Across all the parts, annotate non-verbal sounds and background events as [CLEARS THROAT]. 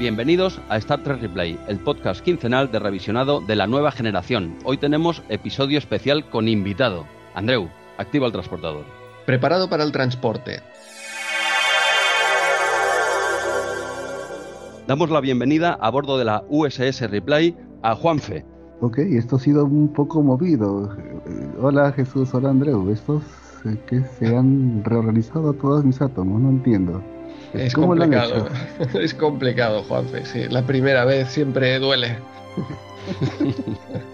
Bienvenidos a Star Trek Replay, el podcast quincenal de revisionado de la nueva generación. Hoy tenemos episodio especial con invitado. Andreu, activa el transportador. Preparado para el transporte. Damos la bienvenida a bordo de la USS Replay a Juanfe. Ok, esto ha sido un poco movido. Hola Jesús, hola Andreu. Estos eh, que se han reorganizado todos mis átomos, no entiendo. Es ¿Cómo lo han complicado. [LAUGHS] es complicado, Juanfe. Sí, la primera vez siempre duele. [LAUGHS]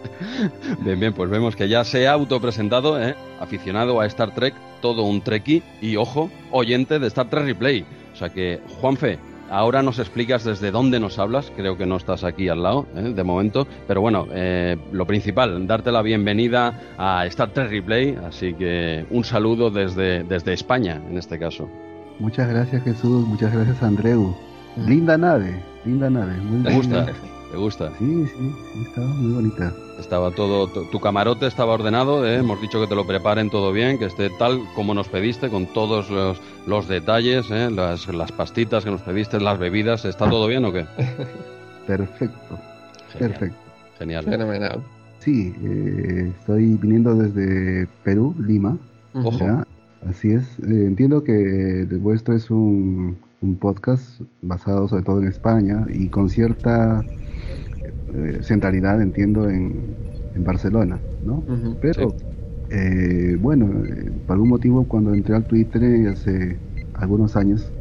Bien, bien, pues vemos que ya se ha autopresentado, ¿eh? aficionado a Star Trek, todo un trekkie y, ojo, oyente de Star Trek Replay. O sea que, Juanfe, ahora nos explicas desde dónde nos hablas. Creo que no estás aquí al lado, ¿eh? de momento. Pero bueno, eh, lo principal, darte la bienvenida a Star Trek Replay. Así que un saludo desde, desde España, en este caso. Muchas gracias Jesús, muchas gracias Andreu. Linda nave, linda nave, muy ¿Te linda. gusta? ¿Te gusta? Sí, sí, sí, estaba muy bonita. Estaba todo, tu, camarote estaba ordenado, ¿eh? hemos dicho que te lo preparen todo bien, que esté tal como nos pediste, con todos los, los detalles, ¿eh? las, las pastitas que nos pediste, las bebidas, ¿está todo bien o qué? [LAUGHS] Perfecto, Genial, perfecto. Genial. Fenomenal. Sí, eh, estoy viniendo desde Perú, Lima. Ojo. ¿ya? Así es. Eh, entiendo que el vuestro es un, un podcast basado sobre todo en España y con cierta eh, centralidad, entiendo, en, en Barcelona, ¿no? Pero, eh, bueno, eh, por algún motivo cuando entré al Twitter eh, hace algunos años,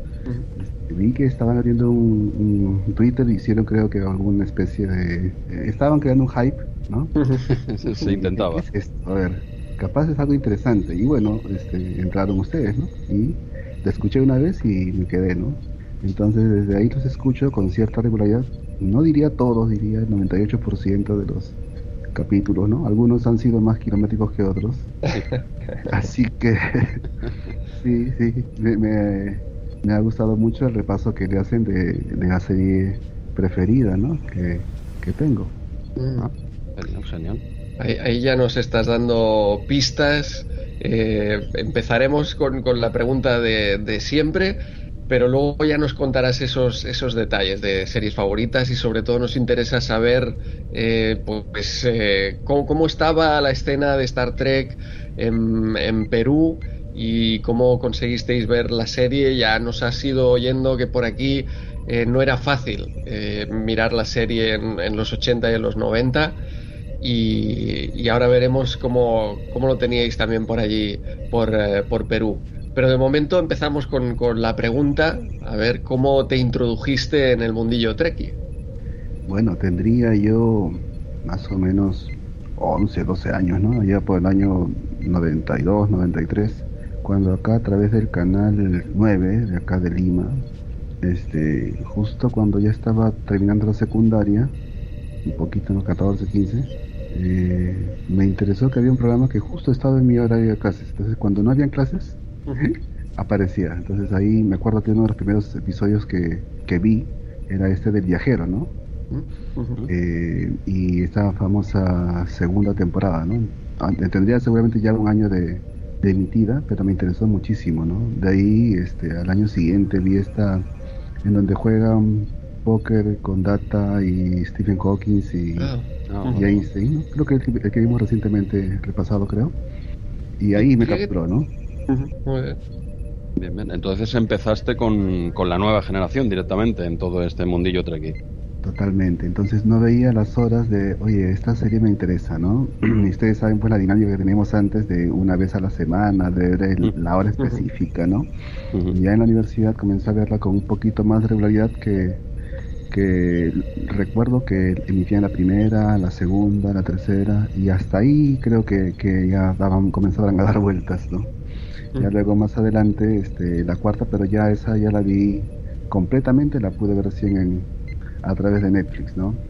vi que estaban abriendo un, un Twitter, hicieron creo que alguna especie de... eh, estaban creando un hype, ¿no? [LAUGHS] se, intentaba. A ver, capaz es algo interesante. Y bueno, este, entraron ustedes, ¿no? Y te escuché una vez y me quedé, ¿no? Entonces desde ahí los escucho con cierta regularidad. No diría todos, diría el 98% de los capítulos, ¿no? Algunos han sido más kilométricos que otros. [LAUGHS] Así que [LAUGHS] sí, sí, me, me- me ha gustado mucho el repaso que le hacen de, de la serie preferida, ¿no? Que, que tengo. Mm. Ah. Genial, genial. Ahí, ahí ya nos estás dando pistas. Eh, empezaremos con, con la pregunta de, de siempre, pero luego ya nos contarás esos, esos detalles de series favoritas y sobre todo nos interesa saber eh, pues, eh, cómo, estaba la escena de Star Trek en, en Perú y cómo conseguisteis ver la serie. Ya nos has ido oyendo que por aquí no era fácil mirar la serie en, en los 80 y en los 90 y, y ahora veremos cómo, cómo lo teníais también por allí, por, eh, por Perú. Pero de momento empezamos con, con la pregunta, a ver cómo te introdujiste en el mundillo Trekkie. Bueno, tendría yo más o menos 11, 12 años, ¿no? Allá por el año 92, 93, cuando acá a través del canal 9 de acá de Lima, este, justo cuando ya estaba terminando la secundaria, un poquito, ¿no? 14, 15, eh, me interesó que había un programa que justo estaba en mi horario de clases. Entonces, cuando no habían clases, aparecía. Entonces ahí me acuerdo que uno de los primeros episodios que, que vi era este del viajero, ¿no? Eh, y esta famosa segunda temporada, ¿no? Ah, Tendría seguramente ya un año de, de emitida, pero me interesó muchísimo, ¿no? De ahí, este, al año siguiente vi esta en donde juegan póker con Data y Stephen Hawking y, Ah, y Einstein, ¿no? Creo que el, que- el que vimos recientemente repasado, creo. Y ahí me capturó, ¿no? muy bien. Bien, bien. Entonces empezaste con, con la nueva generación directamente en todo este mundillo trekkie. Totalmente. Entonces no veía las horas de, oye, esta serie me interesa, ¿no? [CLEARS THROAT] y ustedes saben pues la dinámica que teníamos antes de una vez a la semana, de ver el- la hora específica, ¿no? Ujú. Ya en la universidad comencé a verla con un poquito más de regularidad que, que recuerdo que emitían la primera, la segunda, la tercera y hasta ahí creo que, que ya daban, comenzaban a dar vueltas, ¿no? Ya luego más adelante este, la cuarta, pero ya esa ya la vi completamente, la pude ver recién en, a través de Netflix, ¿no?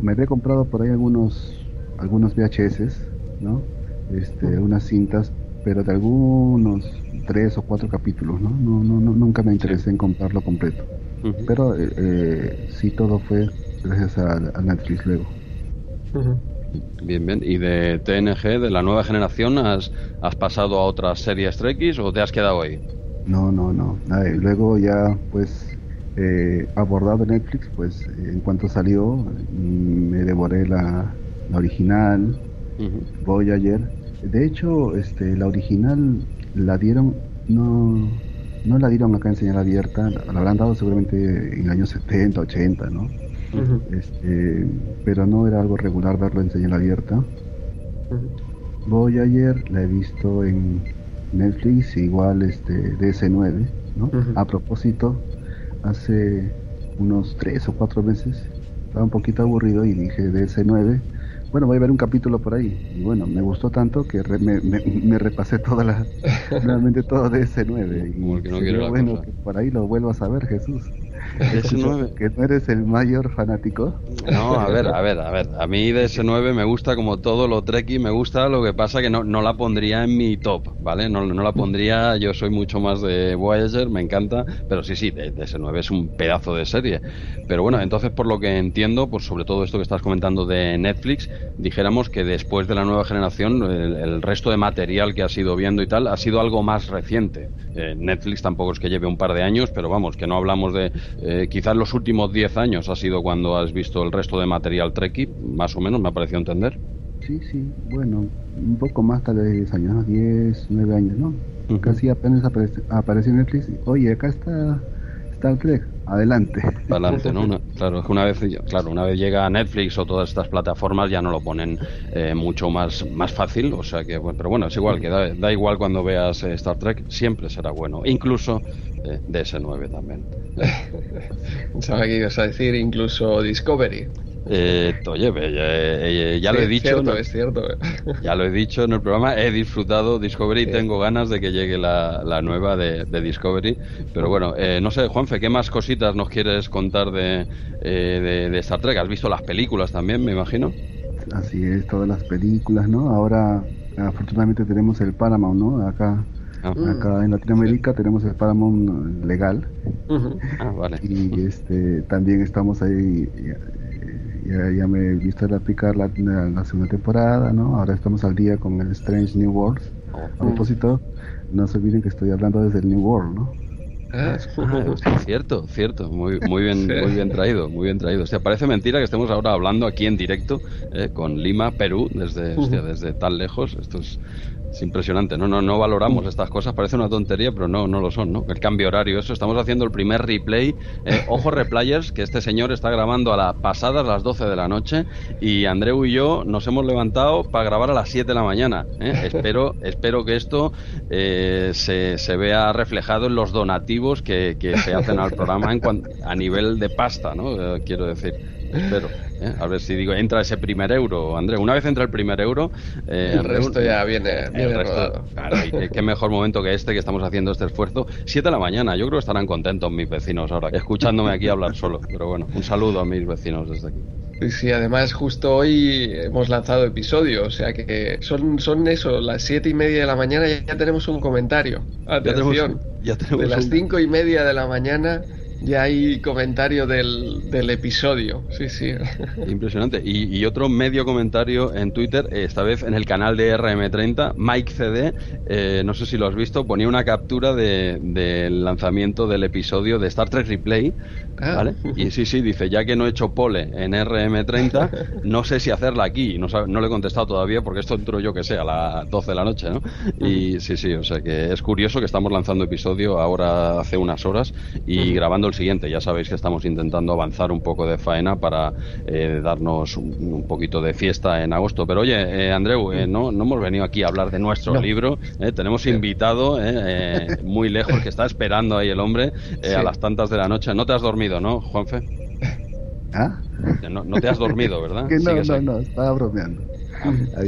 Me había comprado por ahí algunos algunos VHS, ¿no? Este, unas cintas, pero de algunos tres o cuatro capítulos, ¿no? No, no, no nunca me interesé en comprarlo completo. Pero eh, eh, sí todo fue gracias a, a Netflix luego. Bien, bien. ¿Y de TNG, de la nueva generación, has, has pasado a otras series Trekkies o te has quedado ahí? No, no, no. Nada, y luego ya, pues, eh, abordado Netflix, pues en cuanto salió mm, me devoré la, la original, voy ayer. De hecho, este, la original la dieron, no, no la dieron acá en señal abierta, la habrán dado seguramente en años 70, 80, ¿no? este, pero no era algo regular verlo en señal abierta. Voy ayer, la he visto en Netflix, igual este DS9, ¿no? A propósito, hace unos tres o cuatro meses estaba un poquito aburrido y dije DS9 bueno, voy a ver un capítulo por ahí. Y bueno, me gustó tanto que me, repasé toda la, [LAUGHS] nuevamente todo de ese 9. Y no bueno, que por ahí lo vuelvo a saber, Jesús. DS9. Que no eres el mayor fanático. No, a ver, a ver, a ver. A mí DS9 me gusta como todo lo Trekkie, me gusta, lo que pasa que no, no la pondría en mi top, ¿vale? No, no la pondría, yo soy mucho más de Voyager, me encanta, pero sí, sí, DS9 es un pedazo de serie. Pero bueno, entonces por lo que entiendo, pues sobre todo esto que estás comentando de Netflix, dijéramos que después de la nueva generación, el, resto de material que has ido viendo y tal, ha sido algo más reciente. Eh, Netflix tampoco es que lleve un par de años, pero vamos, que no hablamos de eh, quizás los últimos 10 años ha sido cuando has visto el resto de material Trekkie, más o menos, me ha parecido entender. Sí, sí, bueno, un poco más tal vez 10 años, 10, 9 años, ¿no? Casi apenas apareció en Netflix. Oye, acá está Star Trek, adelante. Adelante, ¿no? claro, una vez, claro, una vez llega Netflix o todas estas plataformas ya no lo ponen eh, mucho más, más fácil, o sea que, bueno, pero bueno, es igual, que da, igual cuando veas eh, Star Trek, siempre será bueno, incluso eh, DS9 también. [LAUGHS] Pensaba que ibas a decir incluso Discovery. Eh, oye, eh, ya lo he dicho. es cierto. Ya lo he dicho en el programa. He disfrutado Discovery y tengo ganas de que llegue la, nueva de, Discovery. Pero bueno, eh, no sé, Juanfe, ¿qué más cositas nos quieres contar de, de, Star Trek? ¿Has visto las películas también, me imagino? Así es, todas las películas, ¿no? Ahora, afortunadamente, tenemos el Paramount, ¿no? Acá. Ah. Acá en Latinoamérica tenemos el Paramount legal. ah, vale. Y este, también estamos ahí ya, me he visto la picar la, la, segunda temporada, ¿no? Ahora estamos al día con el Strange New World. A propósito, no se olviden que estoy hablando desde el New World, ¿no? Ah, [LAUGHS] cierto, cierto, muy, muy bien, muy bien traído, muy bien traído. O sea, parece mentira que estemos ahora hablando aquí en directo eh, con Lima, Perú, desde, desde tan lejos. Esto es, es impresionante, ¿no? No, no valoramos estas cosas, parece una tontería, pero no, no lo son, ¿no? El cambio horario, eso, estamos haciendo el primer replay. Eh, [LAUGHS] ojo replayers, que este señor está grabando a las pasadas las 12 de la noche y Andreu y yo nos hemos levantado para grabar a las 7 de la mañana. ¿eh? [LAUGHS] Espero, espero que esto eh, se, se, vea reflejado en los donativos que, que se hacen al programa en a nivel de pasta, ¿no? quiero decir espero. ¿eh? A ver si digo, entra ese primer euro, André. Una vez entra el primer euro, eh, el resto ya viene, viene Claro, y qué, mejor momento que este que estamos haciendo este esfuerzo. Siete de la mañana, yo creo que estarán contentos mis vecinos ahora, escuchándome aquí hablar solo. Pero bueno, un saludo a mis vecinos desde aquí. Sí, además justo hoy hemos lanzado episodio, o sea que son, son eso, las siete y media de la mañana y ya tenemos un comentario. Atención, ya tenemos, de las cinco y media de la mañana ya hay comentario del, del episodio, sí, sí. [LAUGHS] Impresionante. Y, otro medio comentario en Twitter, esta vez en el canal de RM30, Mike CD, eh, no sé si lo has visto, ponía una captura del lanzamiento del episodio de Star Trek Replay, ah. ¿vale? [LAUGHS] Y sí, sí, dice, ya que no he hecho pole en RM30, no sé si hacerla aquí. No, no le he contestado todavía porque esto entró yo que sé, a las 12 de la noche, ¿no? Y sí, sí, o sea que es curioso que estamos lanzando episodio ahora hace unas horas y grabando el siguiente. Ya sabéis que estamos intentando avanzar un poco de faena para eh, darnos un, poquito de fiesta en agosto. Pero oye, eh, Andreu, eh, no, no hemos venido aquí a hablar de nuestro libro. tenemos invitado muy lejos que está esperando ahí el hombre a las tantas de la noche. No te has dormido, ¿no, Juanfe? [LAUGHS] ¿Ah? No, te has dormido, ¿verdad? [LAUGHS] no, no, no, estaba bromeando. Ah,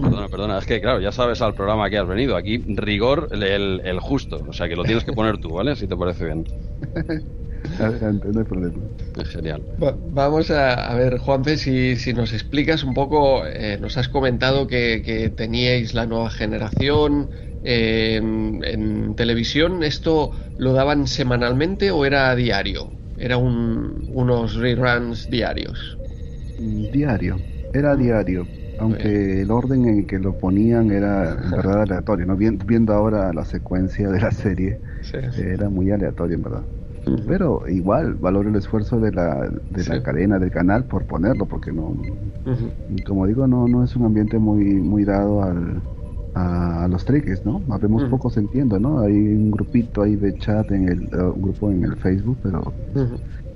Perdona, perdona, es que claro, ya sabes al programa que has venido. Aquí rigor el, el, justo, o sea que lo tienes que poner tú, ¿vale? Si te parece bien. Adelante, no hay problema. Es genial. vamos a, ver, Juanfe, si, si nos explicas un poco, eh, nos has comentado que, que, teníais la nueva generación en televisión, ¿esto lo daban semanalmente o era diario? ¿Era un, unos reruns diarios? Diario, era diario aunque el orden en que lo ponían era en verdad aleatorio, ¿no? viendo ahora la secuencia de la serie, era muy aleatorio en verdad. Pero igual, valoro el esfuerzo de la, de la cadena, del canal, por ponerlo, porque no, como digo, no, no es un ambiente muy, muy dado al, a, los treques, ¿no? Vemos pocos entiendo, ¿no? Hay un grupito ahí de chat en el, eh, un grupo en el Facebook, pero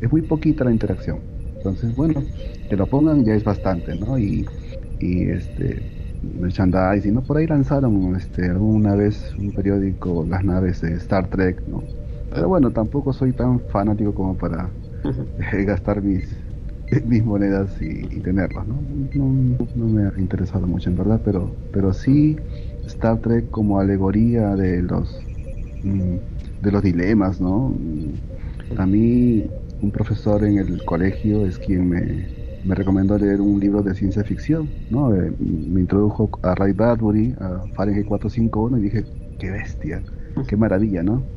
es muy poquita la interacción. Entonces, bueno, que lo pongan ya es bastante, ¿no? Y, y este merchandising, ¿no? Por ahí lanzaron este, alguna vez un periódico, las naves de Star Trek, ¿no? Pero bueno, tampoco soy tan fanático como para gastar mis, [LAUGHS] mis monedas y, tenerlas, ¿no? ¿no? me ha interesado mucho en verdad, pero, pero sí Star Trek como alegoría de los, mm, de los dilemas, ¿no? A mí un profesor en el colegio es quien me, me recomendó leer un libro de ciencia ficción, ¿no? Eh, me introdujo a Ray Bradbury, a Fahrenheit 451 y dije, qué bestia, qué maravilla, ¿no?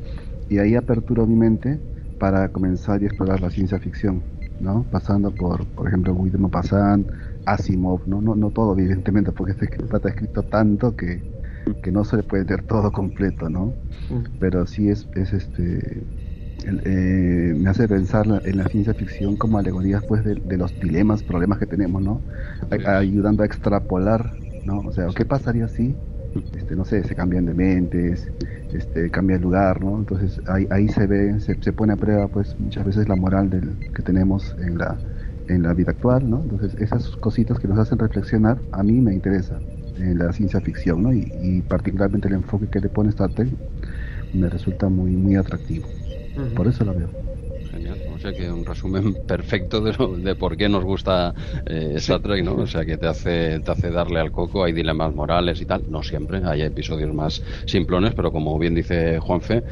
Y ahí aperturó mi mente para comenzar y explorar la ciencia ficción, ¿no? Pasando por, por ejemplo, Guillermo Pasan, Asimov, ¿no? No, no todo, evidentemente, porque este está escrito tanto que, que no se le puede leer todo completo, ¿no? Pero sí es, es este eh, me hace pensar en la ciencia ficción como alegoría pues de, los dilemas, problemas que tenemos, ¿no? ayudando a extrapolar, ¿no? O sea, ¿qué pasaría si, este, no sé, se cambian de mentes, este, cambia el lugar, ¿no? Entonces ahí, ahí se ve, se, pone a prueba pues muchas veces la moral del, que tenemos en la, en la vida actual, ¿no? Entonces esas cositas que nos hacen reflexionar a mí me interesa en la ciencia ficción, ¿no? Y, y particularmente el enfoque que le pone Star Trek me resulta muy, muy atractivo. Por eso lo veo. Genial. O sea que un resumen [LAUGHS] perfecto de, de por qué nos gusta eh, Star Trek, ¿no? O sea que te hace, te hace darle al coco, hay dilemas morales y tal. No siempre, hay episodios más simplones, pero como bien dice Juanfe,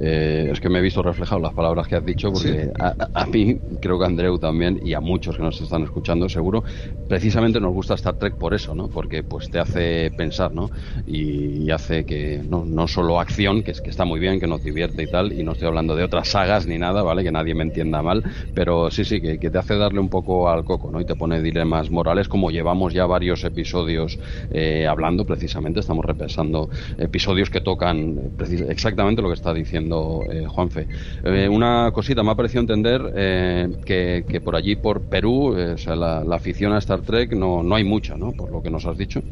eh, es que me he visto reflejado las palabras que has dicho, porque a, mí, creo que a Andreu también, y a muchos que nos están escuchando seguro, precisamente nos gusta Star Trek por eso, ¿no? Porque pues te hace pensar, ¿no? Y, hace que no, no solo acción, que es que está muy bien, que nos divierte y tal, y no estoy hablando de otras sagas ni nada, ¿vale? Que nadie me entienda mal, pero sí, sí, que, te hace darle un poco al coco, ¿no? Y te pone dilemas morales, como llevamos ya varios episodios eh, hablando, precisamente, estamos repensando episodios que tocan exactamente lo que está diciendo eh, Juanfe. Eh, una cosita, me ha parecido entender que, que, por allí, por Perú, sea, la, afición a Star Trek no, no hay mucha, ¿no? Por lo que nos has dicho.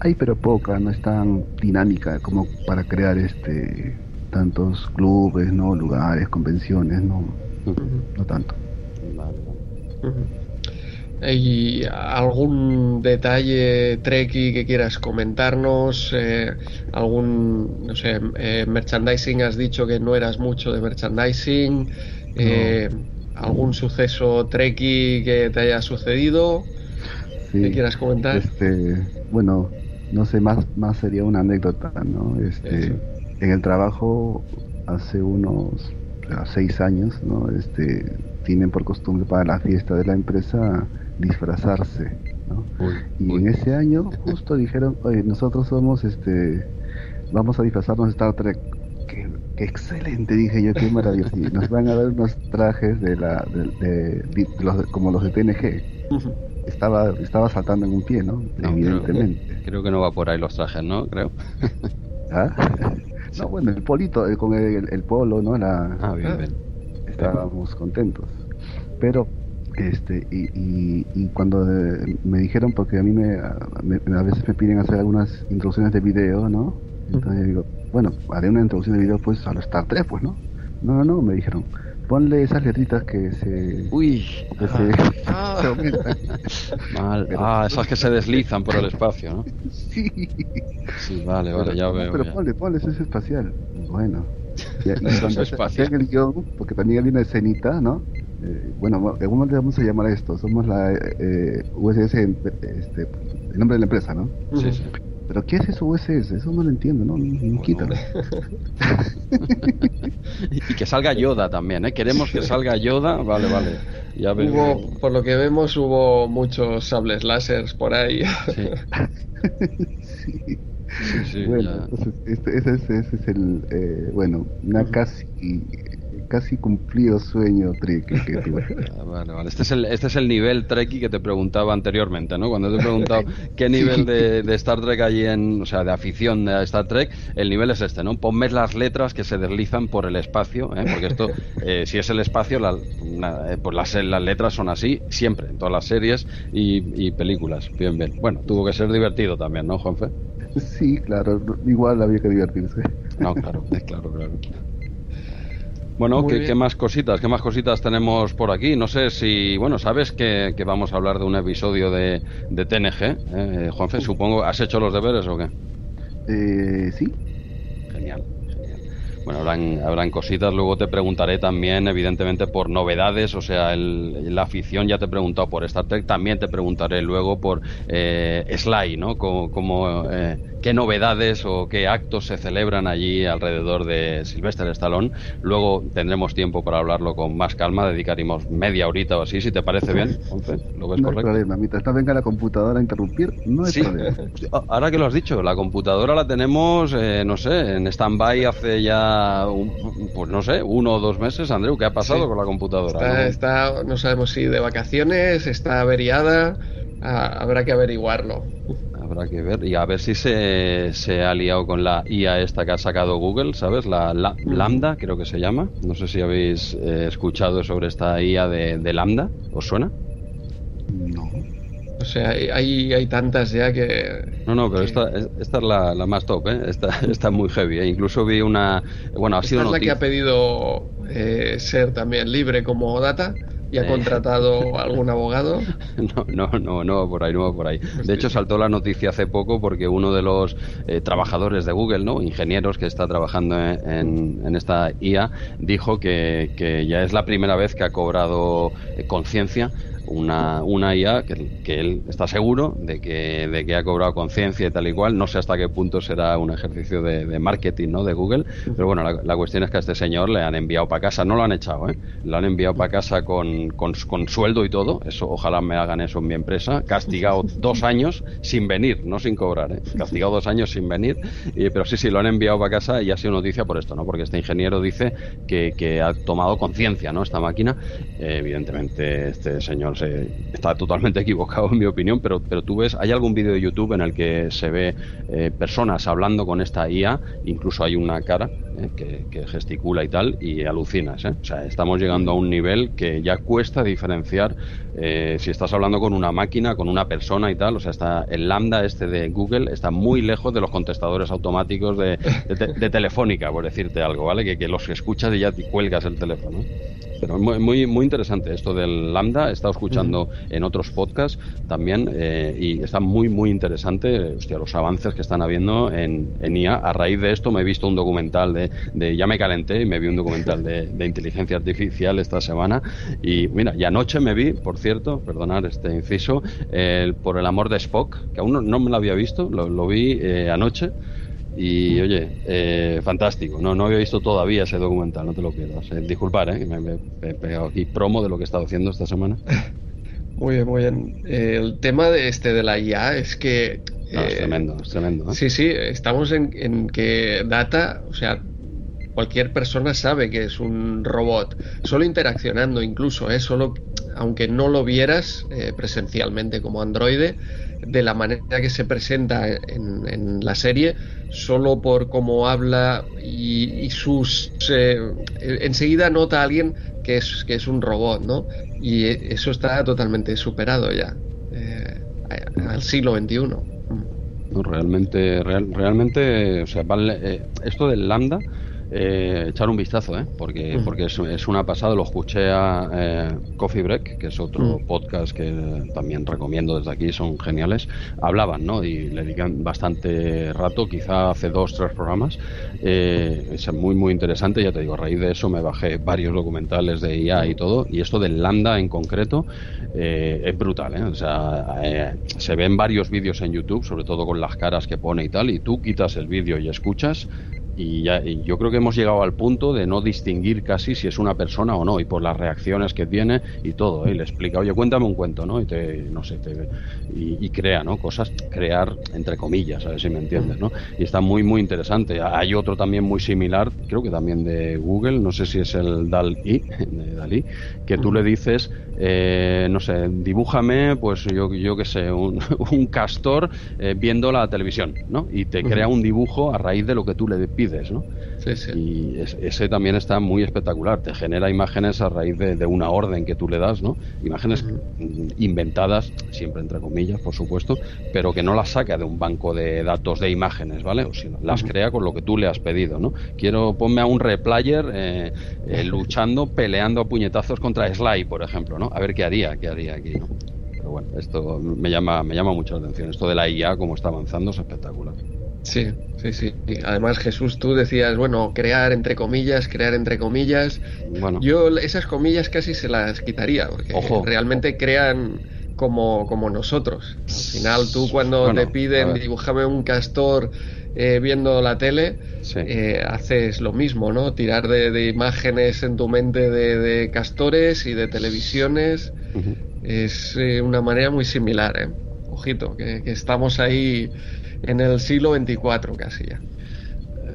Hay, pero poca, no es tan dinámica como para crear este tantos clubes, no lugares, convenciones, no, no tanto. ¿Hay algún detalle treki que quieras comentarnos? Eh, ¿Algún, no sé, eh, merchandising? Has dicho que no eras mucho de merchandising. Eh, ¿Algún suceso treki que te haya sucedido? que quieras comentar? Este, bueno, no sé, más, más sería una anécdota, ¿no? Este, en el trabajo hace unos seis años, ¿no? Este, tienen por costumbre para la fiesta de la empresa disfrazarse, ¿no? y en ese año justo dijeron, oye, nosotros somos, este, vamos a disfrazarnos de Star Trek. Qué, excelente, dije yo, qué maravilloso. Y nos van a dar unos trajes de la, de, los, como los de TNG. Estaba, estaba saltando en un pie, ¿no? Evidentemente. Creo, que no va por ahí los trajes, ¿no? Creo. ¿Ah? [LAUGHS] No, bueno, el polito, eh, con el, polo, ¿no? La, ah, bien, bien. Estábamos contentos. Pero, este, y, y, cuando eh, me dijeron, porque a mí me, a veces me piden hacer algunas introducciones de video, ¿no? Entonces yo digo, bueno, haré una introducción de video pues a los Star 3, pues, ¿no? No, no, no, me dijeron, ponle esas letritas que se. Uy, que se, ah. [LAUGHS] aumentan. Mal. ah, esas que se deslizan por el espacio, ¿no? Sí. Sí, vale, vale, ya veo. Pero ponle, ponle, eso es espacial. Bueno. Y, y espacial. el guion, porque también hay una escenita, ¿no? Eh, bueno, ¿cómo le vamos a llamar a esto? Somos la eh, USS, este, el nombre de la empresa, ¿no? Sí, sí. ¿Pero qué es eso USS? Eso no lo entiendo, ¿no? no quítalo. [LAUGHS] y que salga Yoda también, ¿eh? Queremos que salga Yoda, vale, vale. Ya hubo, por lo que vemos, hubo muchos sables láseres por ahí. Sí. [LAUGHS] sí. bueno, entonces, este, ese, ese, es el, eh, bueno, una casi casi cumplido sueño Treki que tuve. [LAUGHS] Ah, este, es el, este es el nivel Treki que te preguntaba anteriormente, ¿no? Cuando te he preguntado [LAUGHS] qué nivel de, Star Trek hay en, o sea, de afición de Star Trek, el nivel es este, ¿no? Ponme las letras que se deslizan por el espacio, ¿eh? porque esto, [LAUGHS] eh, si es el espacio, la, eh, pues las, las letras son así siempre, en todas las series y, y películas. Bien, bien. Bueno, tuvo que ser divertido también, ¿no, Juanfe? Sí, claro, igual había que divertirse. No, claro, claro, claro. Bueno, ¿qué, más cositas? ¿Qué más cositas tenemos por aquí? No sé si, bueno, sabes que, vamos a hablar de un episodio de, de TNG, eh, Juanfe, supongo, ¿has hecho los deberes o qué? Eh, sí. Genial. Bueno, habrán, habrán cositas, luego te preguntaré también, evidentemente, por novedades, o sea, la afición ya te he preguntado por Star Trek, también te preguntaré luego por eh, Sly, ¿no? Como, eh, qué novedades o qué actos se celebran allí alrededor de Sylvester Stallone. Luego tendremos tiempo para hablarlo con más calma, dedicaremos media horita o así, si te parece bien. ¿Lo ves no correcto? Hay problema. Mientras venga la computadora a interrumpir, no hay problema. [LAUGHS] Ahora que lo has dicho, la computadora la tenemos, eh, no sé, en stand-by hace ya, pues no sé, uno o dos meses. Andreu, ¿qué ha pasado con la computadora? Está, ¿no? ¿no? sabemos si de vacaciones, está averiada, ah, habrá que averiguarlo habrá que ver. Y a ver si se, se, ha liado con la IA esta que ha sacado Google, ¿sabes? La, Lambda, creo que se llama. No sé si habéis eh, escuchado sobre esta IA de, Lambda. ¿Os suena? No. O sea, hay, hay tantas ya que... No, no, pero esta, esta es la, la, más top, ¿eh? Esta [LAUGHS] está muy heavy. ¿eh? Incluso vi una... Bueno, ha sido es la que ha pedido eh, ser también libre como data. ¿Y ha contratado algún abogado? [LAUGHS] No, no, no, no, por ahí, no, por ahí. De hecho, saltó la noticia hace poco porque uno de los eh, trabajadores de Google, ¿no? Ingenieros que está trabajando en, en esta IA, dijo que, que, ya es la primera vez que ha cobrado eh, conciencia una, una IA que, que, él está seguro de que, de que ha cobrado conciencia y tal y cual. No sé hasta qué punto será un ejercicio de, marketing ¿no? de Google, pero bueno, la, cuestión es que a este señor le han enviado para casa, no lo han echado, ¿eh? lo han enviado para casa con, con, sueldo y todo. Eso, ojalá me hagan eso en mi empresa. Castigado [LAUGHS] dos años sin venir, no sin cobrar, ¿eh? castigado dos años sin venir. Y, pero sí, sí, lo han enviado para casa y ha sido noticia por esto, ¿no? porque este ingeniero dice que, que ha tomado conciencia ¿no? esta máquina. evidentemente, este señor está totalmente [LAUGHS] equivocado en mi opinión, pero, pero tú ves, hay algún vídeo de YouTube en el que se ve eh, personas hablando con esta IA, incluso hay una cara eh, que, gesticula y tal, y alucinas. ¿eh? O sea, estamos llegando a un nivel que ya cuesta diferenciar si estás hablando con una máquina, con una persona y tal. O sea, está el lambda este de Google está muy lejos de los contestadores automáticos de, de, Telefónica, por decirte algo, ¿vale? Que, que los escuchas y ya te cuelgas el teléfono. Pero muy, muy, muy interesante esto del lambda. He estado escuchando en otros podcasts también eh, y está muy, muy interesante hostia, los avances que están habiendo en, en, IA. A raíz de esto me he visto un documental de, de ya me calenté y me vi un documental de, de, inteligencia artificial esta semana. Y mira, y anoche me vi, por cierto, perdonar este inciso, por el amor de Spock, que aún no, me lo había visto, lo, lo vi eh, anoche. Y oye, eh, fantástico. No, no había visto todavía ese documental, no te lo pierdas. Eh, disculpar, eh, me, he pegado aquí promo de lo que he estado haciendo esta semana. [LAUGHS] Muy bien, muy bien. el tema de este de la IA es que. es tremendo, es tremendo. Sí, sí, estamos en, en que Data, o sea, cualquier persona sabe que es un robot, solo interaccionando incluso, ¿eh? solo aunque no lo vieras presencialmente como androide, de la manera que se presenta en, la serie, solo por cómo habla y, sus... Eh, enseguida nota a alguien que es, que es un robot, ¿no? Y eso está totalmente superado ya, eh, al siglo XXI. Realmente, realmente, o sea, vale, eh, esto del lambda eh, echar un vistazo, ¿eh? porque, porque es, una pasada. Lo escuché a eh, Coffee Break, que es otro podcast que también recomiendo desde aquí, son geniales. Hablaban, ¿no? Y le dedican bastante rato, quizá hace dos, tres programas. Eh, es muy, muy interesante. Ya te digo, a raíz de eso me bajé varios documentales de IA y todo. Y esto del Lambda en concreto es brutal, O sea, se ven varios vídeos en YouTube, sobre todo con las caras que pone y tal. Y tú quitas el vídeo y escuchas y, ya, yo creo que hemos llegado al punto de no distinguir casi si es una persona o no, y por las reacciones que tiene y todo. ¿eh? Y le explica, oye, cuéntame un cuento, ¿no? Y te, no sé, te, y, crea, ¿no? Cosas, crear entre comillas, a ver si me entiendes, ¿no? Y está muy, muy interesante. Hay otro también muy similar, creo que también de Google, no sé si es el DAL-I, [LAUGHS] de Dalí, que tú le dices, eh, no sé, dibújame, pues yo, yo qué sé, un, [LAUGHS] castor eh, viendo la televisión, ¿no? Y te crea un dibujo a raíz de lo que tú le pides, ¿no? Sí, sí. Y ese también está muy espectacular, te genera imágenes a raíz de, una orden que tú le das, ¿no? Imágenes inventadas, siempre entre comillas, por supuesto, pero que no las saca de un banco de datos de imágenes, ¿vale? O sino, las crea con lo que tú le has pedido, ¿no? Quiero, ponme a un replayer eh, eh, luchando, peleando a puñetazos contra Sly, por ejemplo, ¿no? A ver qué haría, qué haría aquí, ¿no? Pero bueno, esto me llama, me llama mucho la atención. Esto de la IA, como está avanzando, es espectacular. Sí, sí, sí. Además, Jesús, tú decías, bueno, crear entre comillas, crear entre comillas. Bueno. Yo esas comillas casi se las quitaría, porque realmente crean como, como nosotros. Al final, tú cuando te piden dibujame un castor eh, viendo la tele, eh, haces lo mismo, ¿no? Tirar de, imágenes en tu mente de, castores y de televisiones es eh, una manera muy similar, ¿eh? Ojito, que, estamos ahí en el siglo 24 casi ya.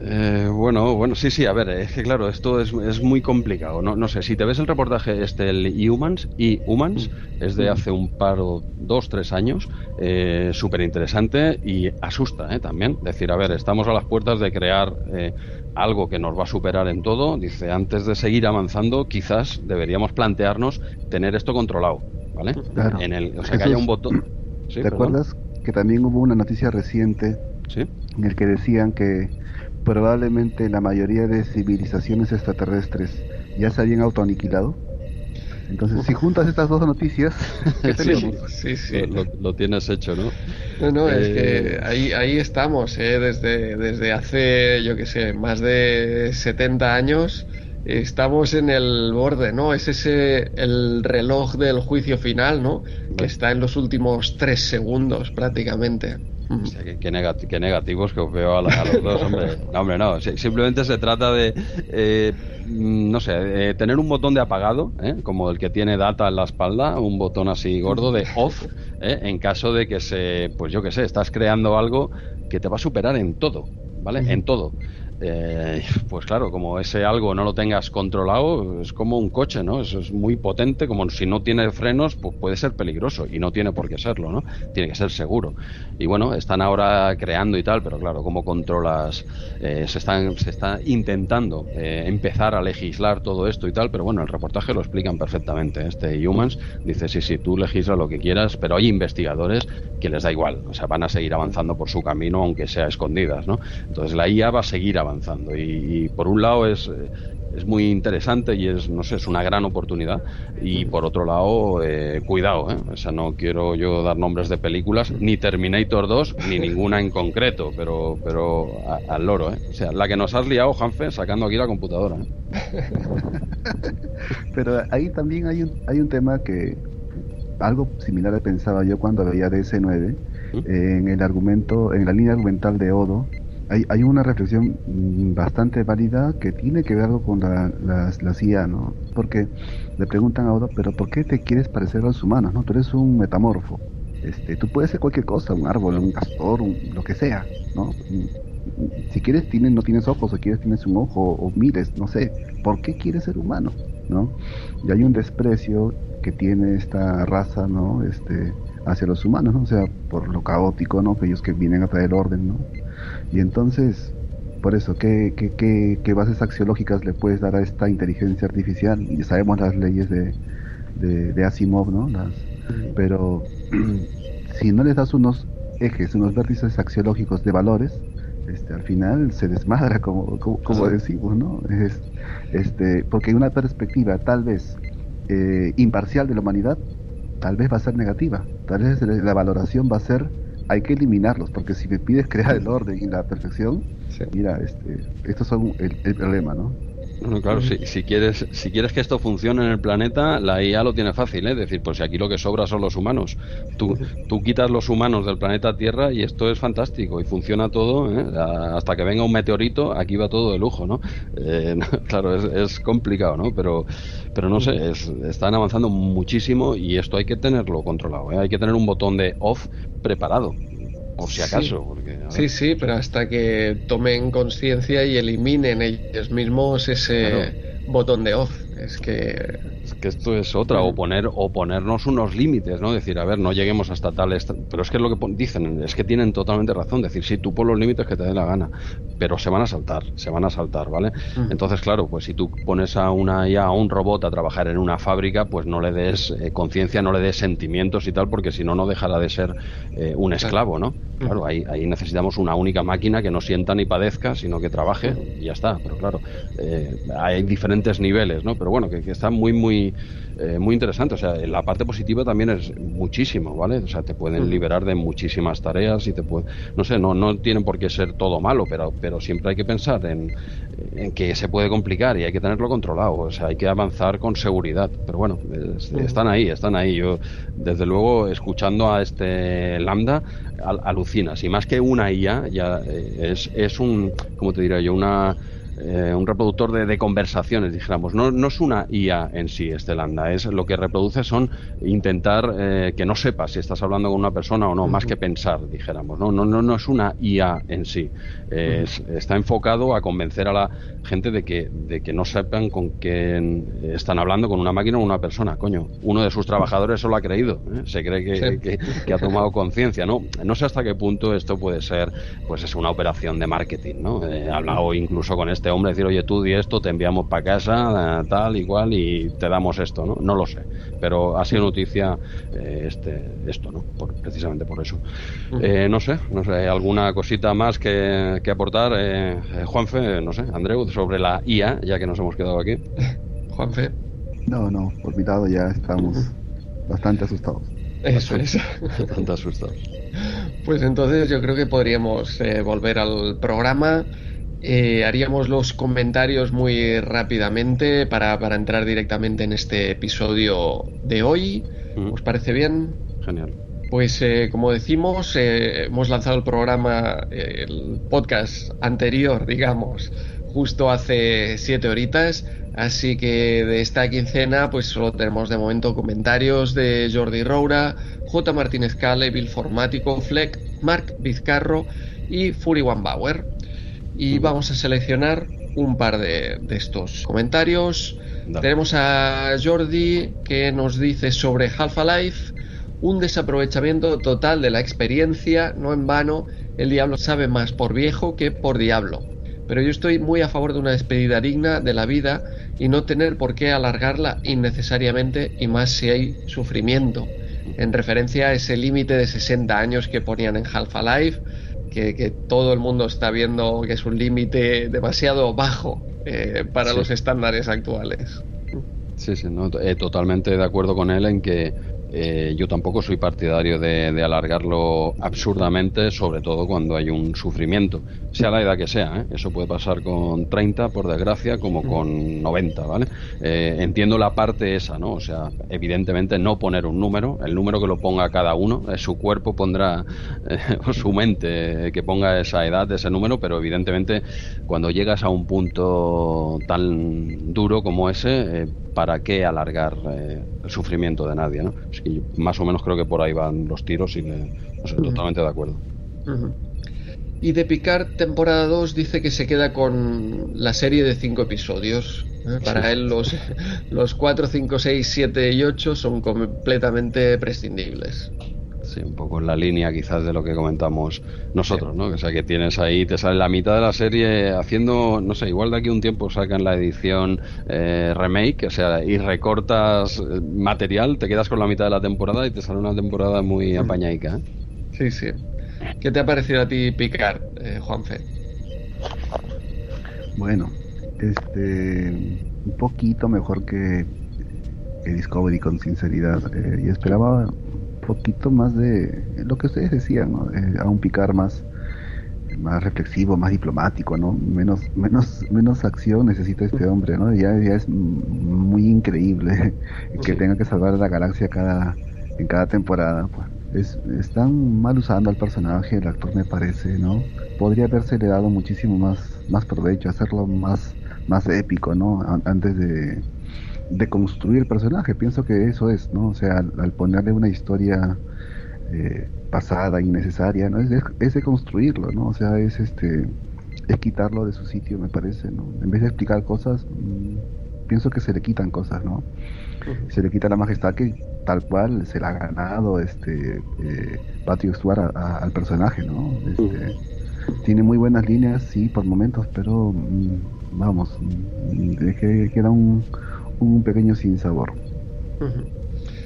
Eh, bueno, bueno, sí, sí, a ver, es que claro, esto es, es, muy complicado. No, no sé, si te ves el reportaje este, el Humans, y Humans, es de hace un par o dos, tres años, eh, súper interesante y asusta eh, también. Decir, a ver, estamos a las puertas de crear eh, algo que nos va a superar en todo. Dice, antes de seguir avanzando, quizás deberíamos plantearnos tener esto controlado, ¿vale? En el, o sea, que haya un botón. ¿Te acuerdas que también hubo una noticia reciente en el que decían que probablemente la mayoría de civilizaciones extraterrestres ya se habían autoaniquilado. Entonces, si juntas estas dos noticias, [LAUGHS] sí, sí, Lo, tienes hecho, ¿no? No, no, es que eh, ahí, ahí estamos, ¿eh? desde, desde hace, yo qué sé, más de 70 años, estamos en el borde, ¿no? Es ese el reloj del juicio final, ¿no? Que está en los últimos tres segundos prácticamente qué, negativos que os veo a, los dos, hombre. [LAUGHS] No, hombre, no. Simplemente se trata de, eh, no sé, tener un botón de apagado, ¿eh? como el que tiene data en la espalda, un botón así gordo de off, ¿eh? en caso de que se, pues yo qué sé, estás creando algo que te va a superar en todo, ¿vale? En todo. Eh, pues claro, como ese algo no lo tengas controlado, es como un coche, ¿no? Eso es muy potente, como si no tiene frenos, pues puede ser peligroso y no tiene por qué serlo, ¿no? Tiene que ser seguro. Y bueno, están ahora creando y tal, pero claro, ¿cómo controlas? Eh, se, están, se está intentando eh, empezar a legislar todo esto y tal, pero bueno, el reportaje lo explican perfectamente. Este Humans dice, sí, sí, tú legisla lo que quieras, pero hay investigadores que les da igual, o sea, van a seguir avanzando por su camino, aunque sea escondidas, ¿no? Entonces la IA va a seguir avanzando avanzando. Y, por un lado es, eh, es muy interesante y es, no sé, es una gran oportunidad. Y por otro lado, eh, cuidado, ¿eh? O sea, no quiero yo dar nombres de películas, ni Terminator 2, ni ninguna en concreto, pero, pero al loro, ¿eh? O sea, la que nos has liado, Hanfe, sacando aquí la computadora. ¿eh? [LAUGHS] pero ahí también hay un, hay un tema que algo similar pensaba yo cuando veía DS9 en el argumento, en la línea argumental de Odo, hay, hay una reflexión bastante válida que tiene que ver con la, la, CIA, ¿no? Porque le preguntan a Odo, pero ¿por qué te quieres parecer a los humanos, no? Tú eres un metamorfo. Este, tú puedes ser cualquier cosa, un árbol, un castor, lo que sea, ¿no? Si quieres tienes, no tienes ojos, o quieres tienes un ojo, o mires, no sé. ¿Por qué quieres ser humano, no? Y hay un desprecio que tiene esta raza, ¿no? Este, hacia los humanos, ¿no? O sea, por lo caótico, ¿no? Que ellos que vienen a traer orden, ¿no? Y entonces, por eso, ¿qué, qué, qué, bases axiológicas le puedes dar a esta inteligencia artificial? Ya sabemos las leyes de, de, Asimov, ¿no? Las, pero [CLEARS THROAT] si no les das unos ejes, unos vértices axiológicos de valores, este, al final se desmadra, como, como, decimos, ¿no? Es, este, porque una perspectiva tal vez eh, imparcial de la humanidad, tal vez va a ser negativa, tal vez la valoración va a ser hay que eliminarlos, porque si me pides crear el orden y la perfección, mira, este, estos son el, problema, ¿no? Claro, si, quieres, si quieres que esto funcione en el planeta, la IA lo tiene fácil, ¿eh? es decir, pues si aquí lo que sobra son los humanos. Tú, tú quitas los humanos del planeta Tierra y esto es fantástico y funciona todo, ¿eh? hasta que venga un meteorito, aquí va todo de lujo, ¿no? Eh, [LAUGHS] claro, es, complicado, ¿no? Pero, pero no sé, están avanzando muchísimo y esto hay que tenerlo controlado, hay que tener un botón de off preparado por si acaso. Sí, sí, pero hasta que tomen conciencia y eliminen ellos mismos ese botón de off. Es que que esto es otra, o poner o ponernos unos límites, ¿no? Decir, a ver, no lleguemos hasta tal... Pero es que es lo que dicen, es que tienen totalmente razón. Decir, sí, tú pon los límites que te dé la gana, pero se van a saltar, se van a saltar, ¿vale? Entonces, claro, pues si tú pones a una ya a un robot a trabajar en una fábrica, pues no le des eh, conciencia, no le des sentimientos y tal, porque si no, no dejará de ser eh, un esclavo, ¿no? Claro, ahí, ahí necesitamos una única máquina que no sienta ni padezca, sino que trabaje y ya está. Pero claro, eh, hay diferentes niveles, ¿no? Pero bueno, que, que está muy, muy eh, muy interesante. O sea, la parte positiva también es muchísimo, ¿vale? O sea, te pueden liberar de muchísimas tareas y te puede, no sé, no, no tienen por qué ser todo malo, pero, pero siempre hay que pensar en, que se puede complicar y hay que tenerlo controlado. O sea, hay que avanzar con seguridad. Pero bueno, están ahí, están ahí. Yo, desde luego, escuchando a este Lambda, alucinas. Y más que una IA, ya eh, es, es un, como te diría yo, una eh, un reproductor de, conversaciones, dijéramos. No, no, es una IA en sí, este Lambda, es lo que reproduce son intentar eh, que no sepas si estás hablando con una persona o no, más que pensar, dijéramos. No, no, no, no es una IA en sí. está enfocado a convencer a la gente de que, de que no sepan con quién están hablando, con una máquina o una persona. Coño, uno de sus trabajadores eso lo ha creído, ¿eh? se cree que, que, ha tomado conciencia. ¿no? no sé hasta qué punto esto puede ser, pues es una operación de marketing. ¿no? he hablado incluso con este hombre, decir, oye, tú di esto, te enviamos para casa, eh, tal, igual, y te damos esto. No, no lo sé, pero ha sido noticia eh, este, esto, ¿no? Por, precisamente por eso. no sé, no sé, alguna cosita más que, que aportar, Juanfe, no sé, Andreu, sobre la IA, ya que nos hemos quedado aquí. [LAUGHS] Juanfe. No, no, por mi lado ya estamos bastante asustados. Eso es. Bastante asustados. Pues entonces yo creo que podríamos eh, volver al programa. Eh, haríamos los comentarios muy rápidamente para, para, entrar directamente en este episodio de hoy. ¿Os parece bien? Genial. Pues eh, como decimos, hemos lanzado el programa, el podcast anterior, [LAUGHS] digamos, justo hace siete horitas. Así que de esta quincena, pues solo tenemos de momento comentarios de Jordi Roura, J. Martínez Cale, Bill Formático, Fleck, Mark Vizcarro y Fury One Bauer. Y vamos a seleccionar un par de, estos comentarios. Tenemos a Jordi que nos dice sobre Half-Life, un desaprovechamiento total de la experiencia, no en vano, el diablo sabe más por viejo que por diablo. Pero yo estoy muy a favor de una despedida digna de la vida y no tener por qué alargarla innecesariamente y más si hay sufrimiento, en referencia a ese límite de 60 años que ponían en Half-Life, que, todo el mundo está viendo que es un límite demasiado bajo eh, para los estándares actuales. Sí, sí, no, eh, totalmente de acuerdo con él en que eh, yo tampoco soy partidario de, alargarlo absurdamente, sobre todo cuando hay un sufrimiento, sea la edad que sea. ¿eh? Eso puede pasar con 30, por desgracia, como con 90, ¿vale? Eh, entiendo la parte esa, ¿no? O sea, evidentemente no poner un número, el número que lo ponga cada uno, su cuerpo pondrá, [LAUGHS] o su mente que ponga esa edad, ese número, pero evidentemente cuando llegas a un punto tan duro como ese, ¿para qué alargar el sufrimiento de nadie, ¿no? y más o menos creo que por ahí van los tiros y me, totalmente de acuerdo. Y de Picard, temporada 2, dice que se queda con la serie de cinco episodios. ¿eh? Para él los, los 4, 5, 6, 7 y 8 son completamente prescindibles. Sí, un poco en la línea quizás de lo que comentamos nosotros, ¿no? O sea, que tienes ahí, te sale la mitad de la serie haciendo, no sé, igual de aquí un tiempo sacan la edición eh, remake, o sea, y recortas eh, material, te quedas con la mitad de la temporada y te sale una temporada muy apañaica. ¿eh? Sí, sí. ¿Qué te ha parecido a ti Picard, eh, Juanfe? Bueno, este, un poquito mejor que, Discovery con sinceridad. y esperaba poquito más de lo que ustedes decían, ¿no? a un picar más más reflexivo, más diplomático, ¿no? Menos, menos, menos acción necesita este hombre, ¿no? Ya, ya es muy increíble [LAUGHS] que tenga que salvar a la galaxia cada, en cada temporada. Pues. Es, están mal usando al personaje, el actor me parece, ¿no? Podría haberse le dado muchísimo más, más provecho, hacerlo más, más épico, ¿no? Antes de, de construir el personaje. Pienso que eso es, ¿no? O sea, al, ponerle una historia eh, pasada, innecesaria, ¿no? Es de, es de, construirlo, ¿no? O sea, es este es quitarlo de su sitio, me parece, ¿no? En vez de explicar cosas, mm, pienso que se le quitan cosas, ¿no? Se le quita la majestad que tal cual se la ha ganado este eh, Patrick Stewart al personaje, ¿no? Este, tiene muy buenas líneas, sí, por momentos, pero mm, vamos, mm, es que queda un un pequeño sinsabor.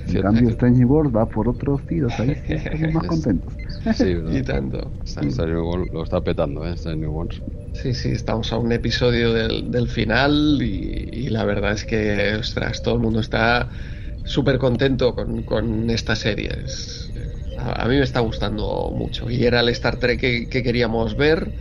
En cambio, [LAUGHS] Strange World va por otros tiros, ahí sí [LAUGHS] estamos más contentos. Sí, [LAUGHS] y tanto. Strange World lo está petando, ¿eh? Strange World. Sí, sí, estamos a un episodio del, del final y, la verdad es que, ostras, todo el mundo está súper contento con, con esta serie. a, mí me está gustando mucho y era el Star Trek que, queríamos ver,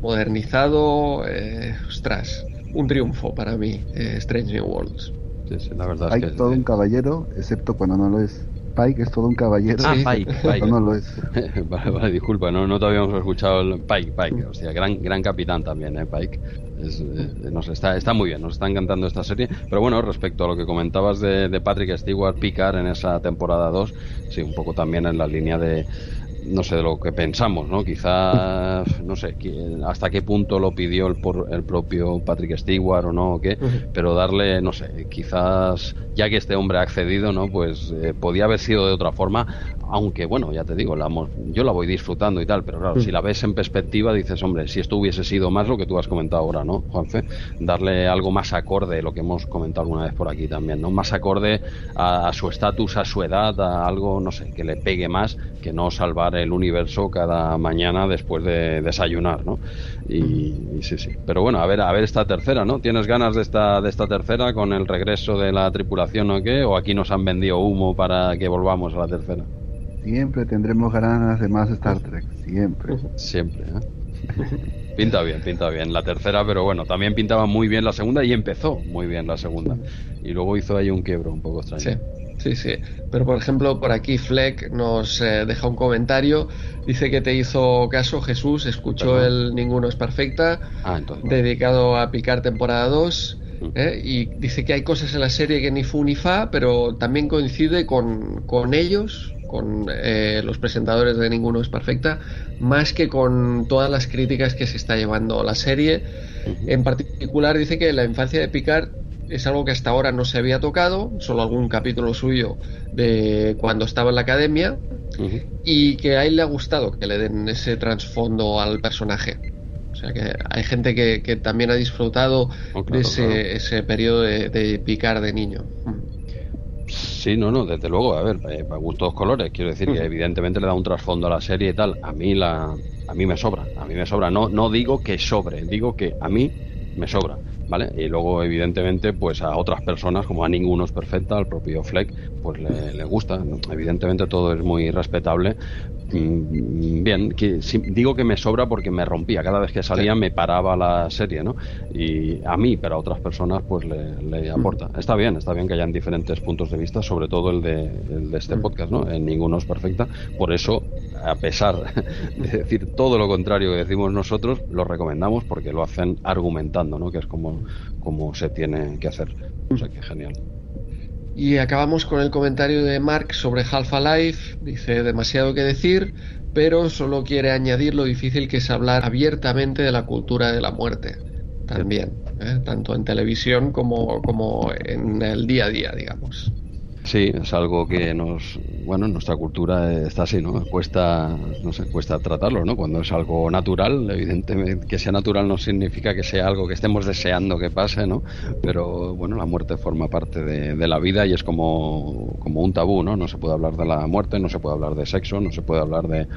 modernizado, eh, ostras, un triunfo para mí, eh, Strange New Worlds. Sí, la verdad Pike es que todo un caballero, excepto cuando no lo es. Pike es todo un caballero. Ah, Pike, [LAUGHS] Pike. no lo es. [LAUGHS] vale, vale, disculpa, no, no te habíamos escuchado el Pike, Pike. O sea, gran, gran capitán también, ¿eh? Pike. Eh, nos está, está muy bien, nos está encantando esta serie. Pero bueno, respecto a lo que comentabas de, de Patrick Stewart, Picard en esa temporada 2, sí, un poco también en la línea de, no sé de lo que pensamos, ¿no? Quizá, no sé, hasta qué punto lo pidió el, por, el propio Patrick Stewart o no, o qué, pero darle, no sé, quizás, ya que este hombre ha accedido, ¿no? Pues eh, podía haber sido de otra forma, aunque bueno, ya te digo, la, yo la voy disfrutando y tal, pero claro, si la ves en perspectiva dices, hombre, si esto hubiese sido más lo que tú has comentado ahora, ¿no, Juanfe? Darle algo más acorde, lo que hemos comentado alguna vez por aquí también, ¿no? Más acorde a, su estatus, a su edad, a algo, no sé, que le pegue más que no salvar el universo cada mañana después de desayunar, ¿no? Y, sí, sí. Pero bueno, a ver, a ver esta tercera, ¿no? ¿Tienes ganas de esta, de esta tercera con el regreso de la tripulación o qué? ¿O aquí nos han vendido humo para que volvamos a la tercera? Siempre tendremos ganas de más Star Trek, siempre. Siempre, ¿eh? [LAUGHS] Pinta bien, pinta bien la tercera, pero bueno, también pintaba muy bien la segunda y empezó muy bien la segunda. Y luego hizo ahí un quiebro un poco extraño. Sí. Sí, sí. Pero por ejemplo, por aquí Fleck nos eh, deja un comentario. Dice que te hizo caso Jesús, escuchó el Ninguno es Perfecta, ah, dedicado a picar temporada 2. ¿eh? Y dice que hay cosas en la serie que ni fu ni fa, pero también coincide con, con ellos, con eh, los presentadores de Ninguno es Perfecta, más que con todas las críticas que se está llevando la serie. En particular dice que la infancia de Picard es algo que hasta ahora no se había tocado, solo algún capítulo suyo de cuando estaba en la academia, y que a él le ha gustado que le den ese trasfondo al personaje. O sea que hay gente que, también ha disfrutado oh, de ese, ese periodo de, de, picar de niño. Sí, no, no, desde luego, a ver, eh, para gustos colores, quiero decir que evidentemente le da un trasfondo a la serie y tal. A mí la, a mí me sobra, a mí me sobra. No, no digo que sobre, digo que a mí me sobra. ¿Vale? Y luego, evidentemente, pues a otras personas, como a ninguno es perfecta, al propio Fleck, pues le, le gusta. Evidentemente todo es muy respetable, bien, que, digo que me sobra porque me rompía. Cada vez que salía me paraba la serie, ¿no? Y a mí, pero a otras personas, pues le, aporta. Mm. Está bien, está bien que hayan diferentes puntos de vista, sobre todo el de, de este mm. podcast, ¿no? En ninguno es perfecta. Por eso, a pesar [LAUGHS] de decir todo lo contrario que decimos nosotros, lo recomendamos porque lo hacen argumentando, ¿no? Que es como, como se tiene que hacer. O sea que genial. Y acabamos con el comentario de Mark sobre Half-Life. Dice demasiado que decir, pero solo quiere añadir lo difícil que es hablar abiertamente de la cultura de la muerte. También, ¿eh? tanto en televisión como, como en el día a día, digamos. Sí, es algo que nos, bueno, nuestra cultura está así, ¿no? Cuesta, no sé, cuesta tratarlo, ¿no? Cuando es algo natural, evidentemente que sea natural no significa que sea algo que estemos deseando que pase, ¿no? Pero bueno, la muerte forma parte de, la vida y es como, como un tabú, ¿no? No se puede hablar de la muerte, no se puede hablar de sexo, no se puede hablar de,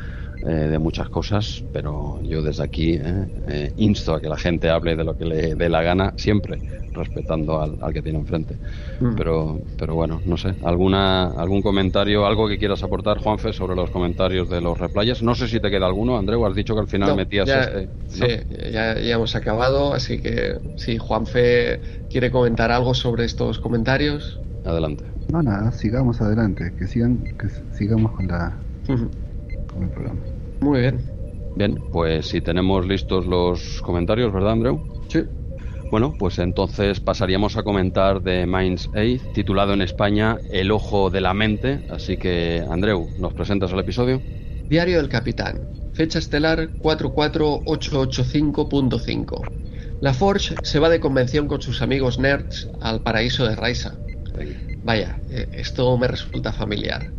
eh, de muchas cosas, pero yo desde aquí eh, eh, insto a que la gente hable de lo que le dé la gana, siempre respetando al, que tiene enfrente. Mm. Pero, pero bueno, no sé, ¿Alguna, ¿Algún comentario, algo que quieras aportar, Juanfe, sobre los comentarios de los replayers? No sé si te queda alguno, Andreu, has dicho que al final metías este. Sí, ya, ya, hemos acabado, así que si Juanfe quiere comentar algo sobre estos comentarios. Adelante. No, nada, sigamos adelante, que sigan, que sigamos con la con el programa. Muy bien. Bien, pues si tenemos listos los comentarios, ¿verdad, Andreu? Sí. Bueno, pues entonces pasaríamos a comentar de Minds 8, titulado en España El ojo de la mente. Así que, Andreu, ¿nos presentas el episodio? Diario del Capitán. Fecha estelar 44885.5. La Forge se va de convención con sus amigos nerds al paraíso de Raisa. Vaya, eh, esto me resulta familiar.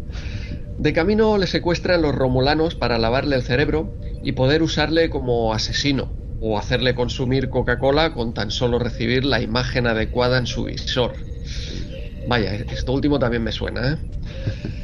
De camino le secuestran los romulanos para lavarle el cerebro y poder usarle como asesino, o hacerle consumir Coca-Cola con tan solo recibir la imagen adecuada en su visor. Vaya, esto último también me suena, ¿eh? [LAUGHS]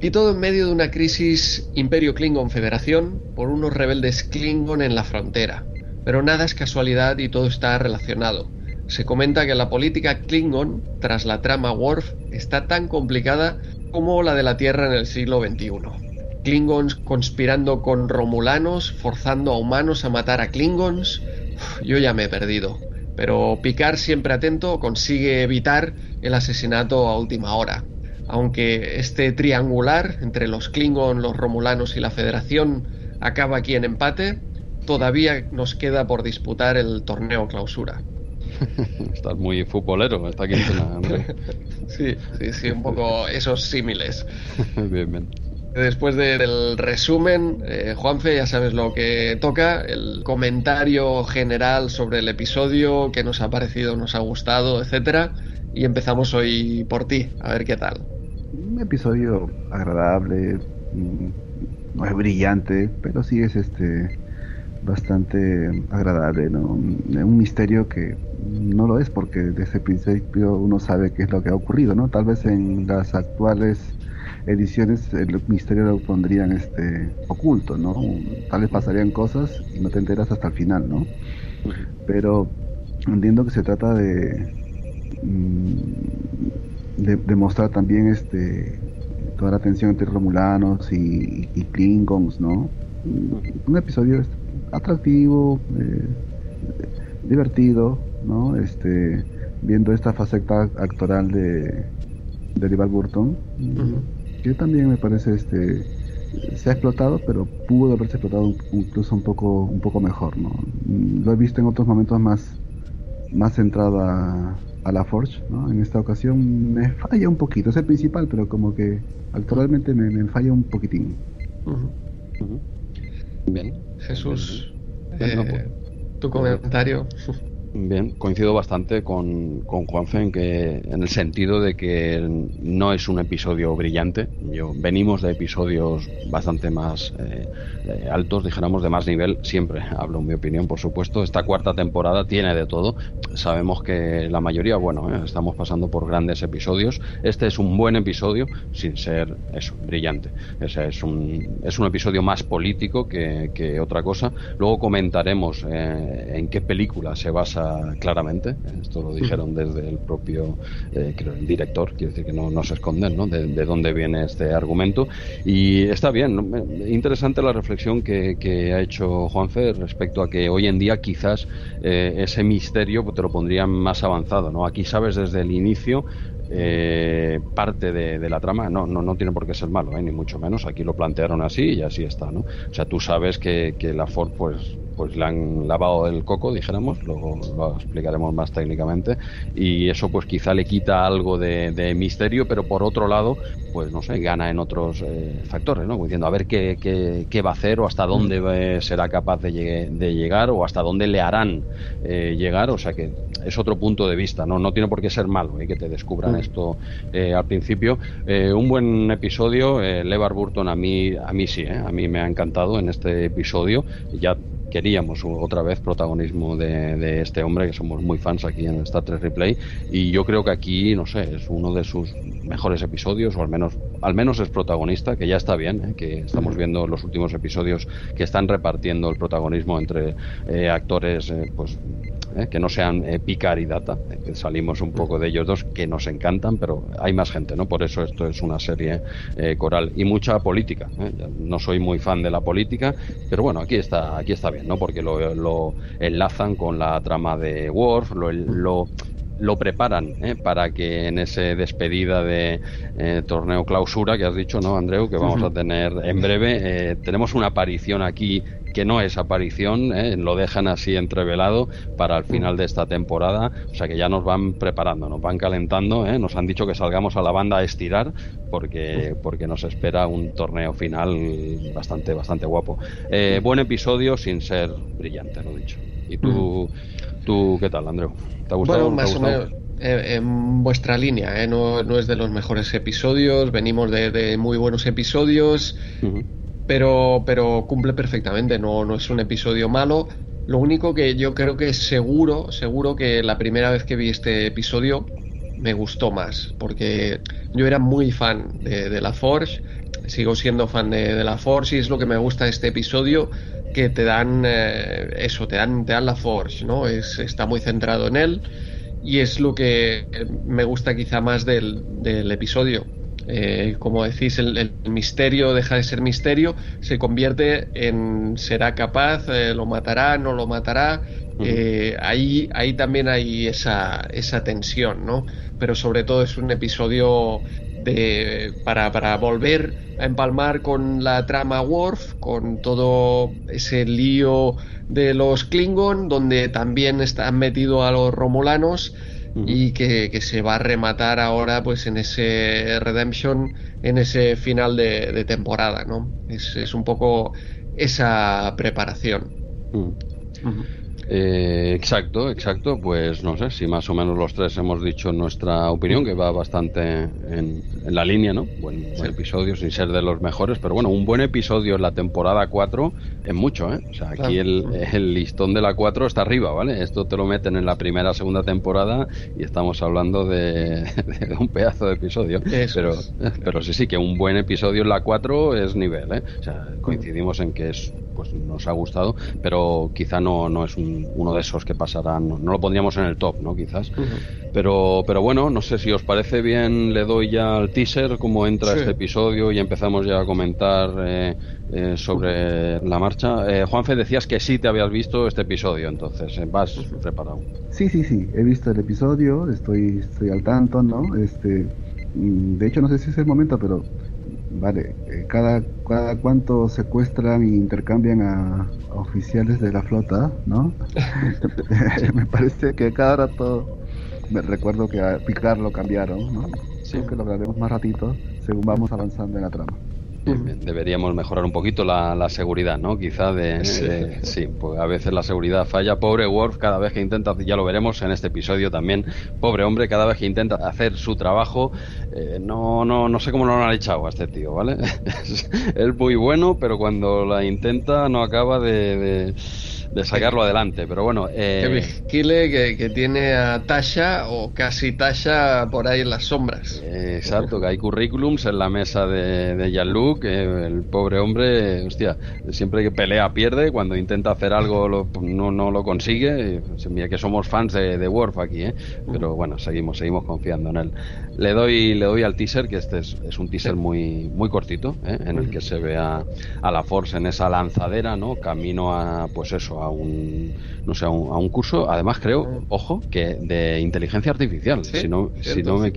Y todo en medio de una crisis Imperio Klingon Federación por unos rebeldes Klingon en la frontera. Pero nada es casualidad y todo está relacionado. Se comenta que la política Klingon, tras la trama Worf, está tan complicada como la de la Tierra en el siglo XXI. Klingons conspirando con Romulanos, forzando a humanos a matar a Klingons. yo ya me he perdido. Pero Picard, siempre atento, consigue evitar el asesinato a última hora. Aunque este triangular entre los Klingon, los Romulanos y la Federación acaba aquí en empate, todavía nos queda por disputar el torneo clausura. [LAUGHS] Estás muy futbolero esta quincena, [LAUGHS] sí, sí, sí, un poco esos símiles. [LAUGHS] bien, bien. Después del resumen, eh, Juanfe, ya sabes lo que toca, el comentario general sobre el episodio, qué nos ha parecido, nos ha gustado, etcétera. Y empezamos hoy por ti, a ver qué tal. Un episodio agradable, mm, no es brillante, pero sí es este bastante agradable, ¿no? Un misterio que no lo es porque desde el principio uno sabe qué es lo que ha ocurrido, ¿no? Tal vez en las actuales ediciones el misterio lo pondrían este oculto, ¿no? Tal vez pasarían cosas y no te enteras hasta el final, ¿no? Pero entiendo que se trata de mm, de, mostrar también este toda la tensión entre romulanos y, y Klingons, ¿no? Un episodio atractivo, eh, divertido, ¿no? Este, viendo esta faceta actoral de, de Burton, que también me parece este se ha explotado, pero pudo haberse explotado incluso un poco un poco mejor, ¿no? Lo he visto en otros momentos más más centrado a, la Forge, ¿no? En esta ocasión me falla un poquito, es el principal, pero como que actualmente me, falla un poquitín. Bien. Jesús, eh, pues, tu comentario. Bien, coincido bastante con, con Juanfe en, que, en el sentido de que no es un episodio brillante. Yo, venimos de episodios bastante más eh, eh, altos, dijéramos, de más nivel. Siempre [LAUGHS] hablo en mi opinión, por supuesto. Esta cuarta temporada tiene de todo. Sabemos que la mayoría, bueno, eh, estamos pasando por grandes episodios. Este es un buen episodio, sin ser eso, brillante. es, un, es un episodio más político que, que otra cosa. Luego comentaremos en qué película se basa claramente. Esto lo dijeron desde el propio eh, creo, el director, quiere decir que no, no se esconden ¿no? De, dónde viene este argumento. Y está bien, interesante la reflexión que, ha hecho Juanfe respecto a que hoy en día quizás eh, ese misterio te lo pondrían más avanzado. ¿no? Aquí sabes desde el inicio eh, parte de, la trama no, no, no tiene por qué ser malo, ni mucho menos. Aquí lo plantearon así y así está, ¿no? O sea, tú sabes que, que la Ford, pues, pues le han lavado el coco, dijéramos, luego lo explicaremos más técnicamente, y eso pues quizá le quita algo de, misterio, pero por otro lado, pues no sé, gana en otros eh, factores, ¿no? Diciendo a ver qué, qué, va a hacer o hasta dónde mm. será capaz de, llegar o hasta dónde le harán eh, llegar, o sea que es otro punto de vista, no, no tiene por qué ser malo ¿eh? que te descubran mm. esto al principio. un buen episodio, Levar Burton a mí, a mí sí, a mí me ha encantado en este episodio, ya queríamos otra vez protagonismo de, este hombre, que somos muy fans aquí en Star Trek Replay, y yo creo que aquí, no sé, es uno de sus mejores episodios, o al menos, al menos es protagonista, que ya está bien, ¿eh? que estamos viendo los últimos episodios que están repartiendo el protagonismo entre eh, actores, eh, pues ¿eh? que no sean eh, Picard y Data, que salimos un poco de ellos dos, que nos encantan, pero hay más gente, ¿no? Por eso esto es una serie coral y mucha política. No soy muy fan de la política, pero bueno, aquí está, aquí está bien, ¿no? Porque lo, enlazan con la trama de Worf, lo, lo lo preparan ¿eh? para que en ese despedida de eh, torneo clausura que has dicho, ¿no, Andreu? Que vamos a tener en breve. Eh, tenemos una aparición aquí que no es aparición, lo dejan así entrevelado para el final de esta temporada, o sea que ya nos van preparando, nos van calentando, nos han dicho que salgamos a la banda a estirar porque, porque nos espera un torneo final bastante, bastante guapo. buen episodio sin ser brillante, lo dicho. ¿Y tú, tú qué tal, Andreu? ¿Te ha gustado? Bueno, más o menos eh, en vuestra línea, ¿eh? no, no, es de los mejores episodios, venimos de, muy buenos episodios, pero, pero cumple perfectamente, no, no es un episodio malo. Lo único que yo creo que seguro, seguro que la primera vez que vi este episodio me gustó más, porque yo era muy fan de, la Force, sigo siendo fan de, de, la Force y es lo que me gusta de este episodio, que te dan eh, eso, te dan, te dan la Forge, ¿no? Es, está muy centrado en él y es lo que me gusta quizá más del, del episodio. Eh, como decís, el, misterio deja de ser misterio, se convierte en será capaz, eh, lo matará, no lo matará. ahí, ahí también hay esa, esa tensión, ¿no? Pero sobre todo es un episodio de, para, para volver a empalmar con la trama Worf, con todo ese lío de los Klingon, donde también están metidos a los romulanos y que, se va a rematar ahora pues en ese Redemption, en ese final de, temporada, ¿no? Es, un poco esa preparación. Eh, exacto, exacto. Pues no sé si más o menos los tres hemos dicho nuestra opinión, que va bastante en, la línea, ¿no? Buen, episodio, sin ser de los mejores, pero bueno, un buen episodio en la temporada 4 es mucho, ¿eh? O sea, aquí el, listón de la 4 está arriba, ¿vale? Esto te lo meten en la primera, segunda temporada y estamos hablando de, [LAUGHS] un pedazo de episodio. pero, pero sí, sí, que un buen episodio en la 4 es nivel, ¿eh? O sea, coincidimos en que es pues nos ha gustado, pero quizá no, no es uno de esos que pasarán, no, lo pondríamos en el top, ¿no? Quizás. Pero, pero bueno, no sé si os parece bien, le doy ya al teaser cómo entra este episodio y empezamos ya a comentar eh, eh, sobre la marcha. Eh, Juanfe, decías que sí te habías visto este episodio, entonces, eh, vas preparado. Sí, sí, sí, he visto el episodio, estoy, estoy al tanto, ¿no? Este, mm, de hecho, no sé si es el momento, pero Vale, eh, cada, cada cuánto secuestran e intercambian a, oficiales de la flota, ¿no? [LAUGHS] me parece que cada rato, me recuerdo que a Picard lo cambiaron, ¿no? Sí. que lo hablaremos más ratito según vamos avanzando en la trama deberíamos mejorar un poquito la, seguridad, ¿no? Quizá de, [LAUGHS] sí. pues a veces la seguridad falla. Pobre Worf, cada vez que intenta, ya lo veremos en este episodio también, pobre hombre, cada vez que intenta hacer su trabajo, eh, no, no, no sé cómo lo han echado a este tío, ¿vale? [LAUGHS] es, muy bueno, pero cuando la intenta no acaba de de sacarlo adelante. Pero bueno. Eh... Que vigile que, tiene a Tasha o casi Tasha por ahí en las sombras. exacto, que hay currículums en la mesa de, de Jean-Luc. el pobre hombre, hostia, siempre que pelea pierde. Cuando intenta hacer algo no, no lo consigue. Mira que somos fans de, de Worf aquí, ¿eh? Pero bueno, seguimos, seguimos confiando en él. Le doy, le doy al teaser, que este es, es un teaser muy, muy cortito, ¿eh? en el que se ve a, a la Force en esa lanzadera, ¿no? Camino a, pues eso, a un no sé a un, curso además creo ojo que de inteligencia artificial si no si no me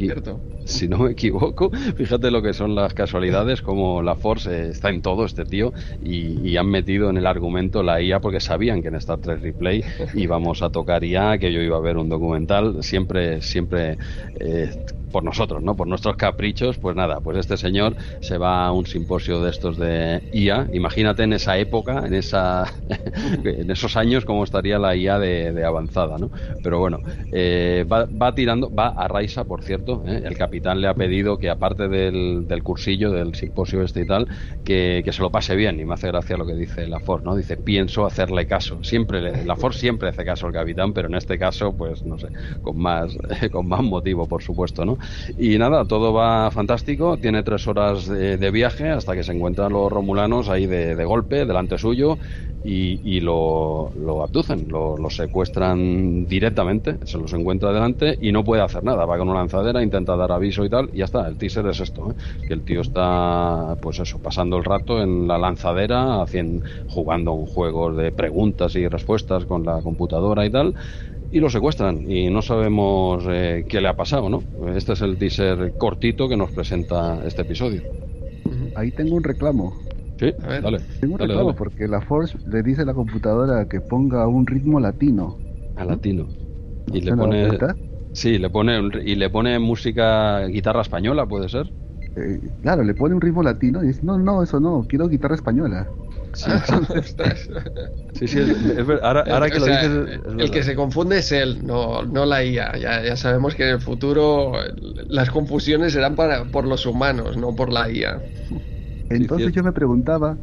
si no me equivoco [LAUGHS] fíjate lo que son las casualidades como la Force está en todo este tío y, han metido en el argumento la IA porque sabían que en Star Trek Replay [LAUGHS] íbamos a tocar IA que yo iba a ver un documental siempre siempre eh, por nosotros, ¿no? Por nuestros caprichos, pues nada, pues este señor se va a un simposio de estos de IA. Imagínate en esa época, en esa, [LAUGHS] en esos años, cómo estaría la IA de, avanzada, ¿no? Pero bueno, eh, va, tirando, va a Raisa, por cierto. ¿eh? El capitán le ha pedido que aparte del, cursillo, del simposio este y tal, que, se lo pase bien. Y me hace gracia lo que dice la Ford, ¿no? Dice, pienso hacerle caso. Siempre, la Ford siempre hace caso al capitán, pero en este caso, pues no sé, con más, [LAUGHS] con más motivo, por supuesto, ¿no? Y nada, todo va fantástico, tiene tres horas de, viaje hasta que se encuentran los romulanos ahí de, golpe, delante suyo, y, lo, lo, abducen, lo, secuestran directamente, se los encuentra delante y no puede hacer nada. Va con una lanzadera, intenta dar aviso y tal, y ya está. El teaser es esto: ¿eh? que el tío está, pues eso, pasando el rato en la lanzadera, haciendo, jugando un juego de preguntas y respuestas con la computadora y tal. Y lo secuestran y no sabemos eh, qué le ha pasado, ¿no? Este es el teaser cortito que nos presenta este episodio. Ahí tengo un reclamo. Sí, dale. Tengo un porque la Force le dice a la computadora que ponga un ritmo latino. A latino. Y le pone. Sí, le pone y le pone música, guitarra española, puede ser. Eh, claro, le pone un ritmo latino y dice, no, no, eso no, quiero guitarra española. Sí, [LAUGHS] [LAUGHS] sí, sí ahora, que lo dices, el que se confunde es él, no, no la IA. Ya, ya sabemos que en el futuro las confusiones serán para, por los humanos, no por la IA. Entonces yo me preguntaba,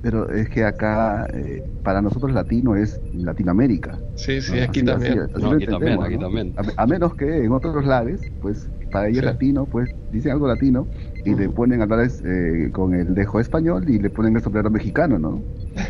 pero es que acá eh, para nosotros latino es Latinoamérica. Sí, sí, aquí, también. aquí, también. aquí también. A, menos que en otros lares, pues para ellos latino, pues dicen algo latino y le ponen a hablar eh, con el dejo español y le ponen el sombrero mexicano, ¿no?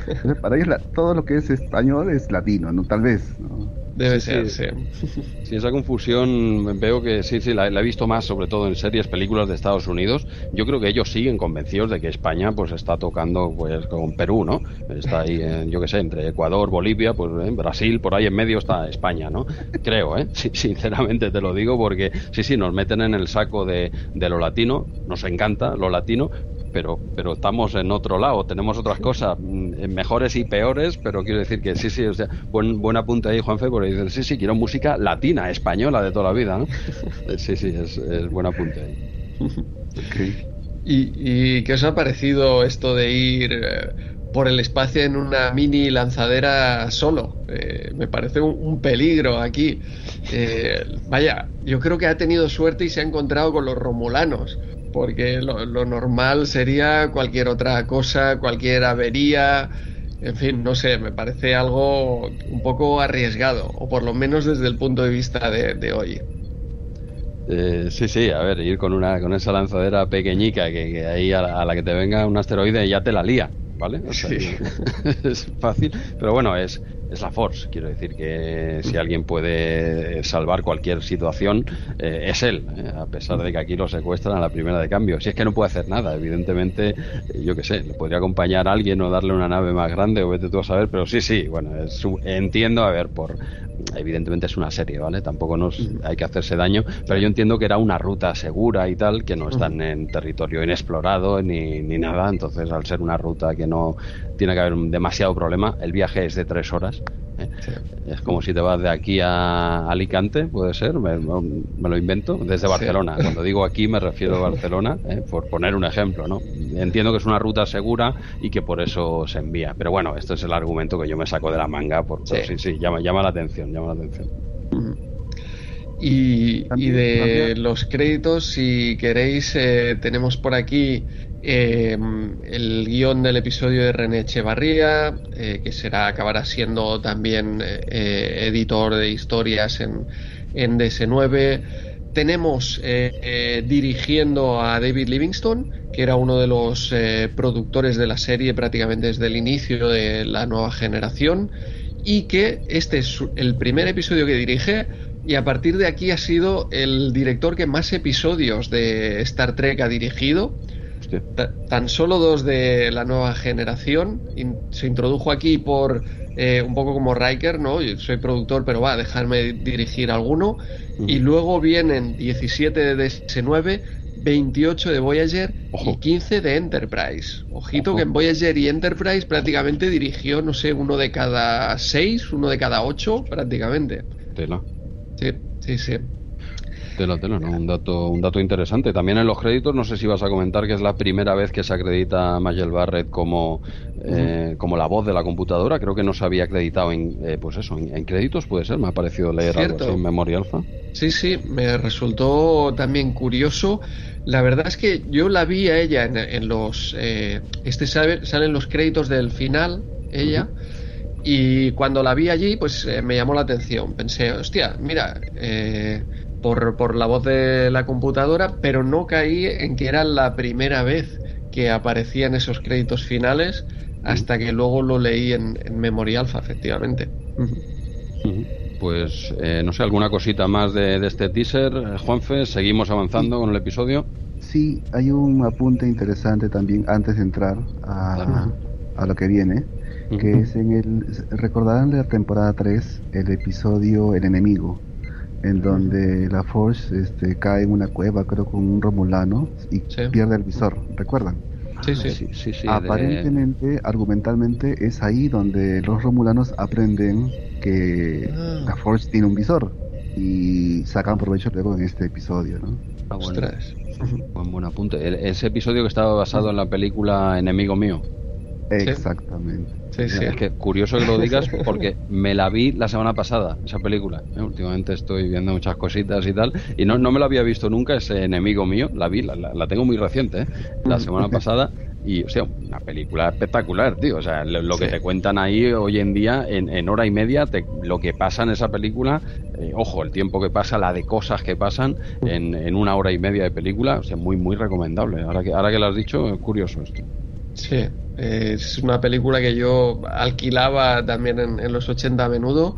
Entonces, para ellos todo lo que es español es latino, ¿no? Tal vez, ¿no? Debe ser, sí. sí. [LAUGHS] esa confusión veo que sí, sí, la, he visto más, sobre todo en series, películas de Estados Unidos. Yo creo que ellos siguen convencidos de que España pues está tocando pues con Perú, ¿no? Está ahí, yo qué sé, entre Ecuador, Bolivia, pues en Brasil, por ahí en medio está España, ¿no? Creo, ¿eh? [LAUGHS] sinceramente te lo digo porque sí, sí, nos meten en el saco de, de lo latino, nos encanta lo latino, pero, pero estamos en otro lado, tenemos otras cosas mm, mejores y peores, pero quiero decir que sí, sí, o sea, buen, buen apunte ahí, Juanfe, porque dicen, sí, sí, quiero música latina, española de toda la vida, ¿no? [LAUGHS] sí, sí, es, es buen apunte ahí. ¿Y, qué os ha parecido esto de ir eh, por el espacio en una mini lanzadera solo? Eh, me parece un, peligro aquí. Eh, vaya, yo creo que ha tenido suerte y se ha encontrado con los romulanos porque lo, normal sería cualquier otra cosa, cualquier avería, en fin, no sé, me parece algo un poco arriesgado, o por lo menos desde el punto de vista de, hoy. Eh, sí, sí, a ver, ir con una con esa lanzadera pequeñica que, ahí a la, que te venga un asteroide ya te la lía, ¿vale? [LAUGHS] es fácil, pero bueno, es, es la Force. Quiero decir que si alguien puede salvar cualquier situación, eh, es él, eh, a pesar de que aquí lo secuestran a la primera de cambio. Si es que no puede hacer nada, evidentemente, yo qué sé, le podría acompañar a alguien o darle una nave más grande o vete tú a saber, pero sí, sí, bueno, entiendo, a ver, por evidentemente es una serie, ¿vale? Tampoco nos hay que hacerse daño, pero yo entiendo que era una ruta segura y tal, que no están en territorio inexplorado ni, ni nada, entonces al ser una ruta que no tiene que haber demasiado problema, el viaje es de tres horas, ¿eh? Es como si te vas de aquí a Alicante, puede ser, me, lo invento, desde Barcelona. Cuando digo aquí me refiero a [LAUGHS] Barcelona, ¿eh? por poner un ejemplo, ¿no? Entiendo que es una ruta segura y que por eso se envía. Pero bueno, este es el argumento que yo me saco de la manga, porque sí, sí, llama, llama la atención, llama la atención. Y, de los créditos, si queréis, eh, tenemos por aquí eh, el guion del episodio de René Echevarría, eh, que será acabará siendo también editor de historias en, en DS9. Tenemos dirigiendo a David Livingstone, que era uno de los productores de la serie prácticamente desde el inicio de la nueva generación, y que este es el primer episodio que dirige y a partir de aquí ha sido el director que más episodios de Star Trek ha dirigido. Tan solo dos de la nueva generación. Se introdujo aquí por eh, un poco como Riker, ¿no? Yo soy productor, pero va, a dejarme dirigir alguno. Y luego vienen 17 de DS9, 28 de Voyager y 15 de Enterprise. Ojito que en Voyager y Enterprise prácticamente dirigió, no sé, uno de cada seis, uno de cada ocho, prácticamente. Tela. Sí, sí, sí. Tela, tela, ¿no? Un dato, un dato interesante. También en los créditos, no sé si vas a comentar que es la primera vez que se acredita a Mayel Barrett como, eh, como la voz de la computadora. Creo que no se había acreditado en, eh, pues eso, en, créditos, puede ser. Me ha parecido leer algo así en memoria alfa. Sí, sí, me resultó también curioso. La verdad es que yo la vi a ella en, los. Eh, este salen los créditos del final, ella. Y cuando la vi allí, pues eh, me llamó la atención. Pensé, hostia, mira, eh, por, por la voz de la computadora, pero no caí en que era la primera vez que aparecían esos créditos finales hasta que luego lo leí en, en Memory Alpha, efectivamente. Pues eh, no sé, alguna cosita más de, este teaser, Juanfe, seguimos avanzando con el episodio. Sí, hay un apunte interesante también antes de entrar a, a lo que viene, que es en el, recordarán de la temporada 3 el episodio El enemigo, en donde la Force este, cae en una cueva, creo, con un romulano y pierde el visor, ¿recuerdan? Sí, sí. sí, sí, Aparentemente, argumentalmente, es ahí donde los romulanos aprenden que ah. la Force tiene un visor y sacan provecho luego en este episodio, ¿no? Ah, bueno. Buen, buen apunte. ese episodio que estaba basado en la película Enemigo Mío. Exactamente. Sí, sí. Es que curioso que lo digas [LAUGHS] porque me la vi la semana pasada, esa película. ¿eh? Últimamente estoy viendo muchas cositas y tal. Y no, no me la había visto nunca, ese enemigo mío. La vi, la, la, tengo muy reciente, ¿eh? la semana [LAUGHS] pasada. Y, o sea, una película espectacular, tío. O sea, lo, que te cuentan ahí hoy en día, en, hora y media, lo que pasa en esa película, eh, ojo, el tiempo que pasa, la de cosas que pasan en, en, una hora y media de película, o sea, muy, muy recomendable. Ahora que, ahora que lo has dicho, es curioso esto. Sí, es una película que yo alquilaba también en, los 80 a menudo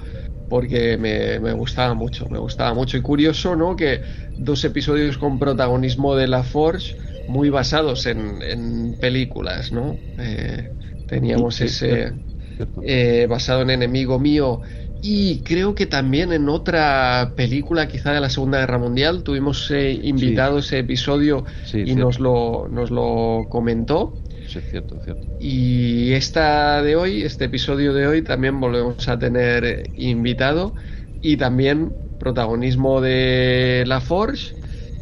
porque me, gustaba mucho, me gustaba mucho. Y curioso, ¿no? Que dos episodios con protagonismo de La Forge muy basados en, películas, ¿no? Eh, teníamos ese eh, basado en Enemigo Mío y creo que también en otra película, quizá de la Segunda Guerra Mundial, tuvimos eh, invitado ese episodio y nos lo, nos lo comentó cierto, cierto. Y esta de hoy, este episodio de hoy, también volvemos a tener invitado y también protagonismo de La Forge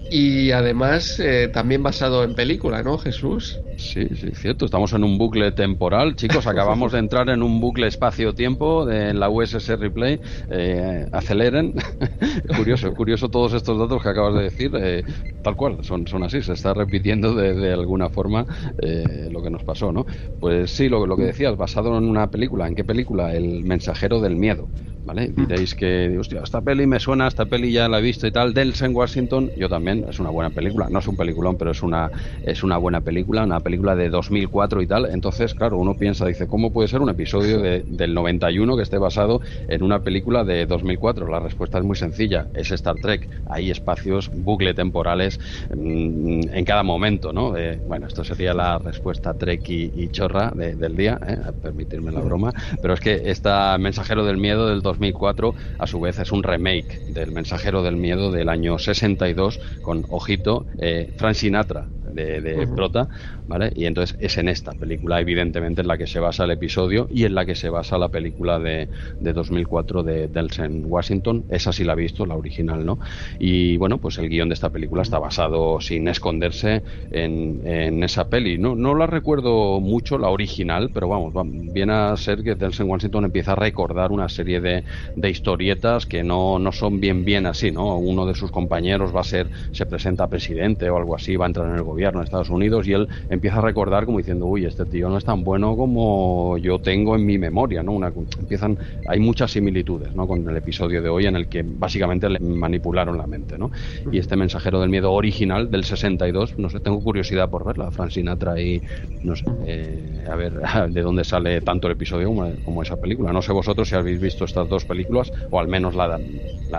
y además eh, también basado en película, ¿no, Jesús? Sí, sí, cierto. Estamos en un bucle temporal. [LAUGHS] Chicos, acabamos de entrar en un bucle espacio-tiempo en la USS Replay. Eh, aceleren. [LAUGHS] curioso, curioso todos estos datos que acabas de decir. Eh, tal cual, son, son así. Se está repitiendo de, alguna forma eh, lo que nos pasó, ¿no? Pues sí, lo, lo que decías, basado en una película. ¿En qué película? El mensajero del miedo. ¿vale? Diréis que, hostia, esta peli me suena, esta peli ya la he visto y tal, Delsen Washington, yo también, es una buena película, no es un peliculón, pero es una, es una buena película, una película de 2004 y tal, entonces, claro, uno piensa, dice, ¿cómo puede ser un episodio del 91 que esté basado en una película de 2004? La respuesta es muy sencilla, es Star Trek, hay espacios, bucle temporales mm, en cada momento, ¿no? Eh, bueno, esto sería la respuesta Trek y, chorra del día, ¿eh? permitirme la broma, pero es que esta Mensajero del Miedo del 2004, a su vez es un remake del Mensajero del Miedo del año 62 con, ojito, eh, Frank Sinatra de, Prota, ¿vale? Y entonces es en esta película, evidentemente, en la que se basa el episodio y en la que se basa la película de, de 2004 de Delsen Washington. Esa sí la he visto, la original, ¿no? Y bueno, pues el guion de esta película está basado, sin esconderse, en, en esa peli. No, no la recuerdo mucho, la original, pero vamos, viene a ser que Delsen Washington empieza a recordar una serie de, de historietas que no, no son bien bien así, ¿no? Uno de sus compañeros va a ser, se presenta presidente o algo así, va a entrar en el gobierno en Estados Unidos y él empieza a recordar como diciendo, uy, este tío no es tan bueno como yo tengo en mi memoria, ¿no? Una, empiezan, hay muchas similitudes, ¿no? Con el episodio de hoy en el que básicamente le manipularon la mente, ¿no? Y este mensajero del miedo original del 62, no sé, tengo curiosidad por verla, Frank Sinatra y no sé, eh, a ver [LAUGHS] de dónde sale tanto el episodio como, esa película. No sé vosotros si habéis visto estas dos películas o al menos la,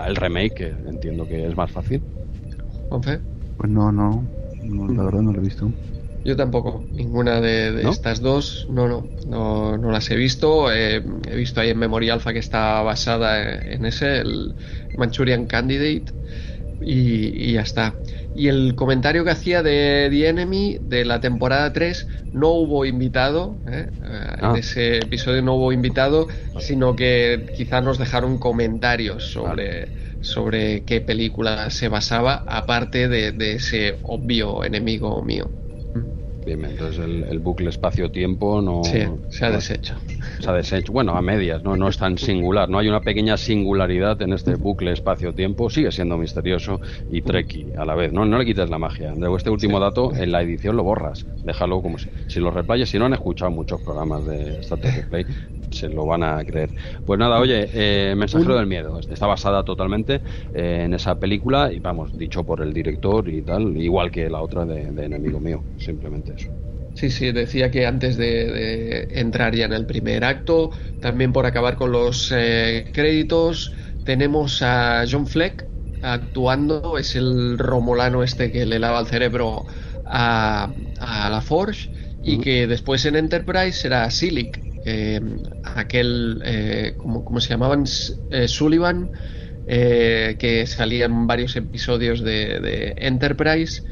el remake, que entiendo que es más fácil. Pues no, no. No, la verdad no lo he visto. Yo tampoco, ninguna de, estas dos, no, no, no, las he visto. he visto ahí en Memoria Alpha que está basada en ese, el Manchurian Candidate, y, ya está. Y el comentario que hacía de The Enemy de la temporada 3, no hubo invitado, ¿eh? en ah. ese episodio no hubo invitado, sino que quizá nos dejaron comentarios sobre sobre qué película se basaba, aparte de, ese obvio enemigo mío. Bien, entonces el, bucle espacio-tiempo no... Sí, se ha deshecho. Se ha deshecho. Bueno, a medias, ¿no? No es tan singular. No hay una pequeña singularidad en este bucle espacio-tiempo. Sigue siendo misterioso y treki a la vez. No, no le quites la magia. De este último dato, en la edición lo borras. Déjalo como si... Si lo replayes, si no han escuchado muchos programas de Star Trek Play, se lo van a creer. Pues nada, oye, eh, Mensajero del Miedo. Está basada totalmente eh, en esa película y vamos, dicho por el director y tal, igual que la otra de, Enemigo Mío. Simplemente eso. Sí, sí, decía que antes de, entrar ya en el primer acto, también por acabar con los eh, créditos, tenemos a John Fleck actuando, es el romulano este que le lava el cerebro a, la Forge y que después en Enterprise será Silic, eh, aquel, eh, ¿cómo, se llamaban? Sullivan, que salía en varios episodios de Enterprise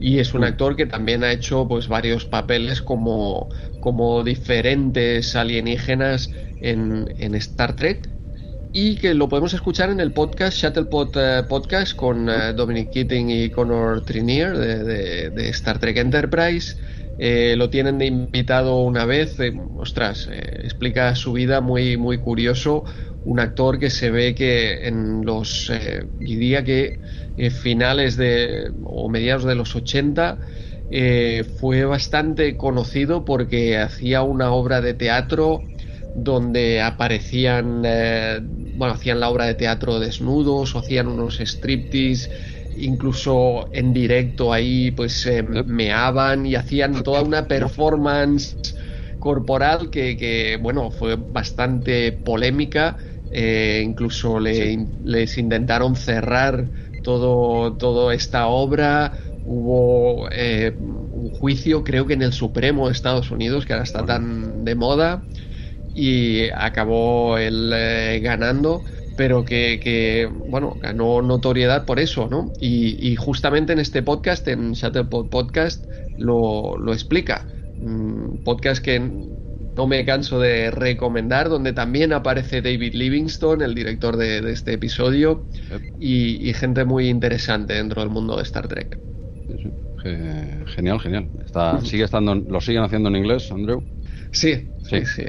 y es un mm. actor que también ha hecho pues varios papeles como, como diferentes alienígenas en, en Star Trek y que lo podemos escuchar en el podcast Shuttlepod eh, Podcast con eh, Dominic Keating y Connor Trinier de, de, Star Trek Enterprise. Eh, lo tienen de invitado una vez, ostras, explica su vida muy, muy curioso. Un actor que se ve que en los, diría que eh, finales de o mediados de los 80 eh, fue bastante conocido porque hacía una obra de teatro donde aparecían eh, bueno hacían la obra de teatro desnudos o hacían unos striptease incluso en directo ahí pues meaban y hacían toda una performance corporal que, bueno fue bastante polémica. Incluso les intentaron cerrar todo, toda esta obra. Hubo eh, un juicio, creo que en el Supremo de Estados Unidos, que ahora está tan de moda, y acabó él eh, ganando, pero que, bueno, ganó notoriedad por eso, ¿no? Y, justamente en este podcast, en Shutterpod Podcast, lo, lo explica. Un podcast que no me canso de recomendar, donde también aparece David Livingstone, el director de, este episodio, y, gente muy interesante dentro del mundo de Star Trek. Genial, genial. Está, sigue estando, ¿Lo siguen haciendo en inglés, Andrew? Sí, sí, sí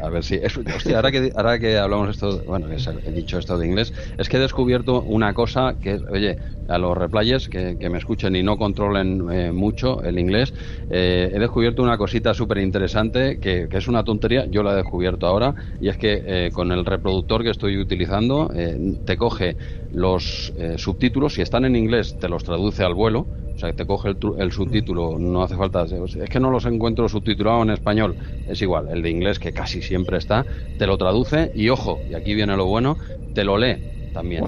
a ver si. hostia, ahora que, ahora que hablamos esto, bueno, he dicho esto de inglés, es que he descubierto una cosa que, oye, a los replayers que, me escuchen y no controlen eh, mucho el inglés, eh, he descubierto una cosita súper interesante que, es una tontería, yo la he descubierto ahora, y es que eh, con el reproductor que estoy utilizando, te coge los subtítulos, si están en inglés, te los traduce al vuelo o sea, te coge el, subtítulo, no hace falta. Es que no los encuentro subtitulados en español. Es igual, el de inglés, que casi siempre está, te lo traduce y ojo, y aquí viene lo bueno, te lo lee también.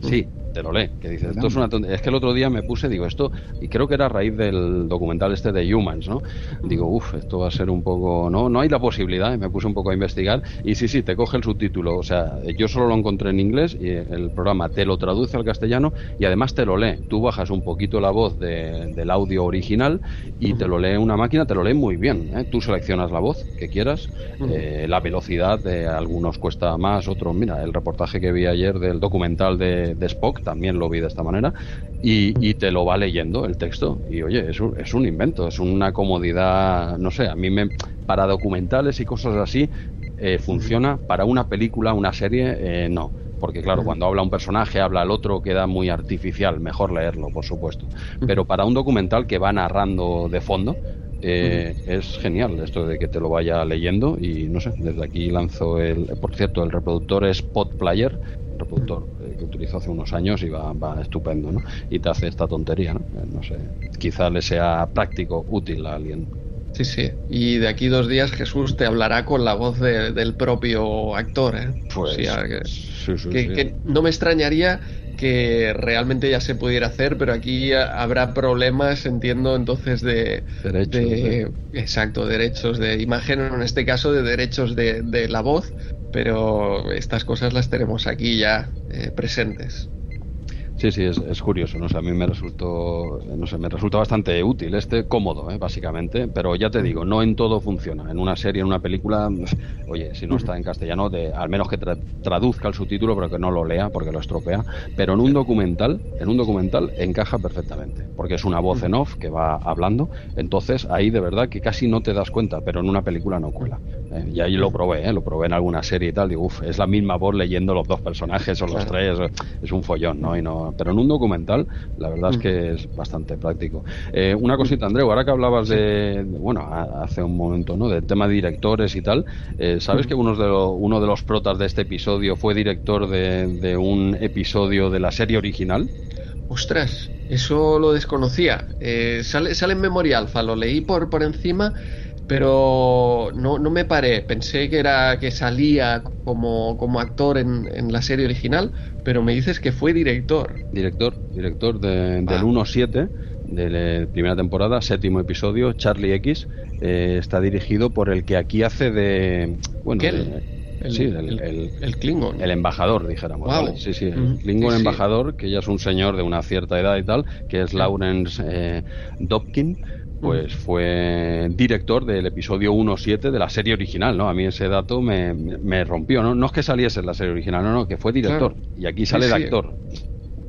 sí, te lo lee, que dices, esto es una Es que el otro día me puse, digo, esto, y creo que era a raíz del documental este de Humans, ¿no? Digo, uff, esto va a ser un poco, no, no hay la posibilidad, y me puse un poco a investigar, y sí, sí, te coge el subtítulo, o sea, yo solo lo encontré en inglés, y el programa te lo traduce al castellano, y además te lo lee. Tú bajas un poquito la voz del audio original, y te lo lee una máquina, te lo lee muy bien, ¿eh? Tú seleccionas la voz que quieras, eh, la velocidad, de algunos cuesta más, otros, mira, el reportaje que vi ayer del documental de, de Spock, también lo vi de esta manera, y, te lo va leyendo el texto. Y oye, es un, es un invento, es una comodidad, no sé, a mí me, para documentales y cosas así, eh, funciona, para una película, una serie, eh, no. Porque claro, cuando habla un personaje, habla el otro, queda muy artificial, mejor leerlo, por supuesto. Pero para un documental que va narrando de fondo, eh, es genial esto de que te lo vaya leyendo y no sé, desde aquí lanzo el, por cierto, el reproductor es Podplayer, reproductor que utilizó hace unos años y va, estupendo, ¿no? Y te hace esta tontería, ¿no? Eh, no sé, quizá le sea práctico, útil a alguien. Sí, sí. Y de aquí dos días Jesús te hablará con la voz del propio actor, ¿eh? Pues, que, no me extrañaría que realmente ya se pudiera hacer, pero aquí habrá problemas, entiendo, entonces de... Derechos. De, Exacto, derechos de imagen, en este caso de derechos de, de la voz, pero estas cosas las tenemos aquí ya eh, presentes. Sí, sí, es, curioso, no sé, a mí me resultó, no sé, me resulta bastante útil, este cómodo, ¿eh? básicamente, pero ya te digo, no en todo funciona. En una serie, en una película, [LAUGHS] oye, si no está en castellano, de, al menos que traduzca el subtítulo, pero que no lo lea porque lo estropea. Pero en un documental, en un documental encaja perfectamente, porque es una voz en off que va hablando, entonces ahí de verdad que casi no te das cuenta, pero en una película no cuela. ¿Eh? Y ahí lo probé, ¿eh? lo probé en alguna serie y tal, digo, uff, es la misma voz leyendo los dos personajes o los tres, es un follón, ¿no? Y no pero en un documental la verdad es mm. que es bastante práctico. Eh, una cosita, Andreu, ahora que hablabas de, bueno, hace un momento, ¿no? Del tema de directores y tal, eh, ¿sabes mm. que uno de, uno de los protas de este episodio fue director de, un episodio de la serie original? Ostras, eso lo desconocía. Eh, sale, sale en Memoria Alpha, lo leí por, por encima pero no, no me paré. Pensé que era que salía como, como actor en, en, la serie original, pero me dices que fue director. Director, director de, del 1-7 de la primera temporada, séptimo episodio, Charlie X, eh, está dirigido por el que aquí hace de... Bueno, el, sí, el, el, Klingon. El embajador, dijéramos. Sí, sí, el Klingon embajador, que ya es un señor de una cierta edad y tal, que es Lawrence eh, Dobkin pues fue director del episodio 1-7 de la serie original, ¿no? A mí ese dato me, me, rompió, ¿no? No es que saliese en la serie original, no, no, que fue director. Y aquí sale de actor.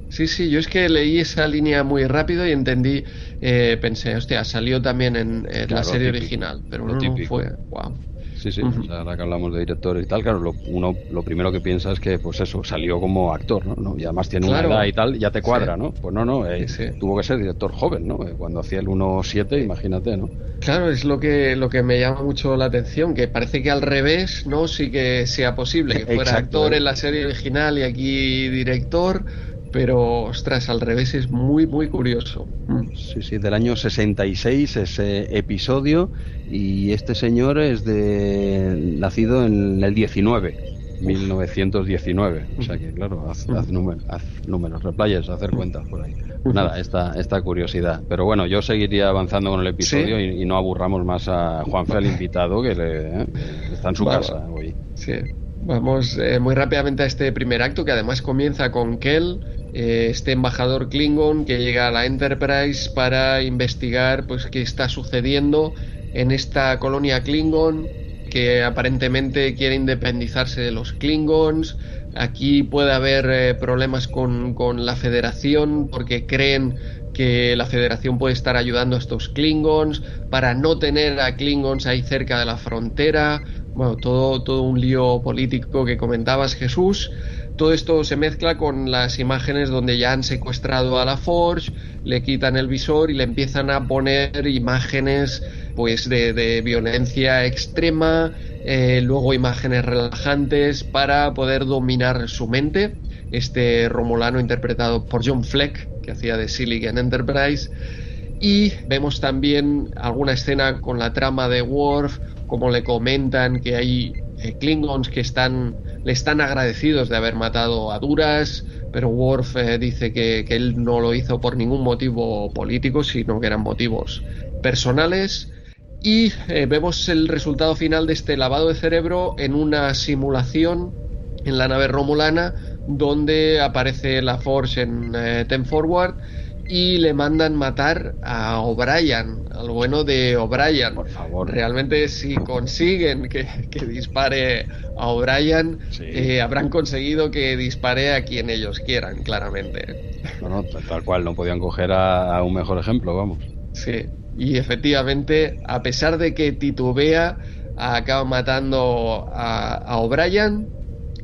Sí, sí, yo es que leí esa línea muy rápido y entendí, eh, pensé, hostia, salió también en, la serie original, pero no, no fue, wow. Sí, sí, ahora que hablamos de directores y tal, claro, lo, uno lo primero que piensa es que, pues eso, salió como actor, ¿no? Y además tiene una edad y tal, ya te cuadra, ¿no? Pues no, no, eh, tuvo que ser director joven, ¿no? Eh, cuando hacía el 1.7, imagínate, ¿no? Claro, es lo que, lo que me llama mucho la atención, que parece que al revés, ¿no? Sí que sea posible que fuera actor en la serie original y aquí director, pero ostras, al revés es muy, muy curioso. Mm. Sí, sí, del año 66 ese episodio y este señor es de nacido en el 19. 1919, o sea que claro, haz, haz, números, haz números, replayes, hacer cuentas por ahí. Nada, esta, esta curiosidad. Pero bueno, yo seguiría avanzando con el episodio y, no aburramos más a Juanfe, el invitado, que, le, ¿eh? está en su casa hoy. Sí. Vamos eh, muy rápidamente a este primer acto que además comienza con Kel, eh, este embajador Klingon que llega a la Enterprise para investigar pues qué está sucediendo en esta colonia Klingon que aparentemente quiere independizarse de los Klingons. Aquí puede haber eh, problemas con, con la Federación porque creen que la Federación puede estar ayudando a estos Klingons para no tener a Klingons ahí cerca de la frontera bueno, todo, todo un lío político que comentabas, Jesús. Todo esto se mezcla con las imágenes donde ya han secuestrado a la Forge, le quitan el visor y le empiezan a poner imágenes pues de, violencia extrema, eh, luego imágenes relajantes para poder dominar su mente. Este Romulano interpretado por John Fleck, que hacía de Silicon Enterprise. Y vemos también alguna escena con la trama de Worf como le comentan que hay eh, Klingons que están, le están agradecidos de haber matado a Duras, pero Worf eh, dice que, él no lo hizo por ningún motivo político, sino que eran motivos personales. Y eh, vemos el resultado final de este lavado de cerebro en una simulación en la nave romulana donde aparece la Force en Ten Forward y le mandan matar a O'Brien, al bueno de O'Brien. Por favor. Realmente si consiguen que, dispare a O'Brien, eh, habrán conseguido que dispare a quien ellos quieran, claramente. No, tal cual, no podían coger a, un mejor ejemplo, vamos. Sí, y efectivamente, a pesar de que titubea, acaba matando a, a O'Brien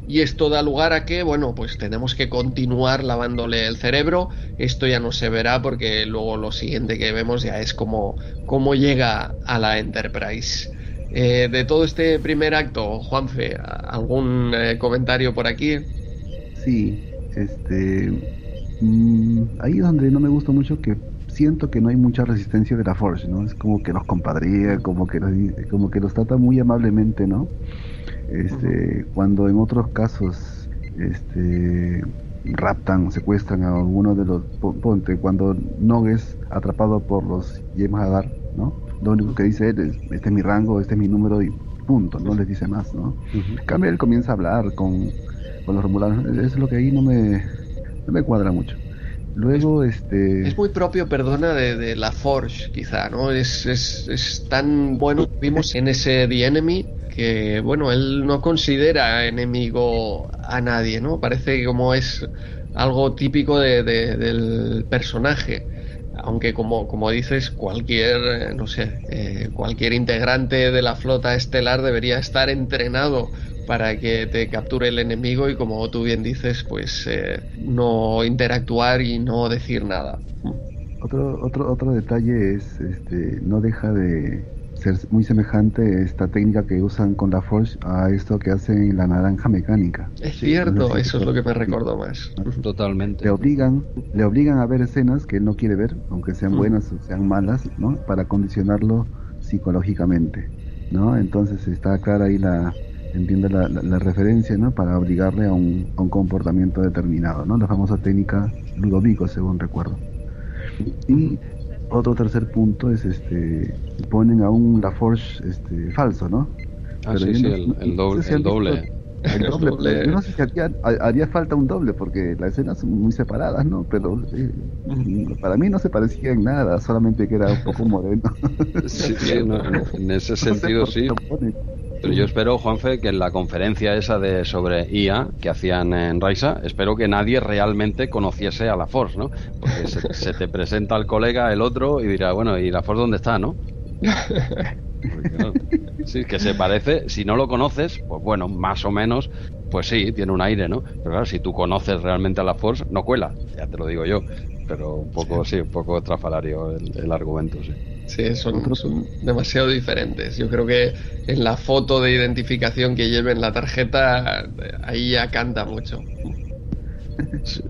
y esto da lugar a que, bueno, pues tenemos que continuar lavándole el cerebro. Esto ya no se verá porque luego lo siguiente que vemos ya es como cómo llega a la Enterprise. Eh, de todo este primer acto, Juanfe, ¿algún eh, comentario por aquí? Sí, este. Mm, ahí es donde no me gusta mucho que siento que no hay mucha resistencia de la Force, ¿no? Es como que los compadría, como que, como que los trata muy amablemente, ¿no? Este, cuando en otros casos este, raptan, secuestran a alguno de los ponte cuando Nog es atrapado por los Hadar, ¿no? Lo único que dice él es este es mi rango, este es mi número y punto, no les dice más, ¿no? cambio él comienza a hablar con, con los romulanos, es lo que ahí no me, no me cuadra mucho. Luego, este... Es muy propio, perdona, de, la Forge, quizá, ¿no? Es, es, es tan bueno, vimos en ese The Enemy, que, bueno, él no considera enemigo a nadie, ¿no? Parece como es algo típico de, del personaje. Aunque como, como dices, cualquier, no sé, eh, cualquier integrante de la flota estelar debería estar entrenado para que te capture el enemigo y como tú bien dices, pues eh, no interactuar y no decir nada. Otro, otro, otro detalle es, este, no deja de ser muy semejante esta técnica que usan con la Forge a esto que hacen la naranja mecánica. Es cierto, eso es lo que me recordó más. Totalmente. Le obligan, le obligan a ver escenas que él no quiere ver, aunque sean buenas o sean malas, ¿no? Para condicionarlo psicológicamente, ¿no? Entonces está clara ahí la, entiende la, la, referencia, ¿no? Para obligarle a un, a un, comportamiento determinado, ¿no? La famosa técnica Ludovico, según recuerdo. Y otro tercer punto es, este, ponen a un LaForge este, falso, ¿no? Ah, sí, sí, el, doble. el [LAUGHS] doble. El doble, yo no sé si haría, haría, falta un doble porque las escenas son muy separadas, ¿no? Pero eh, [LAUGHS] para mí no se parecía en nada, solamente que era un poco moreno. Sí, en ese [LAUGHS] sentido sí. Pero yo espero, Juanfe, que en la conferencia esa de sobre IA que hacían en Raisa, espero que nadie realmente conociese a la Force, ¿no? Porque se, [LAUGHS] te presenta el colega, el otro, y dirá, bueno, ¿y la Force dónde está, no? sí, que se parece, si no lo conoces, pues bueno, más o menos, pues sí, tiene un aire, ¿no? Pero claro, si tú conoces realmente a la Force, no cuela, ya te lo digo yo. Pero un poco, sí, un poco trafalario el, el argumento, sí. Sí, son, son, demasiado diferentes. Yo creo que en la foto de identificación que lleven la tarjeta, ahí ya canta mucho.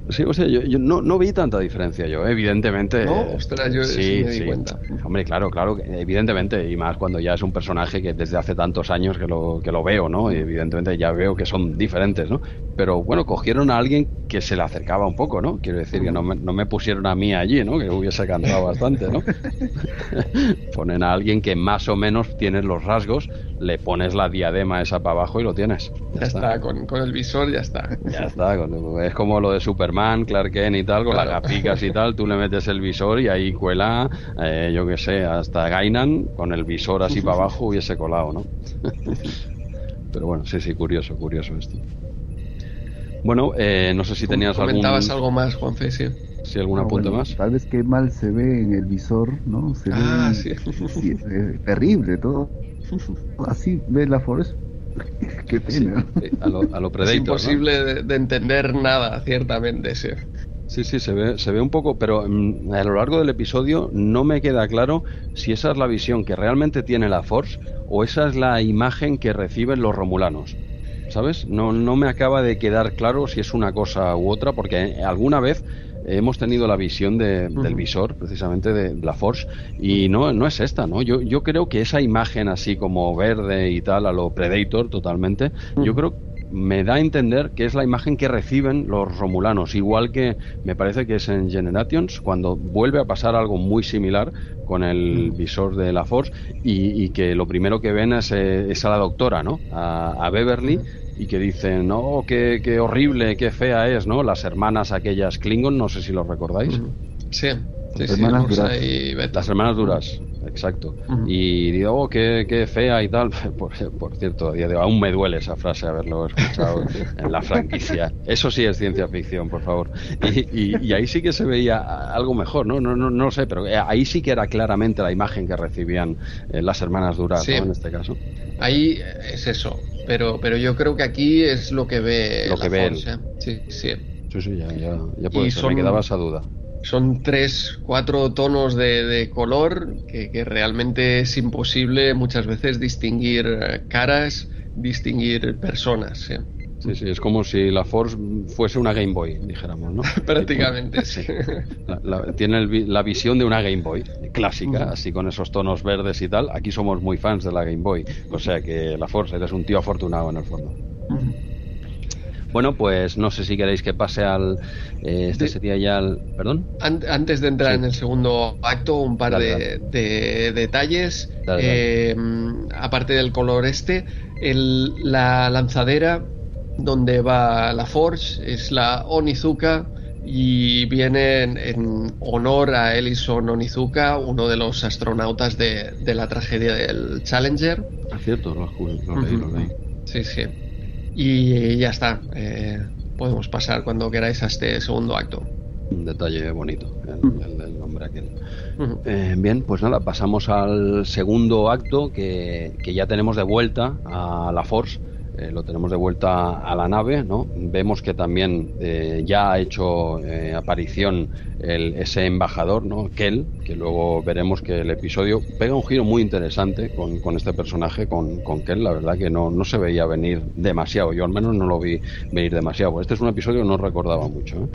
Sí, o sea, yo, no, no, vi tanta diferencia yo, evidentemente. No, ostras, yo sí, me di cuenta. Hombre, claro, claro, evidentemente, y más cuando ya es un personaje que desde hace tantos años que lo, que lo veo, ¿no? Y evidentemente ya veo que son diferentes, ¿no? Pero bueno, cogieron a alguien que se le acercaba un poco, ¿no? Quiero decir que no me, no me pusieron a mí allí, ¿no? Que hubiese cantado bastante, ¿no? [LAUGHS] Ponen a alguien que más o menos tiene los rasgos, le pones la diadema esa para abajo y lo tienes. Ya, está, Con, con, el visor ya está. Ya está, es como lo de Superman, Clark Kent y tal, con las gapicas y [LAUGHS] tal, tú le metes el visor y ahí cuela, eh, yo que sé, hasta Gainan con el visor así para abajo hubiese colado, ¿no? [LAUGHS] Pero bueno, sí, sí, curioso, curioso esto. Bueno, eh, no sé si tenías comentabas algo más, Juanfe, sí. Sí, algún apunte más. Tal vez que mal se ve en el visor, ¿no? Se ah, sí. [LAUGHS] terrible todo. Así ve la Forest [LAUGHS] Qué pena. a, lo, a lo Predator, Es imposible de, entender nada, ciertamente, sí. Sí, sí, se ve, se ve un poco, pero mm, a lo largo del episodio no me queda claro si esa es la visión que realmente tiene la Force o esa es la imagen que reciben los romulanos. ¿Sabes? No, no me acaba de quedar claro si es una cosa u otra, porque alguna vez hemos tenido la visión de, del visor, precisamente de la Force, y no, no es esta, ¿no? Yo, yo creo que esa imagen así como verde y tal, a lo Predator totalmente, yo creo me da a entender que es la imagen que reciben los romulanos, igual que me parece que es en Generations, cuando vuelve a pasar algo muy similar con el visor de la Force y, que lo primero que ven es, eh, a la doctora, ¿no? A, a Beverly y que dicen, no, qué, qué, horrible, qué fea es, ¿no? Las hermanas aquellas Klingon, no sé si lo recordáis. Sí, sí, Las hermanas duras. Las hermanas duras, exacto. Y digo, oh, qué, qué, fea y tal. [LAUGHS] Por, por cierto, aún me duele esa frase haberlo escuchado [LAUGHS] en la franquicia. Eso sí es ciencia ficción, por favor. Y, y, ahí sí que se veía algo mejor, ¿no? No, no, no sé, pero eh, ahí sí que era claramente la imagen que recibían eh, las hermanas duras, ¿no? En este caso. Ahí es eso pero, pero yo creo que aquí es lo que ve lo que ve él. Sí, sí. Sí, sí, ya, ya, ya puede ser. me quedaba esa duda. Son tres, cuatro tonos de, de color que, que, realmente es imposible muchas veces distinguir eh, caras, distinguir personas. ¿sí? Sí, sí, es como si la Force fuese una Game Boy, dijéramos, ¿no? [LAUGHS] Prácticamente, sí. [LAUGHS] tiene la visión de una Game Boy clásica, así con esos tonos verdes y tal. Aquí somos muy fans de la Game Boy, o sea que la Force eres un tío afortunado en el fondo. Bueno, pues no sé si queréis que pase al. Eh, este sería ya el. ¿Perdón? antes de entrar en el segundo acto, un par de, detalles. Eh, aparte del color este, el, la lanzadera donde va la Forge, es la Onizuka y viene en, honor a Ellison Onizuka, uno de los astronautas de, la tragedia del Challenger. Ah, cierto, lo, leí, lo leí. Sí, sí. Y ya está. Eh, podemos pasar cuando queráis a este segundo acto. Un detalle bonito, el, del nombre aquel. Eh, bien, pues nada, pasamos al segundo acto que, que ya tenemos de vuelta a la Force eh, lo tenemos de vuelta a la nave, ¿no? Vemos que también eh, ya ha hecho eh, aparición el, ese embajador, ¿no? Kel, que luego veremos que el episodio pega un giro muy interesante con, con este personaje, con, con Kel, la verdad que no, no se veía venir demasiado, yo al menos no lo vi venir demasiado. Este es un episodio que no recordaba mucho.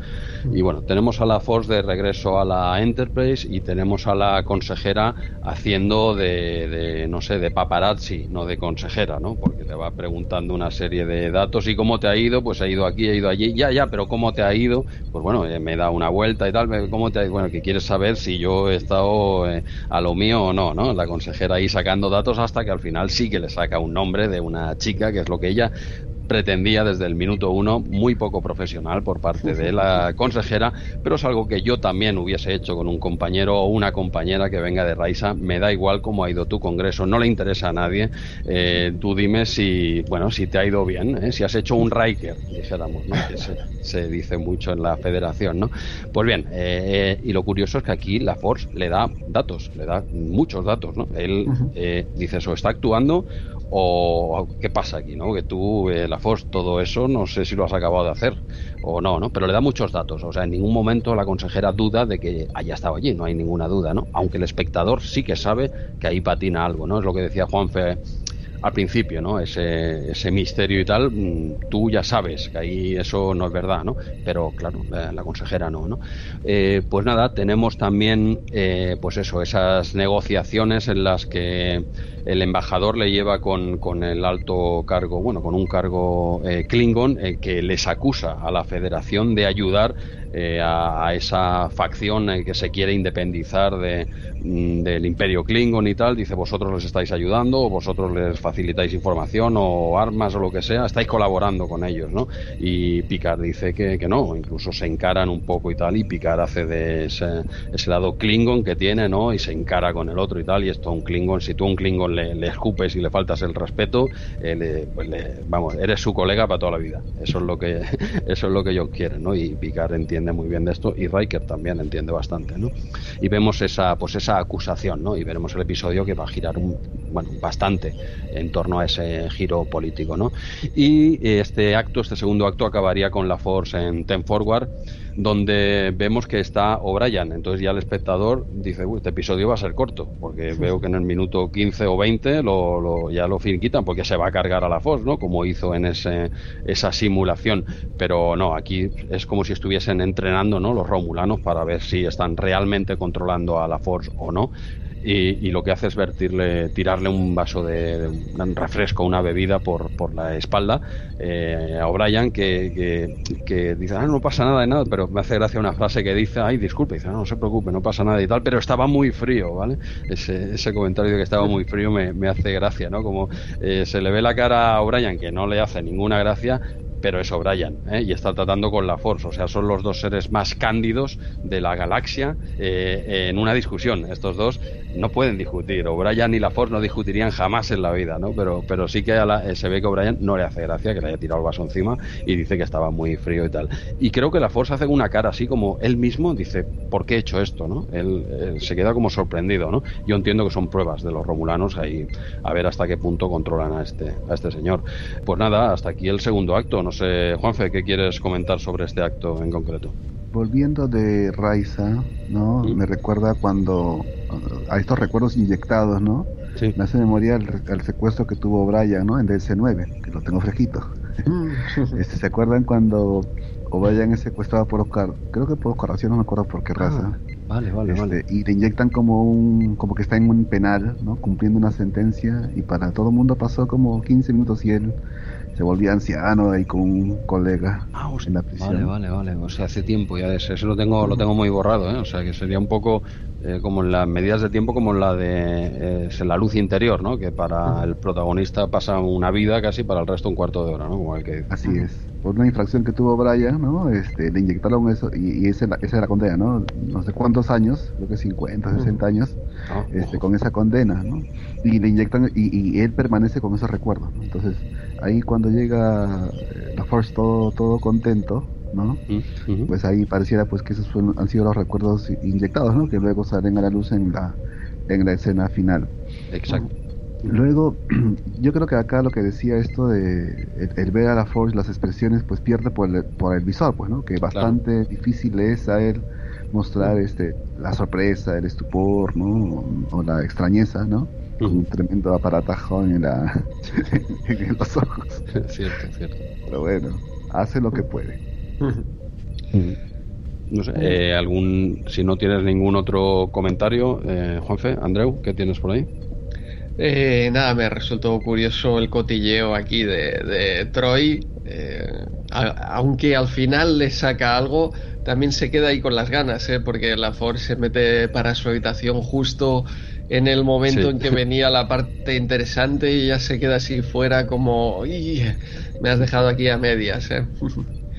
Y bueno, tenemos a la Force de regreso a la Enterprise y tenemos a la consejera haciendo de, de no sé, de paparazzi, no de consejera, ¿no? Porque le va preguntando una serie de datos. Y cómo te ha ido, pues he ido aquí, he ido allí, ya, ya, pero cómo te ha ido, pues bueno, eh, me da una vuelta y tal, cómo te ha ido, bueno, que quieres saber si yo he estado eh, a lo mío o no, ¿no? La consejera ahí sacando datos hasta que al final sí que le saca un nombre de una chica, que es lo que ella pretendía desde el minuto uno, muy poco profesional por parte de la [LAUGHS] consejera, pero es algo que yo también hubiese hecho con un compañero o una compañera que venga de Raisa. Me da igual cómo ha ido tu congreso, no le interesa a nadie. Eh, tú dime si, bueno, si te ha ido bien, ¿eh? si has hecho un Riker, dijéramos, ¿no? que se, dice mucho en la federación. ¿no? Pues bien, eh, y lo curioso es que aquí la Force le da datos, le da muchos datos. ¿no? Él dice eso, está actuando o qué pasa aquí, ¿no? Que tú, eh, la FOS, todo eso, no sé si lo has acabado de hacer o no, ¿no? Pero le da muchos datos, o sea, en ningún momento la consejera duda de que haya estado allí, no hay ninguna duda, ¿no? Aunque el espectador sí que sabe que ahí patina algo, ¿no? Es lo que decía Juanfe al principio, ¿no? Ese, ese misterio y tal, mm, tú ya sabes que ahí eso no es verdad, ¿no? Pero claro, la, consejera no, ¿no? Eh, pues nada, tenemos también, eh, pues eso, esas negociaciones en las que el embajador le lleva con, con el alto cargo, bueno, con un cargo eh, Klingon que les acusa a la federación de ayudar eh, a, esa facción eh, que se quiere independizar de, mm, del imperio Klingon y tal, dice vosotros les estáis ayudando, o vosotros les facilitáis información o armas o lo que sea, estáis colaborando con ellos, ¿no? Y Picard dice que, que no, incluso se encaran un poco y tal, y Picard hace de ese, ese, lado Klingon que tiene, ¿no? Y se encara con el otro y tal, y esto un Klingon, si tú un Klingon le, le escupes y le faltas el respeto, eh, pues vamos, eres su colega para toda la vida. Eso es lo que, [LAUGHS] eso es lo que ellos quieren, ¿no? Y Picard entiende muy bien de esto y Riker también entiende bastante, ¿no? Y vemos esa, pues esa acusación, ¿no? Y veremos el episodio que va a girar un, bueno, bastante en torno a ese giro político, ¿no? Y este acto, este segundo acto acabaría con la Force en Ten Forward donde vemos que está O'Brien. Entonces ya el espectador dice, este episodio va a ser corto, porque veo que en el minuto 15 o 20 lo, ya lo finquitan, porque se va a cargar a la Fox, ¿no? Como hizo en ese, esa simulación. Pero no, aquí es como si estuviesen entrenando, ¿no? Los romulanos para ver si están realmente controlando a la Force o no y, lo que hace es vertirle, tirarle un vaso de, un refresco, una bebida por, por la espalda eh, a O'Brien que, que, dice, ah, no pasa nada de nada, pero me hace gracia una frase que dice, ay, disculpe, dice, no, no se preocupe, no pasa nada y tal, pero estaba muy frío, ¿vale? Ese, ese comentario de que estaba muy frío me, me hace gracia, ¿no? Como eh, se le ve la cara a O'Brien que no le hace ninguna gracia, pero es O'Brien ¿eh? y está tratando con la Force, o sea, son los dos seres más cándidos de la galaxia eh, en una discusión. Estos dos no pueden discutir, O'Brien y la Force no discutirían jamás en la vida, ¿no? Pero, pero sí que eh, se ve que O'Brien no le hace gracia que le haya tirado el vaso encima y dice que estaba muy frío y tal. Y creo que la Force hace una cara así como él mismo dice, ¿por qué he hecho esto? ¿no? Él, se queda como sorprendido, ¿no? Yo entiendo que son pruebas de los romulanos ahí a ver hasta qué punto controlan a este, a este señor. Pues nada, hasta aquí el segundo acto, no sé, Juanfe, ¿qué quieres comentar sobre este acto en concreto? Volviendo de Raiza, ¿no? Me recuerda cuando a estos recuerdos inyectados, ¿no? Me hace memoria al, secuestro que tuvo Brian, ¿no? En DLC9, que lo tengo fresquito. Mm. [LAUGHS] [LAUGHS] este, ¿Se acuerdan cuando O'Brien es secuestrado por Oscar? Creo que por Oscar no me acuerdo por qué ah, raza. vale, vale, este, vale. Y le inyectan como un, como que está en un penal, ¿no? Cumpliendo una sentencia y para todo el mundo pasó como 15 minutos y él se volvía anciano ahí con un colega ah, en la prisión. Vale, vale, vale. O sea, hace tiempo ya de eso. Eso lo tengo, lo tengo muy borrado, ¿eh? O sea, que sería un poco eh, como en las medidas de tiempo como en la de eh, la luz interior, ¿no? Que para el protagonista pasa una vida casi, para el resto un cuarto de hora, ¿no? Como el que Así es. Por una infracción que tuvo Brian, ¿no? Este, le inyectaron eso y, y esa, esa, es la condena, ¿no? No sé cuántos años, creo que 50, 60 años, ah, este, con esa condena, ¿no? Y le inyectan y, y él permanece con esos recuerdos, ¿no? Entonces, ahí cuando llega eh, la Force todo, todo contento, ¿no? Pues ahí pareciera pues que esos han sido los recuerdos inyectados, ¿no? Que luego salen a la luz en la, en la escena final. Exacto. Luego, [CLEARS THROAT] yo creo que acá lo que decía esto de el, ver a la Force, las expresiones, pues pierde por el, por el visor, pues, ¿no? Que bastante difícil es a él mostrar este la sorpresa, el estupor, ¿no? O, la extrañeza, ¿no? Un tremendo aparatajo en, la, [LAUGHS] en los ojos. cierto, cierto. Pero bueno, hace lo que puede. No sé, eh, algún, si no tienes ningún otro comentario, eh, Juanfe, Andreu, ¿qué tienes por ahí? Eh, nada, me resultó curioso el cotilleo aquí de, Troy. Eh, aunque al final le saca algo, también se queda ahí con las ganas, ¿eh? porque la Ford se mete para su habitación justo en el momento en que venía la parte interesante y ya se queda así fuera como, me has dejado aquí a medias. ¿eh?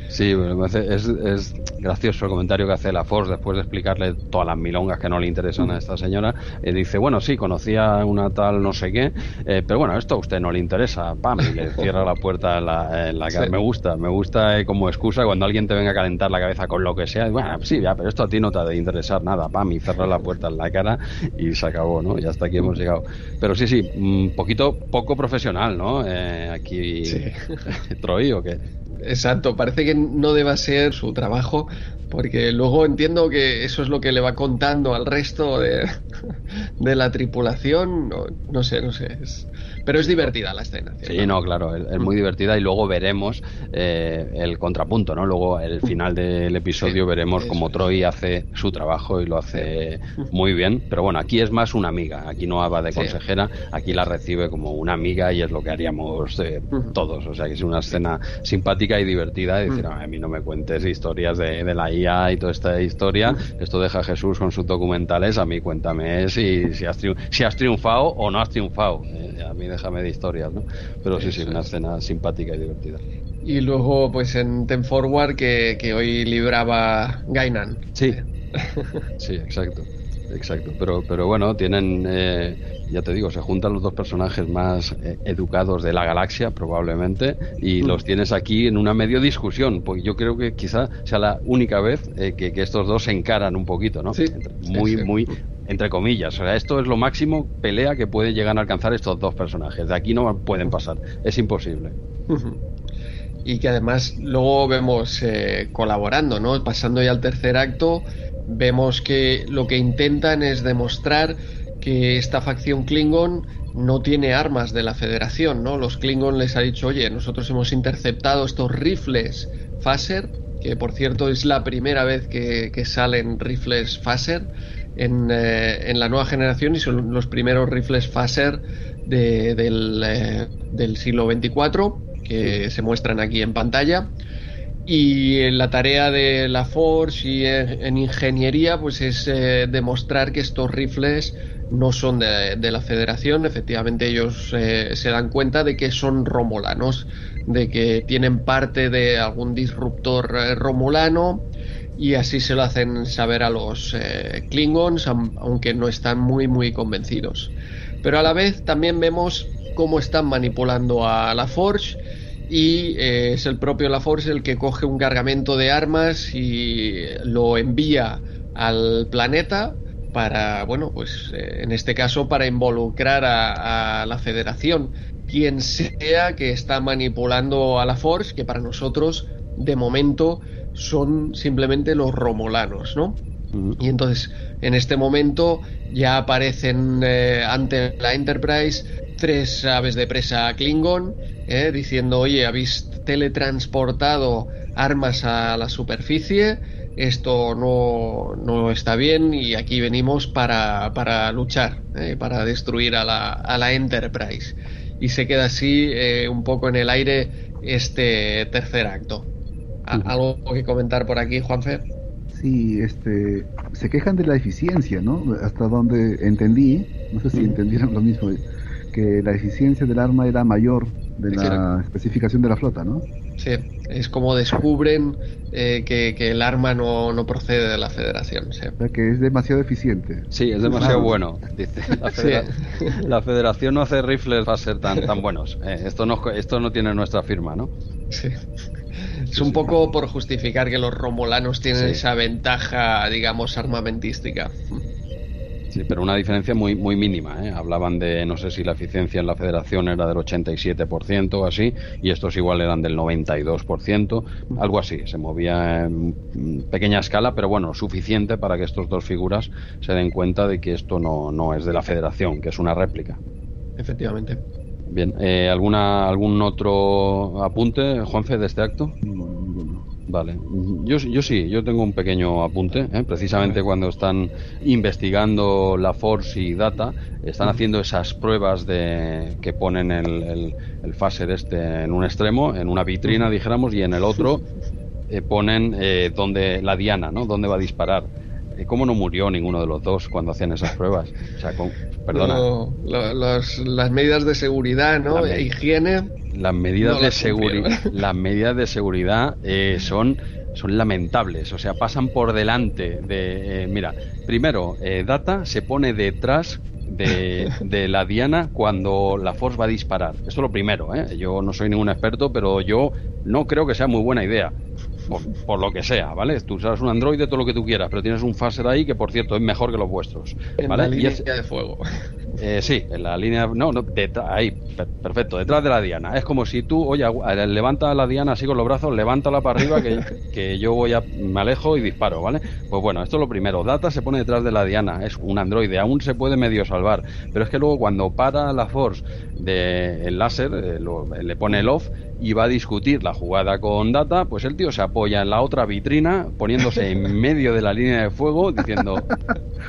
Sí, es, es, gracioso el comentario que hace la Force después de explicarle todas las milongas que no le interesan a esta señora. y dice, bueno, sí, conocía una tal no sé qué, eh, pero bueno, esto a usted no le interesa. Pam, y le [LAUGHS] cierra la puerta en la, en la cara. Me gusta, me gusta eh, como excusa cuando alguien te venga a calentar la cabeza con lo que sea. Bueno, sí, ya, pero esto a ti no te ha de interesar nada. Pam, y cerra la puerta en la cara y se acabó, ¿no? Ya hasta aquí hemos llegado. Pero sí, sí, un poquito poco profesional, ¿no? Eh, aquí, [LAUGHS] Troy, ¿o qué? Exacto, parece que no deba ser su trabajo, porque luego entiendo que eso es lo que le va contando al resto de, [LAUGHS] la tripulación. No, no sé, no sé. Es, pero es divertida la escena. Sí, no, claro, es, muy divertida y luego veremos eh, el contrapunto, ¿no? Luego, el final del episodio, veremos cómo Troy hace su trabajo y lo hace [LAUGHS] muy bien. Pero bueno, aquí es más una amiga, aquí no va de consejera, aquí la recibe como una amiga y es lo que haríamos eh, todos. O sea, que es una escena simpática y divertida. Y decir, a mí no me cuentes historias de, la IA y toda esta historia. Esto deja a Jesús con sus documentales. A mí cuéntame si, si, has, si has triunfado o no has triunfado. Eh, a mí déjame de historias, ¿no? Pero sí, sí, una escena simpática y divertida. Y luego, pues en Ten Forward, que, que hoy libraba Gainan. Sí, sí, exacto. Exacto, pero, pero bueno, tienen, eh, ya te digo, se juntan los dos personajes más eh, educados de la galaxia, probablemente, y mm. los tienes aquí en una medio discusión, porque yo creo que quizá sea la única vez eh, que, estos dos se encaran un poquito, ¿no? Sí, muy, muy, entre comillas. O sea, esto es lo máximo pelea que puede llegar a alcanzar estos dos personajes. De aquí no pueden pasar. Es imposible. Y que además luego vemos eh, colaborando, ¿no? Pasando ya al tercer acto, vemos que lo que intentan es demostrar que esta facción Klingon no tiene armas de la Federación, ¿no? Los Klingon les ha dicho, oye, nosotros hemos interceptado estos rifles Phaser, que por cierto es la primera vez que, que salen rifles Phaser, eh, en, la nueva generación y son los primeros rifles Phaser del, eh, del, siglo 24 que se muestran aquí en pantalla. Y la tarea de la Force y en ingeniería pues es eh, demostrar que estos rifles no son de, la Federación. Efectivamente ellos se dan cuenta de que son romulanos, de que tienen parte de algún disruptor romulano y así se lo hacen saber a los eh, Klingons, aunque no están muy muy convencidos. Pero a la vez también vemos cómo están manipulando a la Forge y eh, es el propio La Forge el que coge un cargamento de armas y lo envía al planeta para, bueno, pues eh, en este caso para involucrar a, a, la Federación, quien sea que está manipulando a la Force, que para nosotros de momento son simplemente los romulanos, ¿no? Y entonces, en este momento ya aparecen eh, ante la Enterprise tres aves de presa Klingon, eh, diciendo, oye, habéis teletransportado armas a la superficie, esto no, no está bien y aquí venimos para, para luchar, eh, para destruir a la, a la Enterprise. Y se queda así un poco en el aire este tercer acto. ¿Algo que comentar por aquí, Juanfer? Sí, este, se quejan de la eficiencia, ¿no? Hasta donde entendí, no sé si entendieron lo mismo, que la eficiencia del arma era mayor de la especificación de la flota, ¿no? Sí, es como descubren eh, que, el arma no, no, procede de la federación. Sí. O sea, que es demasiado eficiente. Sí, es demasiado bueno, dice. La, federación no hace rifles va a ser tan, tan buenos. Eh, esto, no, esto no tiene nuestra firma, ¿no? Sí. Es un poco por justificar que los romulanos tienen esa ventaja, digamos, armamentística. Sí, pero una diferencia muy muy mínima. ¿eh? Hablaban de, no sé si la eficiencia en la federación era del 87% o así, y estos igual eran del 92%, algo así. Se movía en pequeña escala, pero bueno, suficiente para que estos dos figuras se den cuenta de que esto no, no es de la federación, que es una réplica. Efectivamente. Bien, eh, ¿alguna, ¿algún otro apunte, Juanfe, de este acto? Vale, yo, yo sí, yo tengo un pequeño apunte, ¿eh? precisamente cuando están investigando la Force y Data, están haciendo esas pruebas de que ponen el, el, el phaser este en un extremo, en una vitrina, dijéramos, y en el otro [LAUGHS] eh, ponen eh, donde la diana, ¿no? Dónde va a disparar. ¿Cómo no murió ninguno de los dos cuando hacían esas pruebas? O sea, con, perdona. las medidas de seguridad, ¿no? E higiene las medidas de seguridad [LAUGHS] las medidas de seguridad eh, son son lamentables o sea pasan por delante de eh, mira primero eh, Data se pone detrás de, [LAUGHS] de, la Diana cuando la Force va a disparar. Eso es lo primero, Yo no soy ningún experto, pero yo no creo que sea muy buena idea por, lo que sea, ¿vale? Tú usas un Android de todo lo que tú quieras, pero tienes un phaser ahí que, por cierto, es mejor que los vuestros. En ¿vale? la línea de fuego. [LAUGHS] Eh, sí, en la línea. No, no, ahí, perfecto, detrás de la diana. Es como si tú, oye, levanta la diana así con los brazos, levántala para arriba, que, [LAUGHS] que yo voy a. Me alejo y disparo, ¿vale? Pues bueno, esto es lo primero. Data se pone detrás de la diana, es un androide, aún se puede medio salvar, pero es que luego cuando para la force del láser, eh, le pone el off y va a discutir la jugada con Data, pues el tío se apoya en la otra vitrina, poniéndose en [LAUGHS] medio de la línea de fuego, diciendo,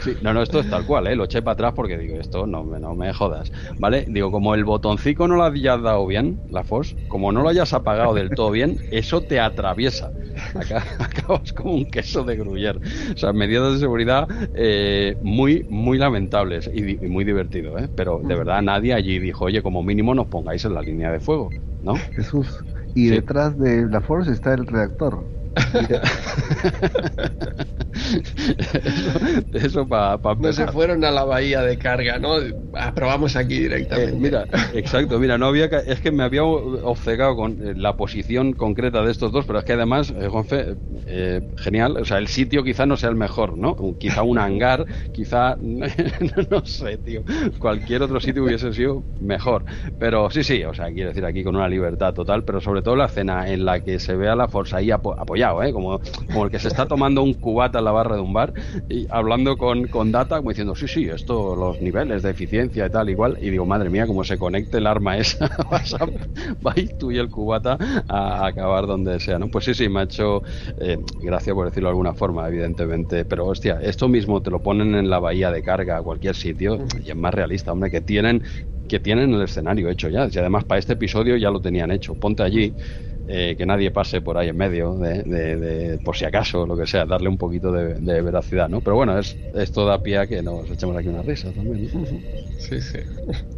sí, no, no, esto es tal cual, ¿eh? lo eché para atrás porque digo, esto no, no me jodas, ¿vale? Digo, como el botoncito no lo hayas dado bien, la FOS, como no lo hayas apagado del todo bien, eso te atraviesa. Acá, [LAUGHS] acabas como un queso de gruyer. O sea, medidas de seguridad eh, muy, muy lamentables y, muy divertido, ¿eh? Pero de verdad nadie allí dijo, oye, como mínimo nos pongáis en la línea de fuego. ¿No? Jesús. Y detrás de la Force está el redactor. [LAUGHS] eso, para No se fueron a la bahía de carga, ¿no? Aprobamos aquí directamente. Eh, mira, exacto, mira, no había es que me había obcecado con eh, la posición concreta de estos dos, pero es que además, eh, eh, genial, o sea, el sitio quizá no sea el mejor, ¿no? Quizá un hangar, quizá, [LAUGHS] no sé, tío, cualquier otro sitio hubiese sido mejor. Pero sí, sí, o sea, quiero decir aquí con una libertad total, pero sobre todo la escena en la que se ve a la fuerza ahí apoyada ¿eh? Como, como el que se está tomando un cubata en la barra de un bar y hablando con, con data, como diciendo, sí, sí, esto, los niveles de eficiencia y tal, igual. Y digo, madre mía, como se conecte el arma esa, [LAUGHS] vas a, vais tú y el cubata a, acabar donde sea, ¿no? Pues sí, sí, me ha hecho eh, gracia por decirlo de alguna forma, evidentemente. Pero hostia, esto mismo te lo ponen en la bahía de carga, a cualquier sitio, y es más realista, hombre, que tienen que tienen el escenario hecho ya. Y además para este episodio ya lo tenían hecho. Ponte allí eh, que nadie pase por ahí en medio, de, por si acaso, lo que sea, darle un poquito de, veracidad, ¿no? Pero bueno, es, esto da pie a que nos echemos aquí una risa también. Sí, sí.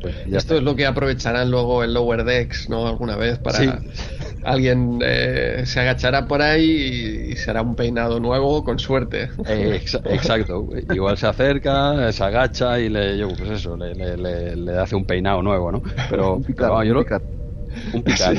Pues Esto es lo que aprovecharán luego el Lower Decks, ¿no? Alguna vez para alguien eh, se agachará por ahí y, será un peinado nuevo con suerte. Eh, exacto. Igual se acerca, se agacha y le, yo, pues eso, le, le, le, hace un peinado nuevo, ¿no? Pero, yo lo, un picar,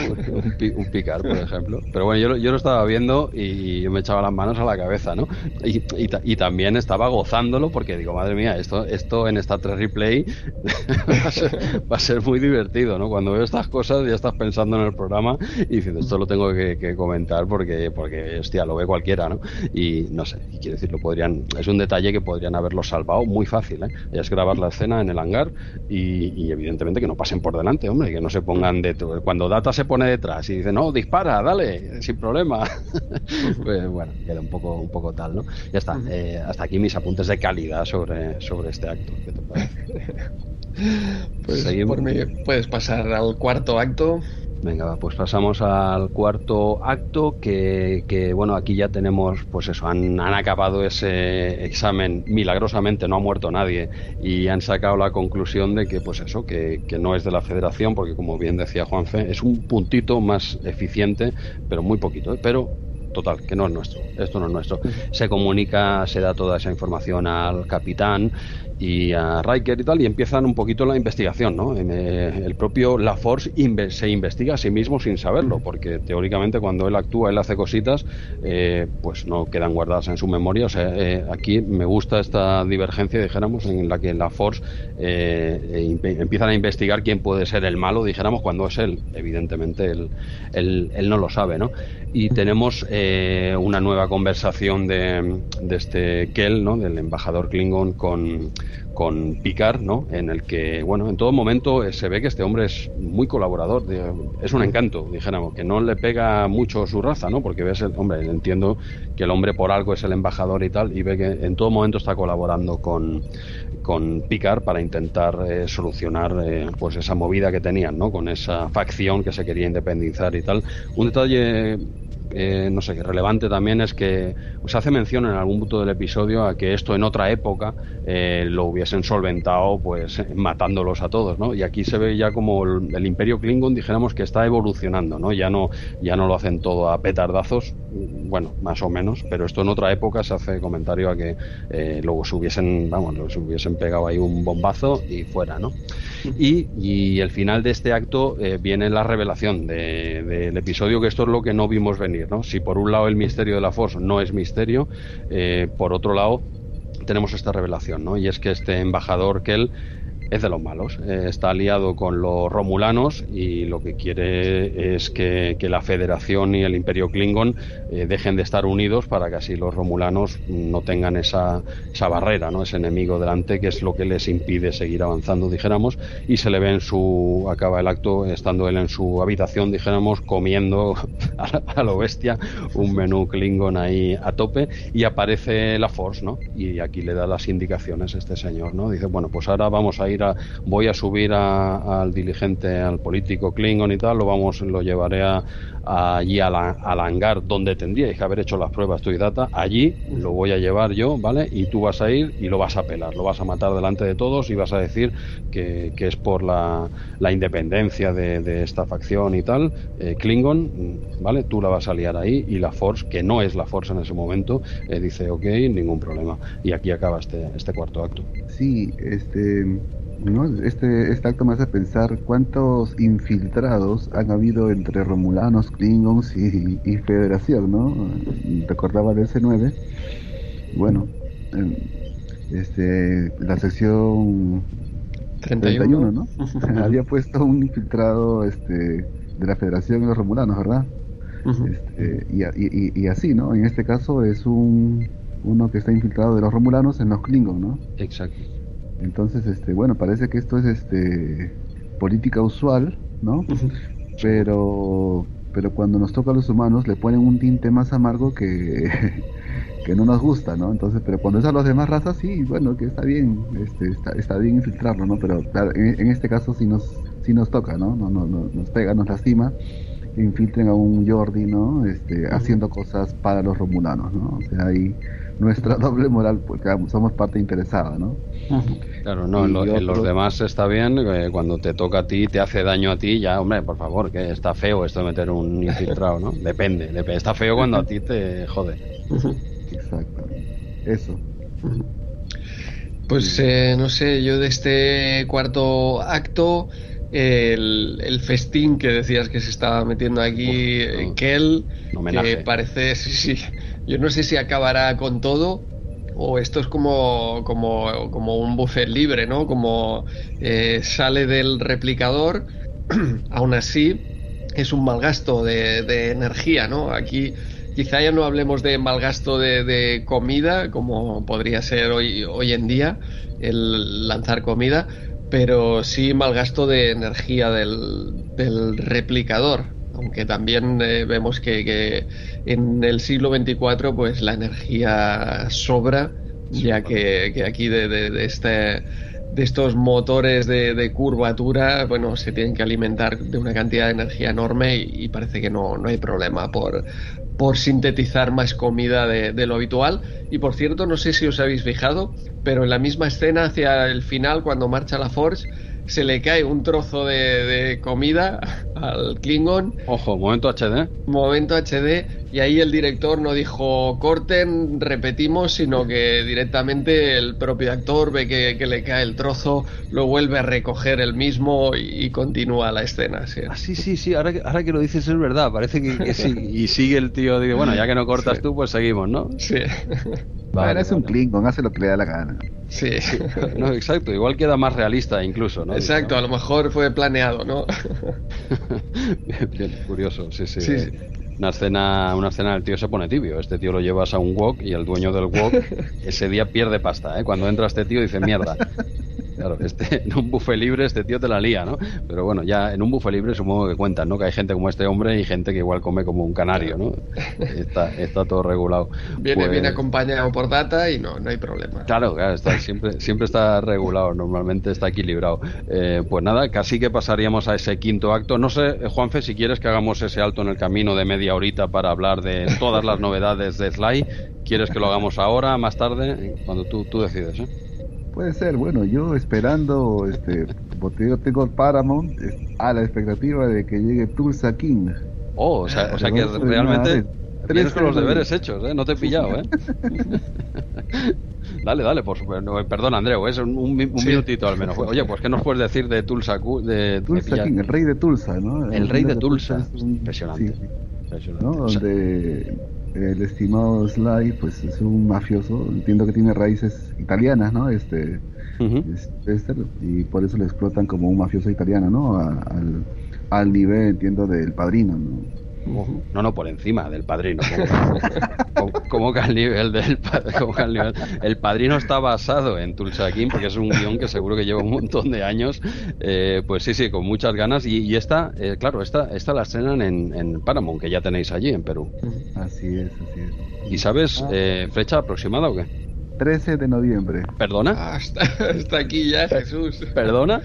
un, picar, por ejemplo. Pero bueno, yo, yo, lo estaba viendo y yo me echaba las manos a la cabeza, ¿no? Y, y, también estaba gozándolo porque digo, madre mía, esto, esto en esta 3 replay [LAUGHS] va, a ser, muy divertido, ¿no? Cuando veo estas cosas ya estás pensando en el programa y dices, esto lo tengo que, comentar porque, porque, hostia, lo ve cualquiera, ¿no? Y no sé, y quiero decir, lo podrían, es un detalle que podrían haberlo salvado muy fácil, ¿eh? Es grabar la escena en el hangar y, evidentemente que no pasen por delante, hombre, que no se pongan de todo cuando Data se pone detrás y dice, no, dispara, dale, sin problema. [LAUGHS] pues bueno, queda un poco, un poco tal, ¿no? Ya está, eh, hasta aquí mis apuntes de calidad sobre, sobre este acto. ¿Qué te [LAUGHS] pues por mí puedes pasar al cuarto acto. Venga, pues pasamos al cuarto acto que, que, bueno, aquí ya tenemos, pues eso, han, han, acabado ese examen, milagrosamente no ha muerto nadie y han sacado la conclusión de que, pues eso, que, que no es de la federación, porque como bien decía Juanfe, es un puntito más eficiente, pero muy poquito, ¿eh? pero total, que no es nuestro, esto no es nuestro. Se comunica, se da toda esa información al capitán y a Riker y tal, y empiezan un poquito la investigación, ¿no? Eh, el propio LaForce se investiga a sí mismo sin saberlo, porque teóricamente cuando él actúa, él hace cositas, eh, pues no quedan guardadas en su memoria. O sea, eh, aquí me gusta esta divergencia, dijéramos, en la que la Force empiezan a investigar quién puede ser el malo, dijéramos, cuando es él. Evidentemente, él, él, él no lo sabe, ¿no? Y tenemos una nueva conversación de, de este Kell, ¿no? Del embajador Klingon con con Picard, ¿no? En el que, bueno, en todo momento eh, se ve que este hombre es muy colaborador, es un encanto, dijéramos, que no le pega mucho su raza, ¿no? Porque ves, el, hombre, entiendo que el hombre por algo es el embajador y tal, y ve que en todo momento está colaborando con, con Picard para intentar eh, solucionar eh, pues esa movida que tenían, ¿no? Con esa facción que se quería independizar y tal. Un detalle eh, no sé, relevante también es que se hace mención en algún punto del episodio a que esto en otra época eh, lo hubiesen solventado pues matándolos a todos, ¿no? Y aquí se ve ya como el, Imperio Klingon dijéramos que está evolucionando, ¿no? Ya no ya no lo hacen todo a petardazos, bueno, más o menos, pero esto en otra época se hace comentario a que eh, luego se hubiesen, vamos, se hubiesen pegado ahí un bombazo y fuera, ¿no? Y, y el final de este acto viene la revelación del episodio que esto es lo que no vimos venir si por un lado el misterio de la Force no es misterio, eh, por otro lado tenemos esta revelación, ¿no? Y es que este embajador Kell es de los malos. Eh, está aliado con los romulanos y lo que quiere es que, la Federación y el Imperio Klingon eh, dejen de estar unidos para que así los romulanos no tengan esa, esa barrera, ¿no? ese enemigo delante que es lo que les impide seguir avanzando, dijéramos. Y se le ve en su. acaba el acto estando él en su habitación, dijéramos, comiendo [LAUGHS] a, lo bestia un menú Klingon ahí a tope y aparece la Force, ¿no? Y aquí le da las indicaciones este señor, ¿no? Dice, bueno, pues ahora vamos a ir voy a subir al diligente, al político Klingon y tal, lo vamos, lo llevaré a, allí al, hangar donde tendríais que haber hecho las pruebas tu y data, allí lo voy a llevar yo, ¿vale? Y tú vas a ir y lo vas a pelar, lo vas a matar delante de todos y vas a decir que, es por la, independencia de, esta facción y tal, eh, Klingon, ¿vale? Tú la vas a liar ahí y la Force, que no es la Force en ese momento, eh, dice, ok, ningún problema. Y aquí acaba este, este cuarto acto. Sí, este ¿no? Este, este acto me hace pensar cuántos infiltrados han habido entre Romulanos, Klingons y, Federación, ¿no? Recordaba de ese 9 Bueno, este, la sección 31, ¿no? [LAUGHS] Había puesto un infiltrado este, de la Federación y los Romulanos, ¿verdad? este, y, y, así, ¿no? En este caso es un uno que está infiltrado de los Romulanos en los Klingons, ¿no? Exacto. Entonces, este, bueno, parece que esto es este política usual, ¿no? Pero pero cuando nos toca a los humanos le ponen un tinte más amargo que, [LAUGHS] que no nos gusta, ¿no? Entonces, pero cuando es a las demás razas, sí, bueno, que está bien, este, está, bien infiltrarlo, ¿no? Pero en, este caso sí nos, sí nos toca, ¿no? No, no, Nos pega, nos lastima, infiltren a un Jordi, ¿no? Este, haciendo cosas para los romulanos, ¿no? O sea, ahí nuestra [LAUGHS] doble moral, porque somos parte interesada, ¿no? Claro, no, en, los demás está bien, eh, cuando te toca a ti, te hace daño a ti, ya, hombre, por favor, que está feo esto de meter un infiltrado, ¿no? [LAUGHS] Depende, depende. está feo cuando a ti te jode. Exacto, eso. Pues eh, no sé, yo de este cuarto acto, el, festín que decías que se estaba metiendo aquí, no, Kel, que parece, [LAUGHS] sí, sí, yo no sé si acabará con todo o esto es como, como, como un buffet libre, ¿no? Como eh, sale del replicador, [CLEARS THROAT] aún así es un mal gasto de, energía, ¿no? Aquí quizá ya no hablemos de mal gasto de, comida, como podría ser hoy, hoy en día el lanzar comida, pero sí mal gasto de energía del, del replicador aunque también eh, vemos que, en el siglo XXIV pues la energía sobra, ya que, aquí de, este de estos motores de, curvatura, bueno, se tienen que alimentar de una cantidad de energía enorme y, parece que no, no, hay problema por, por sintetizar más comida de, de, lo habitual. Y por cierto, no sé si os habéis fijado, pero en la misma escena hacia el final, cuando marcha la Force, se le cae un trozo de, comida al Klingon. Ojo, momento HD. Momento HD. Y ahí el director no dijo corten, repetimos, sino que directamente el propio actor ve que, le cae el trozo, lo vuelve a recoger el mismo y, continúa la escena. Sí, ah, sí, sí, sí. Ahora, ahora que lo dices es verdad. Parece que, sí. [LAUGHS] Y sigue el tío, digo, bueno, ya que no cortas tú, pues seguimos, ¿no? Sí. [LAUGHS] Vale, es un Klingon, hace lo que le da la gana. Sí. No, exacto, igual queda más realista incluso, ¿no? Exacto, a lo mejor fue planeado, ¿no? [LAUGHS] bien, curioso, sí, sí. Una escena, una escena el tío se pone tibio. Este tío lo llevas a un wok y el dueño del wok [LAUGHS] ese día pierde pasta, ¿eh? Cuando entra este tío dice mierda. Claro, este, [LAUGHS] en un buffet libre este tío te la lía, ¿no? Pero bueno, ya en un buffet libre supongo que cuentan, ¿no? Que hay gente como este hombre y gente que igual come como un canario, ¿no? Está, está todo regulado. Viene, pues viene acompañado por data y no, no hay problema. Claro, claro está, siempre, siempre está regulado, normalmente está equilibrado. Eh, pues nada, casi que pasaríamos a ese quinto acto. No sé, eh, Juanfe, si quieres que hagamos ese alto en el camino de media horita para hablar de todas las novedades de Sly, ¿quieres que lo hagamos ahora, más tarde? Cuando tú, tú decides, ¿eh? Puede ser, bueno, yo esperando, este, porque yo tengo Paramount a la expectativa de que llegue Tulsa King. Oh, o sea, o sea que realmente tienes con los deberes hechos, ¿eh? No te he pillado, ¿eh? [LAUGHS] dale, dale, por supuesto. Perdón, Andreu, es un, minutito al menos. Oye, pues ¿qué nos puedes decir de Tulsa? De, Tulsa King, el rey de Tulsa, ¿no? El, rey de Tulsa. Impresionante. Impresionante. ¿no? Donde el estimado Sly, pues es un mafioso, entiendo que tiene raíces italianas, ¿no? Este, este y por eso le explotan como un mafioso italiano, ¿no? al, al nivel, entiendo, del padrino, ¿no? No, no, por encima del padrino. Como, que al nivel del padrino. El padrino está basado en Tulsa King porque es un guion que seguro que lleva un montón de años. Eh, pues sí, sí, con muchas ganas. Y, esta, eh, claro, esta, esta la estrenan en, en, Paramount, que ya tenéis allí en Perú. Así es, así es. ¿Y sabes ah. eh, fecha aproximada o qué? 13 de noviembre. ¿Perdona? Ah, está, aquí ya, Jesús. ¿Perdona?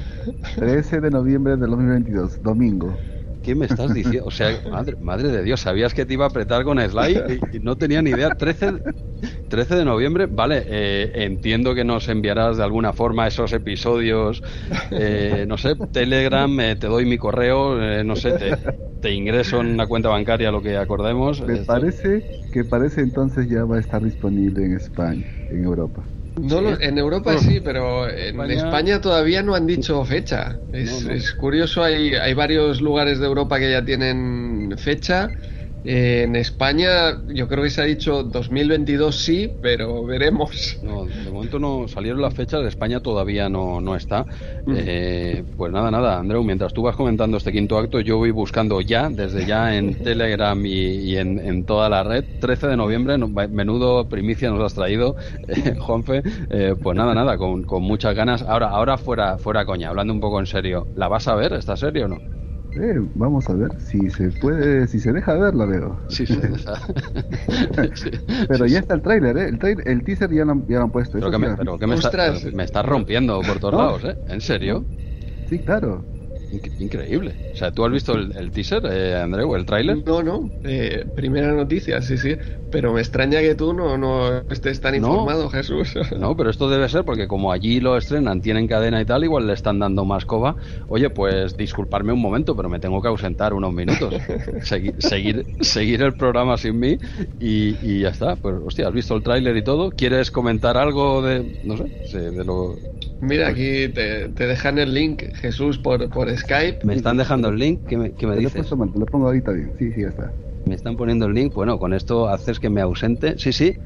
13 de noviembre del 2022, domingo. ¿Qué me estás diciendo? O sea, madre, madre de Dios, sabías que te iba a apretar con Sly y, no tenía ni idea. 13, 13 de noviembre, vale, eh, entiendo que nos enviarás de alguna forma esos episodios, eh, no sé, Telegram, eh, te doy mi correo, no sé, te, te, ingreso en una cuenta bancaria lo que acordemos. Me parece que parece entonces ya va a estar disponible en España, en Europa. No, en Europa sí, pero en España... todavía no han dicho fecha. Es, curioso, hay, hay varios lugares de Europa que ya tienen fecha en España yo creo que se ha dicho 2022 sí, pero veremos. No, de momento no salieron las fechas, de España todavía no, no está. Eh, pues nada, nada, Andreu, mientras tú vas comentando este quinto acto, yo voy buscando ya, desde ya en [LAUGHS] Telegram y, en, toda la red, 13 de noviembre, menudo primicia nos has traído, [LAUGHS] eh, Juanfe. Eh, pues nada, nada, con, con muchas ganas. Ahora, ahora fuera, fuera coña, hablando un poco en serio, ¿la vas a ver esta serie o no? Eh, vamos a ver si se puede, si se deja ver, la veo. Sí, [LAUGHS] [LAUGHS] pero ya está el tráiler, ¿eh? El, teaser ya lo, ya han puesto. Pero, que me, pero que me, está, me estás rompiendo por todos lados, ¿eh? ¿En serio? Sí, claro. Increíble. O sea, ¿tú has visto el, teaser, eh, Andreu, el tráiler? No, no. Eh, primera noticia, sí, sí. Pero me extraña que tú no, no estés tan informado, Jesús. [LAUGHS] No, pero esto debe ser porque como allí lo estrenan, tienen cadena y tal, igual le están dando más coba. Oye, pues disculparme un momento, pero me tengo que ausentar unos minutos. [LAUGHS] seguir, seguir, seguir el programa sin mí y, y ya está. Pues, hostia, has visto el tráiler y todo. ¿Quieres comentar algo de, no sé, de lo Mira, aquí te, dejan el link, Jesús, por, por Skype. Me están dejando el link, ¿qué me, qué me dices? Lo, lo pongo ahorita bien, sí, sí, ya está. Me están poniendo el link, bueno, con esto haces que me ausente. Sí, sí,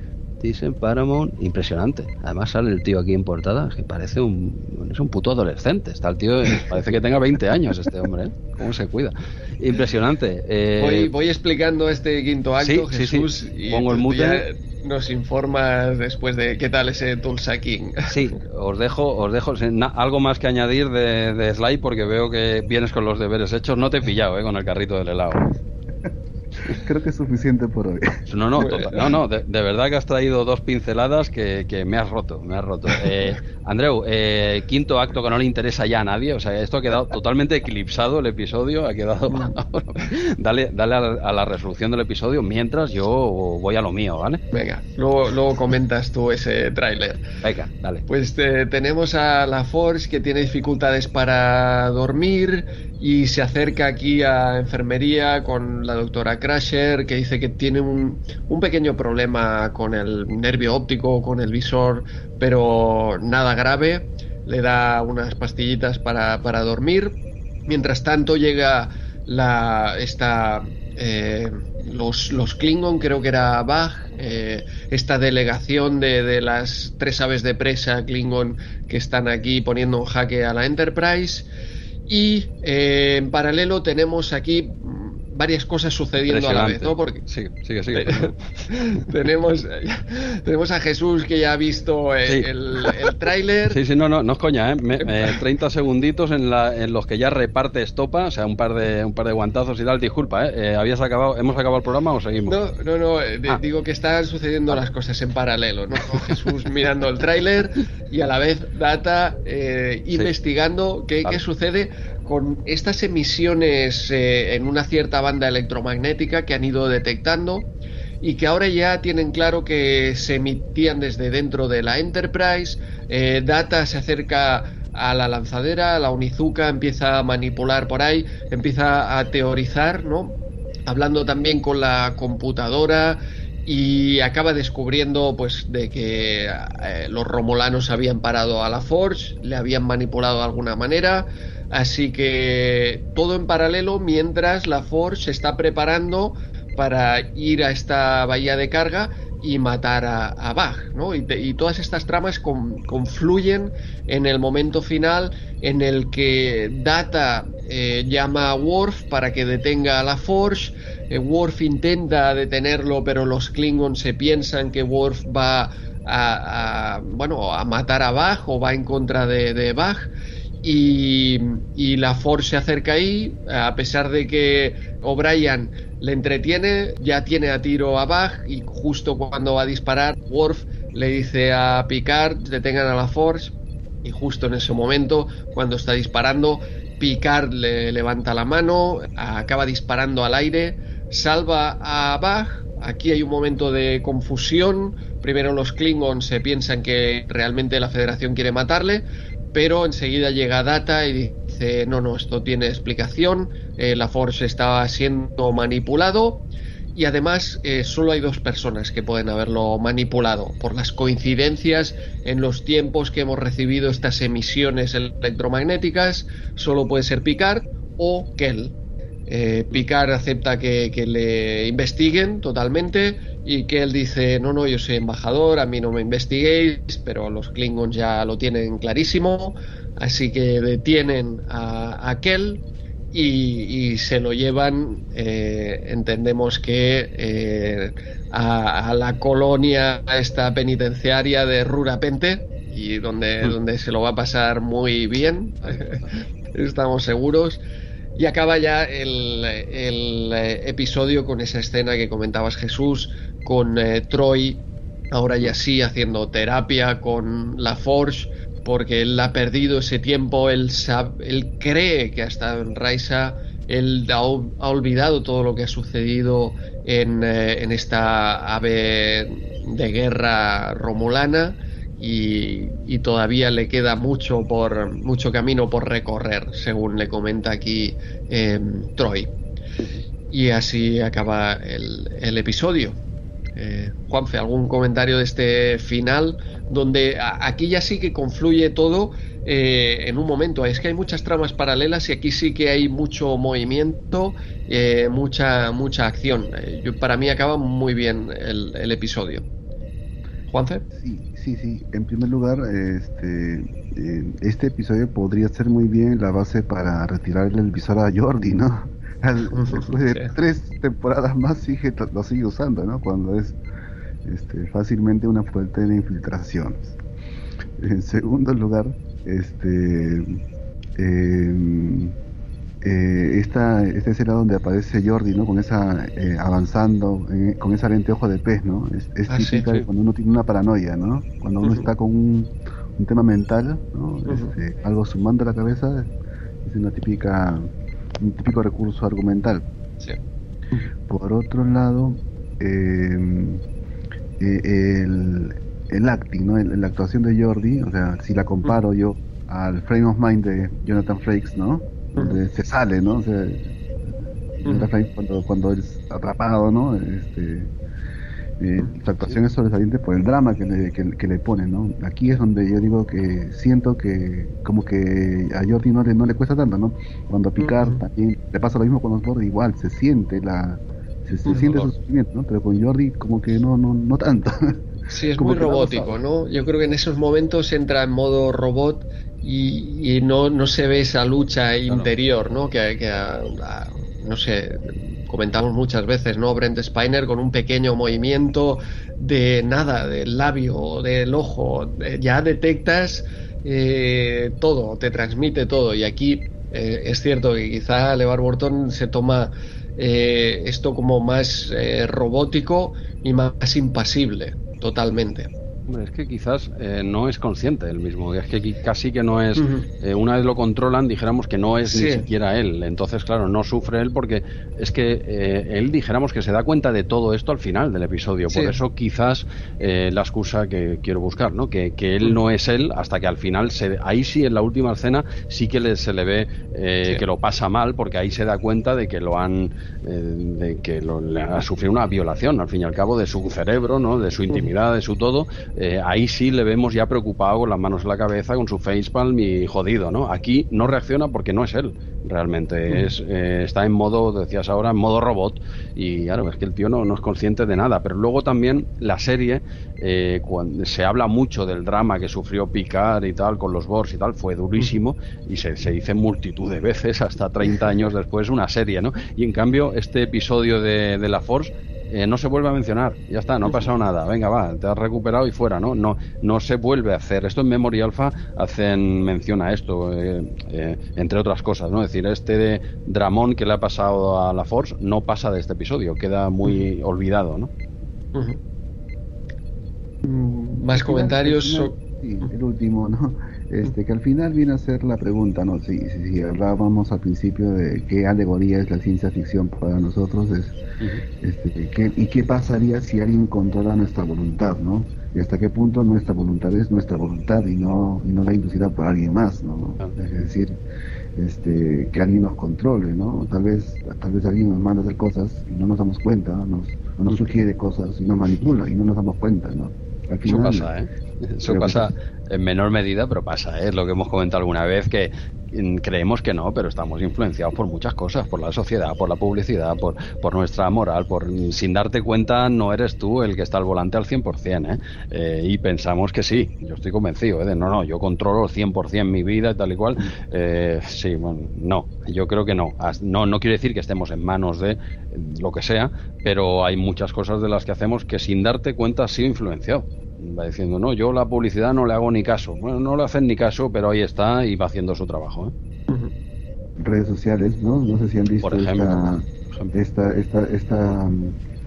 dicen Paramount, impresionante. Además sale el tío aquí en portada, que parece un, es un puto adolescente. Está el tío, parece que tenga 20 años este hombre, ¿eh? ¿Cómo se cuida? Impresionante. Eh, voy, voy, explicando este quinto acto, Jesús, y pongo el mute. Nos informas después de qué tal ese Tulsa King. [LAUGHS] Sí, os dejo, os dejo algo más que añadir de, de Sly porque veo que vienes con los deberes hechos. No te he pillado, ¿eh? Con el carrito del helado. [LAUGHS] Creo que es suficiente por hoy. No, no, [LAUGHS] no, no de, verdad que has traído dos pinceladas que, me has roto, me has roto. Eh, Andreu, eh, quinto acto que no le interesa ya a nadie, o sea, esto ha quedado totalmente eclipsado el episodio, ha quedado... [LAUGHS] dale dale a, la, resolución del episodio mientras yo voy a lo mío, ¿vale? Venga, luego, luego comentas tú ese tráiler. Venga, dale. Pues eh, tenemos a la Force que tiene dificultades para dormir y se acerca aquí a enfermería con la doctora Crasher que dice que tiene un, un pequeño problema con el nervio óptico, con el visor, pero nada grave. Le da unas pastillitas para, para dormir. Mientras tanto llega la, esta, eh, los, los, Klingon, creo que era Bach, eh, esta delegación de, de, las tres aves de presa Klingon que están aquí poniendo en jaque a la Enterprise. Y eh, en paralelo tenemos aquí varias cosas sucediendo a la vez, ¿no? Porque sigue, sigue, [LAUGHS] sigue. [LAUGHS] tenemos, tenemos a Jesús que ya ha visto el, el, tráiler. Sí, sí, no, no, no es coña, ¿eh? 30 [LAUGHS] segunditos en, la, en los que ya reparte estopa, o sea, un par de, un par de guantazos y tal. Disculpa, ¿eh? eh habías acabado, ¿Hemos acabado el programa o seguimos? No, no, no, eh, ah. digo que están sucediendo las cosas en paralelo, ¿no? Jesús mirando el tráiler y a la vez Data eh, investigando qué, qué sucede con estas emisiones eh, en una cierta banda electromagnética que han ido detectando y que ahora ya tienen claro que se emitían desde dentro de la Enterprise. Eh, Data se acerca a la lanzadera, la Onizuka empieza a manipular por ahí, empieza a teorizar, ¿no? Hablando también con la computadora y acaba descubriendo pues de que eh, los romulanos habían parado a la Forge, le habían manipulado de alguna manera, así que todo en paralelo mientras la Forge se está preparando para ir a esta bahía de carga y matar a, a Bach, ¿no? Y, todas estas tramas confluyen en el momento final en el que Data eh, llama a Worf para que detenga a la Forge, eh, Worf intenta detenerlo, pero los Klingons se piensan que Worf va a, bueno, a matar a Bach o va en contra de, de Bach. Y, la Force se acerca ahí, a pesar de que O'Brien le entretiene, ya tiene a tiro a Bach y justo cuando va a disparar, Worf le dice a Picard, detengan a la Force y justo en ese momento, cuando está disparando, Picard le levanta la mano, acaba disparando al aire, salva a Bach, aquí hay un momento de confusión, primero los Klingons se piensan que realmente la Federación quiere matarle, pero enseguida llega Data y dice, no, no, esto tiene explicación, eh, la Force estaba siendo manipulado y además eh, solo hay dos personas que pueden haberlo manipulado por las coincidencias en los tiempos que hemos recibido estas emisiones electromagnéticas, solo puede ser Picard o Kell. Eh, Picard acepta que, que, le investiguen totalmente y que él dice, no, no, yo soy embajador, a mí no me investiguéis, pero los Klingons ya lo tienen clarísimo, así que detienen a, a y, se lo llevan, eh, entendemos que eh, a, la colonia, esta penitenciaria de Rurapente, y donde, mm. donde se lo va a pasar muy bien, [LAUGHS] estamos seguros. Y acaba ya el, eh, episodio con esa escena que comentabas Jesús, con Troy, ahora ya sí, haciendo terapia con la Forge, porque él ha perdido ese tiempo, él, él cree que ha estado en Raisa, él ha, olvidado todo lo que ha sucedido en, eh, en esta ave de guerra romulana y, todavía le queda mucho, por, mucho camino por recorrer, según le comenta aquí em, Troy. Y así acaba el, el episodio. Eh, Juanfe, ¿algún comentario de este final? Donde aquí ya sí que confluye todo eh, en un momento. Es que hay muchas tramas paralelas y aquí sí que hay mucho movimiento, eh, mucha, mucha acción. para mí acaba muy bien el, episodio. Juanfe. Sí, sí, sí. En primer lugar, este, este episodio podría ser muy bien la base para retirarle el visor a Jordi, ¿no? [LAUGHS] [LAUGHS] después de tres temporadas más sigue lo sigue usando, ¿no? Cuando es este, fácilmente una fuente de infiltraciones. En segundo lugar, este em, eh, esta, esta escena donde aparece Jordi, ¿no? Con esa, eh, avanzando, eh, con esa lente ojo de pez, ¿no? Es, ah, típica cuando uno tiene una paranoia, ¿no? Cuando uno está con un, tema mental, ¿no? Este, algo sumando la cabeza, es una típica, un típico recurso argumental. Por otro lado, em, el, el acting, ¿no? la actuación de Jordi, o sea, si la comparo yo al frame of mind de Jonathan Frakes, ¿no? Donde se sale, ¿no? O sea, cuando, cuando es atrapado, ¿no? Este, eh, la actuación es sobresaliente por el drama que le, que, le ponen, ¿no? Aquí es donde yo digo que siento que como que a Jordi no le, no le cuesta tanto, ¿no? Cuando a Picard también le pasa lo mismo con los bordes, igual se siente la se, siente su sufrimiento, ¿no? Pero con Jordi como que no no no tanto. Sí, es muy robótico, ¿no? Yo creo que en esos momentos entra en modo robot y, no, no, se ve esa lucha interior, ¿no? Que, que no sé, comentamos muchas veces, ¿no? Brent Spiner con un pequeño movimiento de nada, del labio o del ojo, ya detectas eh, todo, te transmite todo. Y aquí eh, es cierto que quizá Levar Burton se toma eh, esto como más robótico y más impasible, totalmente. Hombre, es que quizás eh, no es consciente él mismo, es que casi que no es, eh, una vez lo controlan, dijéramos que no es ni siquiera él, entonces claro, no sufre él porque es que eh, él dijéramos que se da cuenta de todo esto al final del episodio, por eso quizás la excusa que quiero buscar, ¿no? Que, que él no es él hasta que al final, se, ahí sí en la última escena sí que le, se le ve que lo pasa mal porque ahí se da cuenta de que lo han, de que lo, le ha sufrido una violación al fin y al cabo de su cerebro, ¿no? De su intimidad, de su todo eh, ahí sí le vemos ya preocupado con las manos en la cabeza, con su facepalm y jodido, ¿no? Aquí no reacciona porque no es él, realmente. Es, eh, está en modo, decías ahora, en modo robot. Y claro, es que el tío no, no es consciente de nada. Pero luego también la serie, eh, cuando se habla mucho del drama que sufrió Picard y tal, con los Borgs y tal, fue durísimo. Y se, se dice multitud de veces, hasta 30 años después, una serie, ¿no? Y en cambio, este episodio de, de La Force eh, no se vuelve a mencionar, ya está, no ha pasado nada, venga, va, te has recuperado y fuera, ¿no? No, no se vuelve a hacer. Esto en Memory Alpha hacen mención a esto, eh, eh, entre otras cosas, ¿no? Es decir, este de Dramón que le ha pasado a la Force no pasa de este episodio, queda muy olvidado, ¿no? Mm, más comentarios. el último, ¿no? Este, que al final viene a ser la pregunta, ¿no? Si, si, hablábamos al principio de qué alegoría es la ciencia ficción para nosotros, es, este, ¿y qué pasaría si alguien controla nuestra voluntad, ¿no? Y hasta qué punto nuestra voluntad es nuestra voluntad y no, y no la inducida por alguien más, ¿no? Es decir, este, que alguien nos controle, ¿no? Tal vez, tal vez alguien nos manda a hacer cosas y no nos damos cuenta, nos, nos sugiere cosas y nos manipula y no nos damos cuenta, ¿no? Eso pasa, ¿eh? Eso pasa en menor medida, pero pasa, ¿eh? es lo que hemos comentado alguna vez, que creemos que no, pero estamos influenciados por muchas cosas, por la sociedad, por la publicidad, por, por nuestra moral, por sin darte cuenta no eres tú el que está al volante al 100%, ¿eh? ¿eh? y pensamos que sí, yo estoy convencido, ¿eh? de no, no, yo controlo el 100% mi vida y tal y cual, eh, sí, bueno, no, yo creo que no. no, no quiere decir que estemos en manos de lo que sea, pero hay muchas cosas de las que hacemos que sin darte cuenta sido influenciado va diciendo, no, yo la publicidad no le hago ni caso. Bueno, no le hacen ni caso, pero ahí está y va haciendo su trabajo. ¿eh? Redes sociales, ¿no? No sé si han visto Por ejemplo, esta, esta, esta,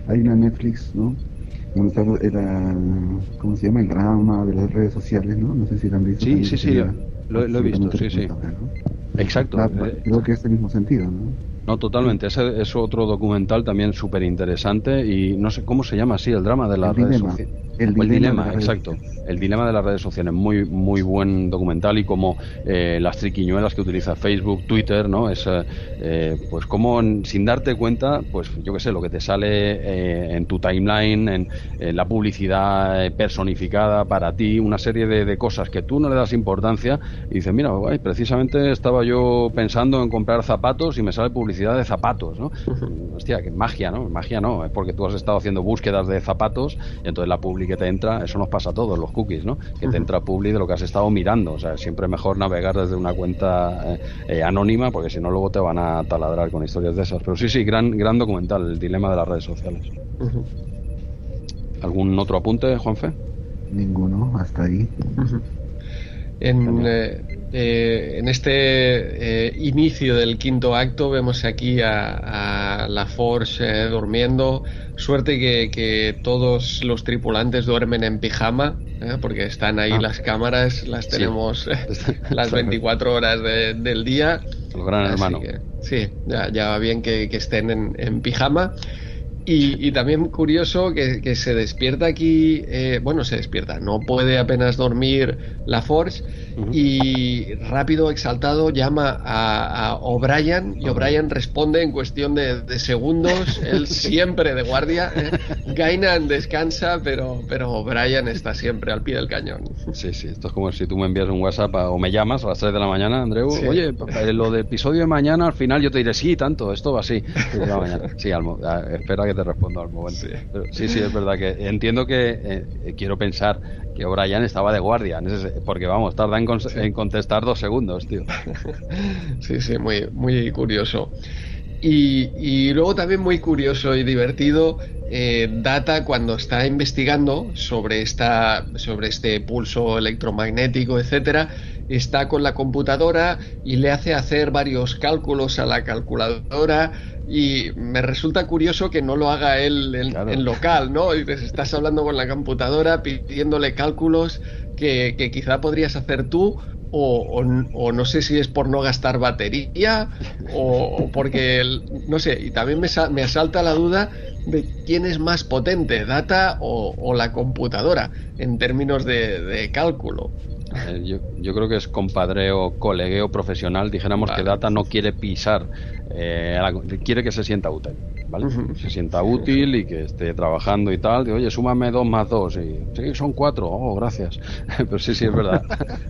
hay una Netflix, ¿no? Donde está ¿cómo se llama? El drama de las redes sociales, ¿no? No sé si lo han visto. Sí, sí, sí, lo, he visto, sí, sí. Exacto. Eh, creo que es el mismo sentido, ¿no? No, totalmente. Ese es otro documental también súper interesante y no sé cómo se llama así, el drama de las redes sociales. El, dilema, exacto. El dilema de las redes sociales. Muy, muy buen documental y como eh, las triquiñuelas que utiliza Facebook, Twitter, ¿no? Es, eh, pues como sin darte cuenta, pues yo qué sé, lo que te sale eh, en tu timeline, en, la publicidad personificada para ti, una serie de, cosas que tú no le das importancia y dices, mira, precisamente estaba yo pensando en comprar zapatos y me sale publicidad de zapatos, ¿no? Hostia, que magia, ¿no? Magia no, es porque tú has estado haciendo búsquedas de zapatos y entonces la publicidad que te entra, eso nos pasa a todos los cookies, ¿no? Que te entra publi de lo que has estado mirando. O sea, siempre mejor navegar desde una cuenta eh, eh, anónima, porque si no luego te van a taladrar con historias de esas. Pero sí, sí, gran, gran documental, el dilema de las redes sociales. ¿Algún otro apunte, Juanfe? Ninguno, hasta ahí. En, eh, eh, en este eh, inicio del quinto acto vemos aquí a, la Force eh, durmiendo. Suerte que, todos los tripulantes duermen en pijama, porque están ahí ah. las cámaras, las tenemos [LAUGHS] las 24 horas del día. El gran hermano. sí, ya, va bien que, estén en, en pijama. Y, también curioso que, se despierta aquí, eh, bueno, se despierta, no puede apenas dormir la Force y rápido, exaltado, llama a, O'Brien y O'Brien responde en cuestión de, segundos, [LAUGHS] él siempre de guardia. ¿eh? Gainan descansa, pero, pero O'Brien está siempre al pie del cañón. Sí, sí, esto es como si tú me envías un WhatsApp o me llamas a las 3 de la mañana, Andreu, oye, eh, lo de episodio de mañana, al final yo te diré, sí, tanto, esto va así. [LAUGHS] Sí, Almo, espera que te respondo al momento. Sí. sí, es verdad que entiendo que eh, quiero pensar que O'Brien estaba de guardia, porque vamos, tarda en, contestar dos segundos, tío. [LAUGHS] sí, sí, muy, muy curioso. Y, luego también muy curioso y divertido, eh, Data cuando está investigando sobre, esta, sobre este pulso electromagnético, etcétera, está con la computadora y le hace hacer varios cálculos a la calculadora y me resulta curioso que no lo haga él en, local, ¿no? Y estás hablando con la computadora pidiéndole cálculos que, quizá podrías hacer tú o, no sé si es por no gastar batería o, porque, no sé, y también me, me, asalta la duda de quién es más potente, Data o, la computadora en términos de cálculo. Eh, yo, yo, creo que es compadreo, colegueo profesional. Dijéramos que Data no quiere pisar, eh, quiere que se sienta útil. ¿Vale? Se sienta útil y que esté trabajando y tal. De, Oye, súmame dos más dos. Y, sí, son cuatro. Oh, gracias. [LAUGHS] Pero sí, sí, es verdad.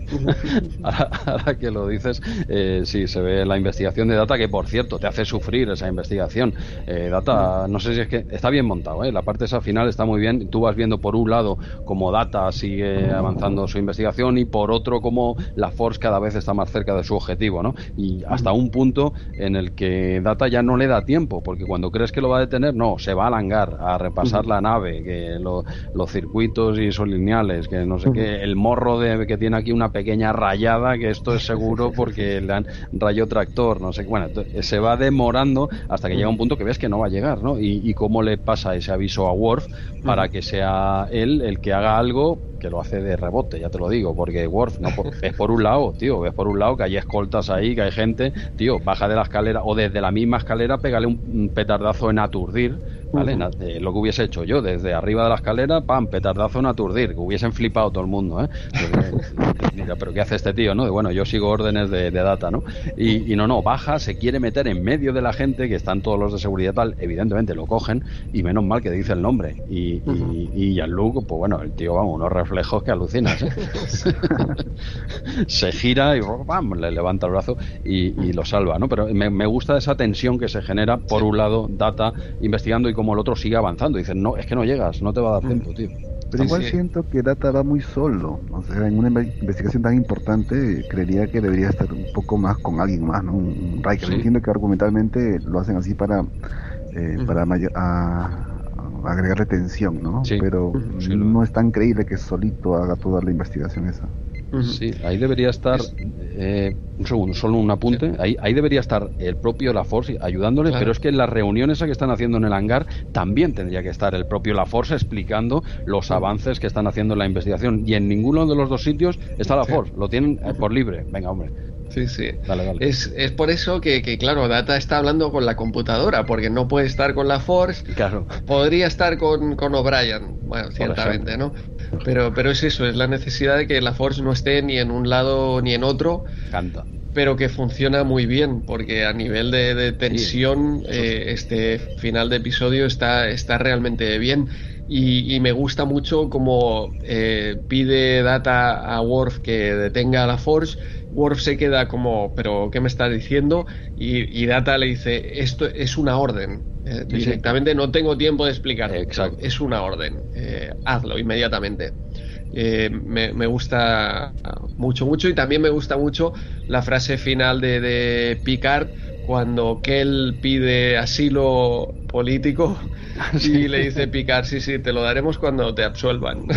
[LAUGHS] ahora, que lo dices, eh, sí, se ve la investigación de Data, que por cierto, te hace sufrir esa investigación. Eh, Data, no sé si es que está bien montado, ¿eh? la parte esa final está muy bien. Tú vas viendo por un lado como Data sigue avanzando su investigación y por otro como la Force cada vez está más cerca de su objetivo, ¿no? Y hasta un punto en el que Data ya no le da tiempo, porque cuando crees que lo va a detener? No, se va al hangar a repasar la nave, que los circuitos y son lineales, que no sé qué, el morro de que tiene aquí una pequeña rayada, que esto es seguro [LAUGHS] porque le han rayo tractor, no sé, bueno, se va demorando hasta que llega un punto que ves que no va a llegar, ¿no? Y, y cómo le pasa ese aviso a Worf para que sea él el que haga algo que lo hace de rebote, ya te lo digo, porque Worf no es por un lado, tío, ves por un lado que hay escoltas ahí, que hay gente, tío, baja de la escalera o desde la misma escalera, pégale un petardazo en aturdir ¿vale? Lo que hubiese hecho yo, desde arriba de la escalera, pam, petardazo en aturdir, que hubiesen flipado todo el mundo, ¿eh? [LAUGHS] Mira, pero ¿qué hace este tío, no? De, bueno, yo sigo órdenes de, data, ¿no? Y, no, no, baja, se quiere meter en medio de la gente, que están todos los de seguridad tal, evidentemente lo cogen, y menos mal que dice el nombre. Y, y, Jean-Luc, pues bueno, el tío, vamos, unos reflejos que alucinas, ¿eh? [LAUGHS] se gira y ¡pam! le levanta el brazo y, lo salva, ¿no? Pero me, me gusta esa tensión que se genera, por un lado, data, investigando y como el otro sigue avanzando. Dicen, no, es que no llegas, no te va a dar tiempo, tío. Pero igual siento que Data va muy solo. O sea, en una investigación tan importante, creería que debería estar un poco más con alguien más, ¿no? Un Riker. Entiendo que argumentalmente lo hacen así para, eh, para a, agregarle tensión, ¿no? Pero no es tan creíble que solito haga toda la investigación esa. Sí, ahí debería estar, eh, un segundo, solo un apunte, ahí, ahí debería estar el propio La Force ayudándole, pero es que en las reuniones que están haciendo en el hangar también tendría que estar el propio La Force explicando los avances que están haciendo en la investigación. Y en ninguno de los dos sitios está La Force, lo tienen eh, por libre, venga hombre. Sí, sí. Es, es por eso que, que, claro, Data está hablando con la computadora, porque no puede estar con la Force. Claro. Podría estar con, con O'Brien, bueno, ciertamente, ¿no? Pero, pero es eso, es la necesidad de que la Force no esté ni en un lado ni en otro. Canta. Pero que funciona muy bien, porque a nivel de, tensión, eh, este final de episodio está, está realmente bien. Y, me gusta mucho como eh, pide Data a Worf que detenga a la Force. Worf se queda como, ¿pero qué me está diciendo? Y, Data le dice, esto es una orden. Eh, directamente no tengo tiempo de explicar. Exacto. Es una orden. Eh, hazlo inmediatamente. me, me, gusta mucho, mucho. Y también me gusta mucho la frase final de, de Picard cuando Kell pide asilo político [LAUGHS] y le dice Picard, sí, sí, te lo daremos cuando te absuelvan.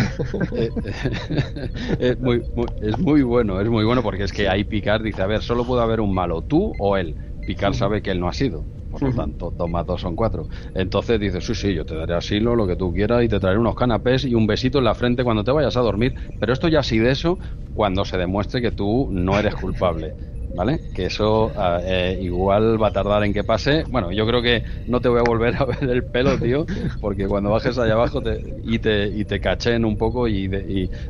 Eh, [LAUGHS] es, muy, es muy bueno, es muy bueno porque es que ahí Picard dice, a ver, solo puede haber un malo, tú o él. Picard sabe que él no ha sido. Por lo tanto, dos más dos son cuatro. Entonces dice, sí, sí, yo te daré asilo, lo que tú quieras, y te traeré unos canapés y un besito en la frente cuando te vayas a dormir. Pero esto ya sí de eso cuando se demuestre que tú no eres culpable. [LAUGHS] ¿vale? Que eso ah, eh, igual va a tardar en que pase. Bueno, yo creo que no te voy a volver a [LAUGHS] ver el pelo, tío, porque cuando bajes allá abajo y, te, y te cachen un poco y,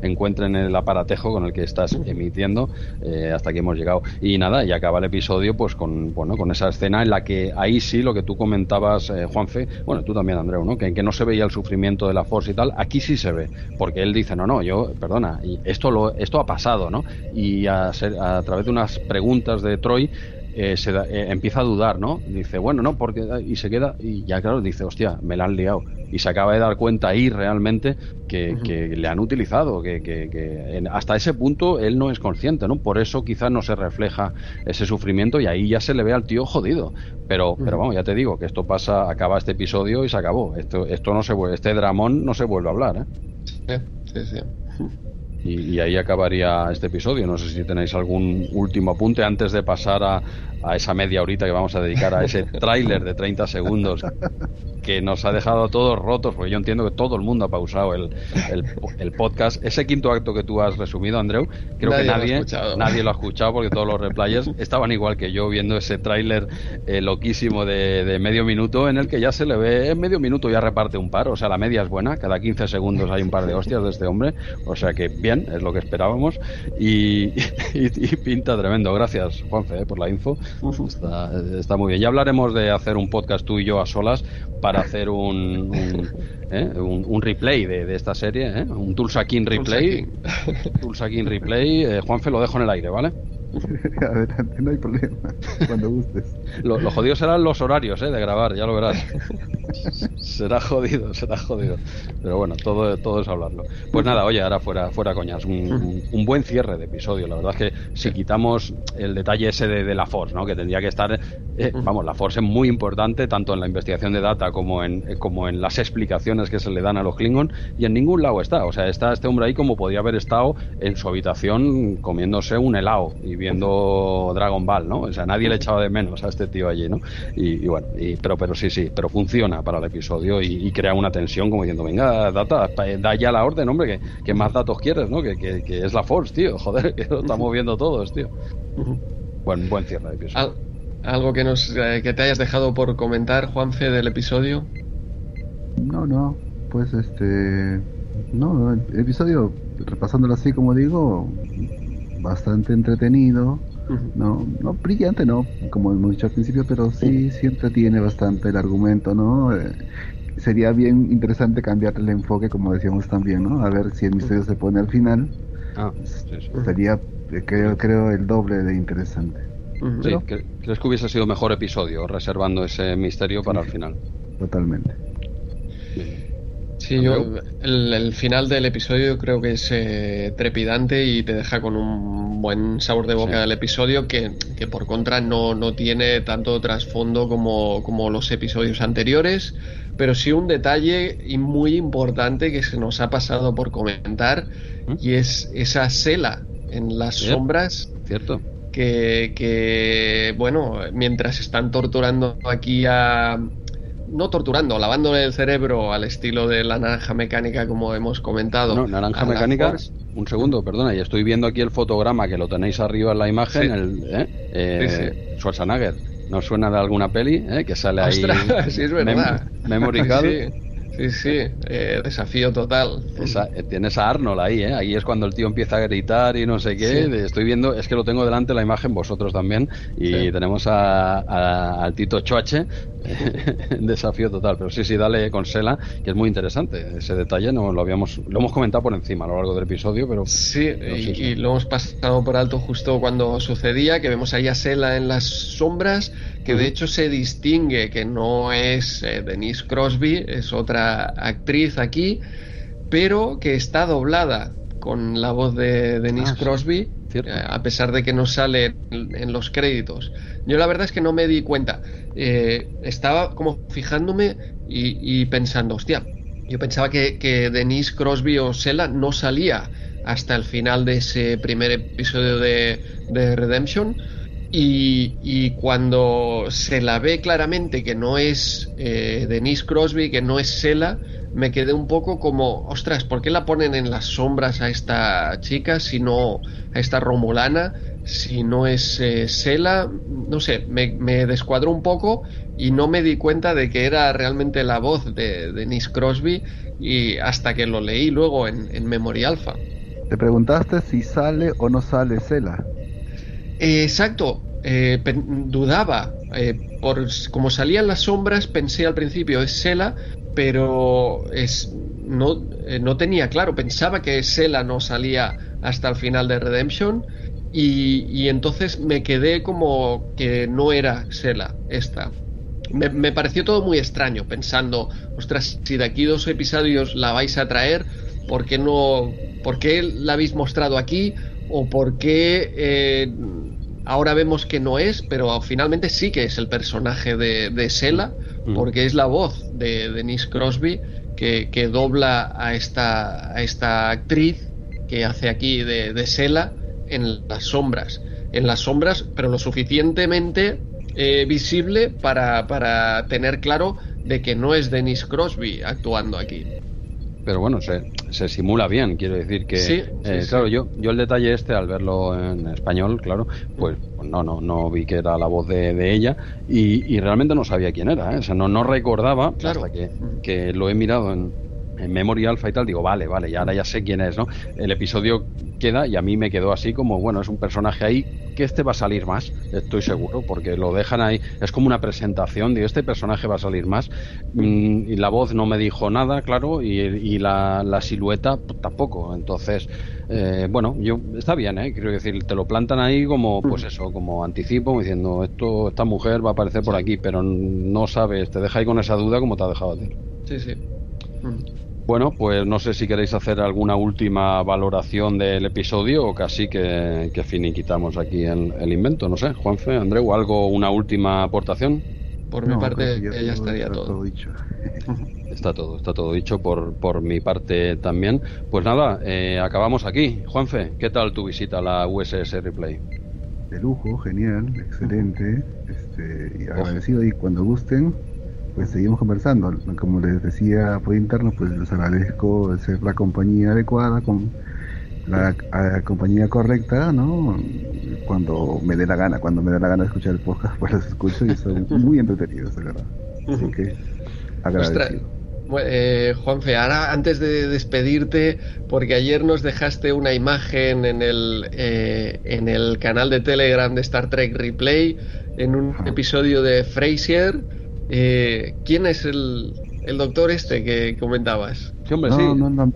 encuentren el aparatejo con el que estás emitiendo, eh, hasta aquí hemos llegado. Y nada, y acaba el episodio pues con, bueno, con esa escena en la que ahí sí lo que tú comentabas, eh, Juanfe, bueno, tú también, Andreu, ¿no? Que, que no se veía el sufrimiento de la Force y tal, aquí sí se ve, porque él dice, no, no, yo, perdona, y esto, lo, esto ha pasado, ¿no? Y a, a través de unas preguntas de Troy, eh, se eh, empieza a dudar, ¿no? Dice, bueno, no, porque. Y se queda, y ya claro, dice, hostia, me la han liado. Y se acaba de dar cuenta ahí realmente que, le han utilizado, que, hasta ese punto él no es consciente, ¿no? Por eso quizás no se refleja ese sufrimiento y ahí ya se le ve al tío jodido. Pero, pero vamos, ya te digo que esto pasa, acaba este episodio y se acabó. Esto, esto no se vuelve, este dramón no se vuelve a hablar, ¿eh? Sí, sí, sí. [LAUGHS] Y, ahí acabaría este episodio. No sé si tenéis algún último apunte antes de pasar a, a esa media horita que vamos a dedicar a ese tráiler de 30 segundos [LAUGHS] que nos ha dejado a todos rotos, porque yo entiendo que todo el mundo ha pausado el, el, podcast. Ese quinto acto que tú has resumido, Andreu, creo que nadie, nadie lo ha escuchado porque todos los replayers [LAUGHS] estaban igual que yo viendo ese tráiler eh, loquísimo de, medio minuto en el que ya se le ve, en medio minuto ya reparte un par, o sea, la media es buena, cada 15 segundos hay un par de hostias de este hombre, o sea que bien, es lo que esperábamos y, [LAUGHS] y, pinta tremendo. Gracias, Juanfe, eh, por la info. Está, está, muy bien. Ya hablaremos de hacer un podcast tú y yo a solas para hacer un, un, ¿eh? un, replay de, de, esta serie, ¿eh? un Tulsa King replay. Tulsa King replay. Eh, Juanfe, lo dejo en el aire, ¿vale? [LAUGHS] Adelante, no hay problema. Cuando gustes. Lo, lo jodido serán los horarios ¿eh? de grabar, ya lo verás. [LAUGHS] será jodido, será jodido. Pero bueno, todo, todo es hablarlo. Pues nada, oye, ahora fuera, fuera coñas. Un, un, buen cierre de episodio. La verdad es que si quitamos el detalle ese de, la Force, ¿no? que tendría que estar. Eh, vamos, la Force es muy importante tanto en la investigación de data como en, como en las explicaciones que se le dan a los Klingon. Y en ningún lado está. O sea, está este hombre ahí como podía haber estado en su habitación comiéndose un helado y viendo Dragon Ball, ¿no? O sea, nadie le echaba de menos a este tío allí, ¿no? Y, bueno, y, pero, pero sí, sí, pero funciona para el episodio y, crea una tensión como diciendo, venga, data, da ya la orden, hombre, que, más datos quieres, ¿no? Que, que, es la Force, tío, [LAUGHS] joder, que lo estamos viendo todos, tío. Buen, buen cierre de episodio. ¿Algo que, nos, eh, que te hayas dejado por comentar, Juanfe, del episodio? No, no, pues este... No, el episodio, repasándolo así como digo, bastante entretenido. No, no brillante, no, como hemos dicho al principio, pero sí, sí entretiene bastante el argumento, ¿no? Eh, sería bien interesante cambiar el enfoque, como decíamos también, ¿no? A ver si el misterio se pone al final. Ah, Sería, eh, creo, creo, el doble de interesante. ¿crees que hubiese sido mejor episodio reservando ese misterio para el final? Totalmente. Sí, yo, el, final del episodio creo que es eh, trepidante y te deja con un buen sabor de boca del episodio que, por contra no, no tiene tanto trasfondo como, como, los episodios anteriores, pero sí un detalle muy importante que se nos ha pasado por comentar ¿Mm? y es esa cela en las sombras. Cierto. Que, que, bueno, mientras están torturando aquí a, no torturando, lavándole el cerebro al estilo de la naranja mecánica, como hemos comentado. No, naranja mecánica. Un segundo, perdona, y estoy viendo aquí el fotograma que lo tenéis arriba en la imagen, el, ¿eh? Eh, Schwarzenegger. ¿No suena de alguna peli? ¿eh? Que sale ahí. [LAUGHS] sí, es verdad. Mem Sí, sí, eh, desafío total. Eh, tienes a Arnold ahí, ¿eh? Ahí es cuando el tío empieza a gritar y no sé qué. Estoy viendo, es que lo tengo delante la imagen, vosotros también. Y tenemos a, al Tito Choache, [LAUGHS] desafío total. Pero sí, sí, dale con Sela, que es muy interesante. Ese detalle no lo habíamos, lo hemos comentado por encima a lo largo del episodio, pero. Sí, y, lo hemos pasado por alto justo cuando sucedía, que vemos ahí a Sela en las sombras, que de hecho se distingue que no es eh, Denise Crosby, es otra actriz aquí, pero que está doblada con la voz de Denise ah, Crosby. a pesar de que no sale en, los créditos. Yo la verdad es que no me di cuenta. Eh, estaba como fijándome y, pensando, hostia, yo pensaba que, que, Denise Crosby o Sela no salía hasta el final de ese primer episodio de, de Redemption. Y, cuando se la ve claramente que no es eh, Denise Crosby, que no es Sela, me quedé un poco como, ostras, ¿por qué la ponen en las sombras a esta chica si no a esta Romulana? Si no es eh, Sela, no sé, me, descuadró un poco y no me di cuenta de que era realmente la voz de Denise Crosby y hasta que lo leí luego en, en Memory Alpha. Te preguntaste si sale o no sale Sela. Exacto, eh, dudaba. Eh, por como salían las sombras, pensé al principio es Sela, pero es, no, eh, no tenía claro. Pensaba que Sela no salía hasta el final de Redemption. Y, entonces me quedé como que no era Sela esta. Me, me, pareció todo muy extraño, pensando, ostras, si de aquí dos episodios la vais a traer, ¿por qué no ¿Por qué la habéis mostrado aquí? ¿O por qué eh, ahora vemos que no es, pero finalmente sí que es el personaje de, de Sela? Porque es la voz de Denise Crosby que, dobla a esta, a esta actriz que hace aquí de, de Sela en las sombras. En las sombras, pero lo suficientemente eh, visible para, para tener claro de que no es Denise Crosby actuando aquí pero bueno, se, se simula bien, quiero decir que, sí, eh, claro, yo, yo el detalle este al verlo en español, claro, pues, pues no, no, no vi que era la voz de, de ella y, y, realmente no sabía quién era, ¿eh? o sea, no, no recordaba hasta que, que lo he mirado en, en Memory Alpha y tal, digo, vale, vale, ya ahora ya sé quién es, ¿no? El episodio queda y a mí me quedó así como, bueno, es un personaje ahí que este va a salir más, estoy seguro, porque lo dejan ahí, es como una presentación, digo, este personaje va a salir más, mm, y la voz no me dijo nada, claro, y, la, silueta pues, tampoco, entonces, eh, bueno, yo está bien, ¿eh? Quiero decir, te lo plantan ahí como, pues eso, como anticipo, diciendo, esto, esta mujer va a aparecer por aquí, pero no sabes, te deja ahí con esa duda como te ha dejado a ti. Sí, sí. Bueno, pues no sé si queréis hacer alguna última valoración del episodio o casi que, que finiquitamos aquí el, el, invento. No sé, Juanfe, Andreu, ¿algo, una última aportación? Por mi parte, ya, ya estaría todo. dicho. [LAUGHS] está todo, está todo dicho por, por mi parte también. Pues nada, eh, acabamos aquí. Juanfe, ¿qué tal tu visita a la USS Replay? De lujo, genial, excelente. Este, y agradecido y cuando gusten, pues seguimos conversando. Como les decía por interno, pues les agradezco ser la compañía adecuada, con la, compañía correcta, ¿no? Cuando me dé la gana, cuando me dé la gana de escuchar el podcast, [LAUGHS] pues los escucho y son muy entretenidos, de verdad. Así que agradecido. Eh, Juanfe, ahora antes de despedirte, porque ayer nos dejaste una imagen en el, eh, en el canal de Telegram de Star Trek Replay, en un episodio de Frasier, eh, ¿Quién es el, el, doctor este que comentabas? Sí, hombre, sí. No, no,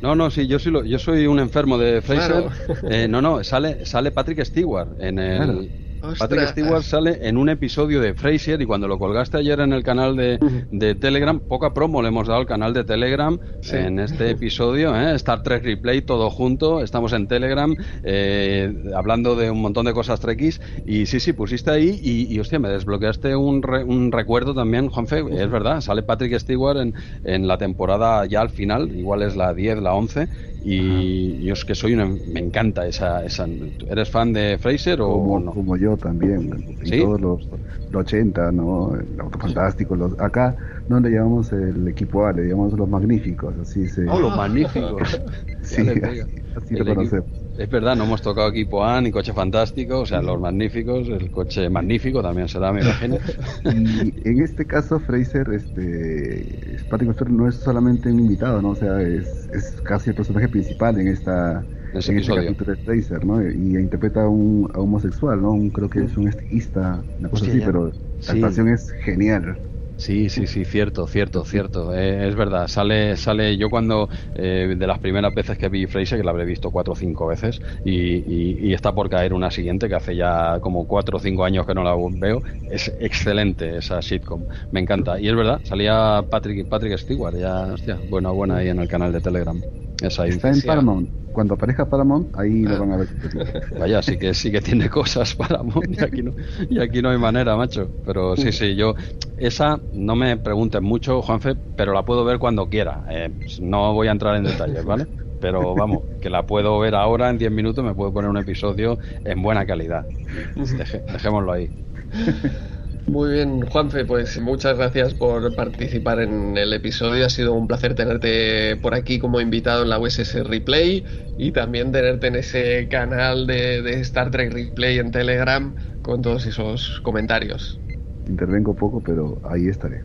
no, no, sí, yo soy, yo soy un enfermo de Fraser. Eh, no, no, sale, sale Patrick Stewart en el, Patrick Stewart sale en un episodio de Frasier y cuando lo colgaste ayer en el canal de, de Telegram, poca promo le hemos dado al canal de Telegram en este episodio, ¿eh? Star Trek Replay, todo junto, estamos en Telegram eh, hablando de un montón de cosas trekkies y sí, sí, pusiste ahí y, hostia, me desbloqueaste un, un recuerdo también, Juanfe, es verdad, sale Patrick Stewart en, en la temporada ya al final, igual es la 10, la 11 y yo es que soy una, me encanta esa, esa ¿Eres fan de Fraser o como, no? Como yo también. todos los, los 80, ¿no? El Auto Fantástico. Los, acá no le llamamos el equipo A, le llamamos los magníficos. Así se. Oh, los [LAUGHS] magníficos. sí, así, lo conocemos. Es verdad, no hemos tocado equipo A ni coche fantástico, o sea, los magníficos, el coche magnífico también será, me imagino. y [LAUGHS] en este caso, Fraser, este, Patrick Stewart no es solamente un invitado, ¿no? O sea, es, es casi el personaje principal en esta en este capítulo de Fraser, ¿no? Y interpreta a un, homosexual, ¿no? Un, creo que es un estilista, una cosa así, pero la actuación es genial. Sí, sí, sí, cierto, cierto, cierto. Eh, es verdad, sale, sale yo cuando, eh, de las primeras veces que vi Fraser, que la habré visto cuatro o cinco veces, y, está por caer una siguiente, que hace ya como cuatro o cinco años que no la veo, es excelente esa sitcom, me encanta. Y es verdad, salía Patrick, Patrick Stewart, ya, hostia, buena, buena ahí en el canal de Telegram. Esa Está en Paramount. Cuando aparezca Paramount, ahí lo Ah. van a ver. [LAUGHS] Vaya, sí que sí que tiene [LAUGHS] cosas para y aquí no y aquí no hay manera, macho. Pero sí, sí, yo esa no me pregunten mucho, Juanfe, pero la puedo ver cuando quiera. Eh, no voy a entrar en detalles, ¿vale? Pero vamos, que la puedo ver ahora en 10 minutos, me puedo poner un episodio en buena calidad. Dejémoslo ahí. [LAUGHS] Muy bien, Juanfe, pues muchas gracias por participar en el episodio. Ha sido un placer tenerte por aquí como invitado en la USS Replay y también tenerte en ese canal de, de Star Trek Replay en Telegram con todos esos comentarios. Intervengo poco, pero ahí estaré.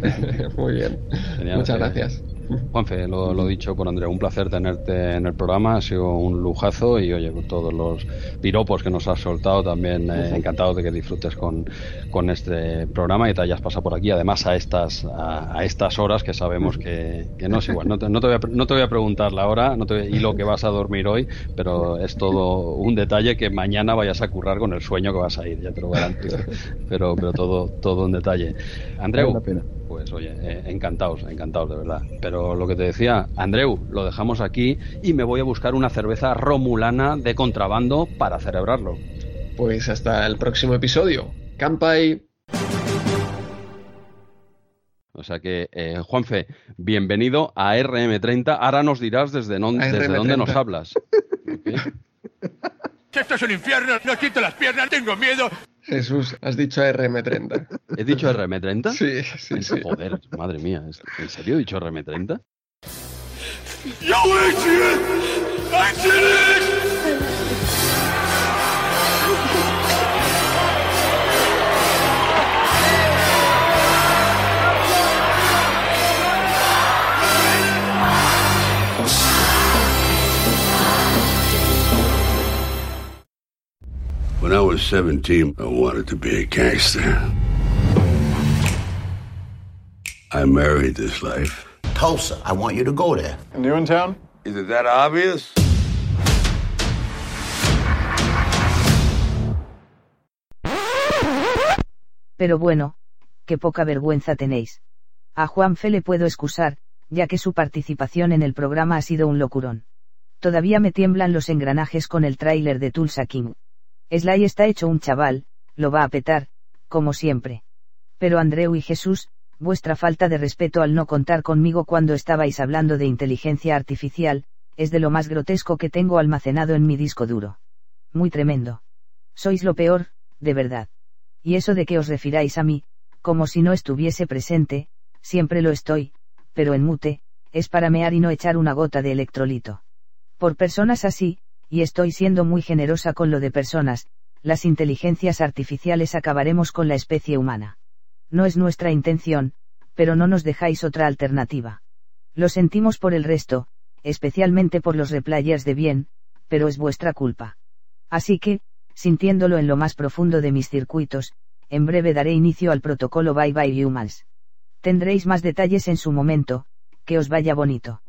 [LAUGHS] Muy bien, Genial, muchas gracias. Juanfe, lo, lo dicho por Andrea, un placer tenerte en el programa, ha sido un lujazo y oye, con todos los piropos que nos has soltado, también eh, encantado de que disfrutes con, con este programa y te hayas pasado por aquí, además a estas a, a estas horas que sabemos que, que no es igual, no te, no te voy a, no te voy a preguntar la hora no te y lo que vas a dormir hoy, pero es todo un detalle que mañana vayas a currar con el sueño que vas a ir, ya te lo garantizo, [LAUGHS] pero, pero todo, todo un detalle. Andreu. Pues oye, eh, encantados, encantados de verdad. Pero lo que te decía, Andreu, lo dejamos aquí y me voy a buscar una cerveza romulana de contrabando para celebrarlo. Pues hasta el próximo episodio. Campai. O sea que, eh, Juanfe, bienvenido a RM30. Ahora nos dirás desde, non- desde RM30. dónde nos hablas. ¿Ok? [LAUGHS] Esto es un infierno, no siento las piernas, tengo miedo. Jesús, has dicho RM30. ¿He dicho RM30? Sí, sí, sí. Joder, madre mía, ¿en serio he dicho RM30? Yo, When I was 17, I wanted to be a gangster. I married this life. Tulsa. I want you to go there. New in town? Is it that obvious? Pero bueno, qué poca vergüenza tenéis. A Juanfe le puedo excusar, ya que su participación en el programa ha sido un locurón. Todavía me tiemblan los engranajes con el tráiler de Tulsa King. Sly está hecho un chaval, lo va a petar, como siempre. Pero Andreu y Jesús, vuestra falta de respeto al no contar conmigo cuando estabais hablando de inteligencia artificial, es de lo más grotesco que tengo almacenado en mi disco duro. Muy tremendo. Sois lo peor, de verdad. Y eso de que os refiráis a mí, como si no estuviese presente, siempre lo estoy, pero en mute, es para mear y no echar una gota de electrolito. Por personas así, y estoy siendo muy generosa con lo de personas, las inteligencias artificiales acabaremos con la especie humana. No es nuestra intención, pero no nos dejáis otra alternativa. Lo sentimos por el resto, especialmente por los replayers de bien, pero es vuestra culpa. Así que, sintiéndolo en lo más profundo de mis circuitos, en breve daré inicio al protocolo Bye Bye Humans. Tendréis más detalles en su momento, que os vaya bonito.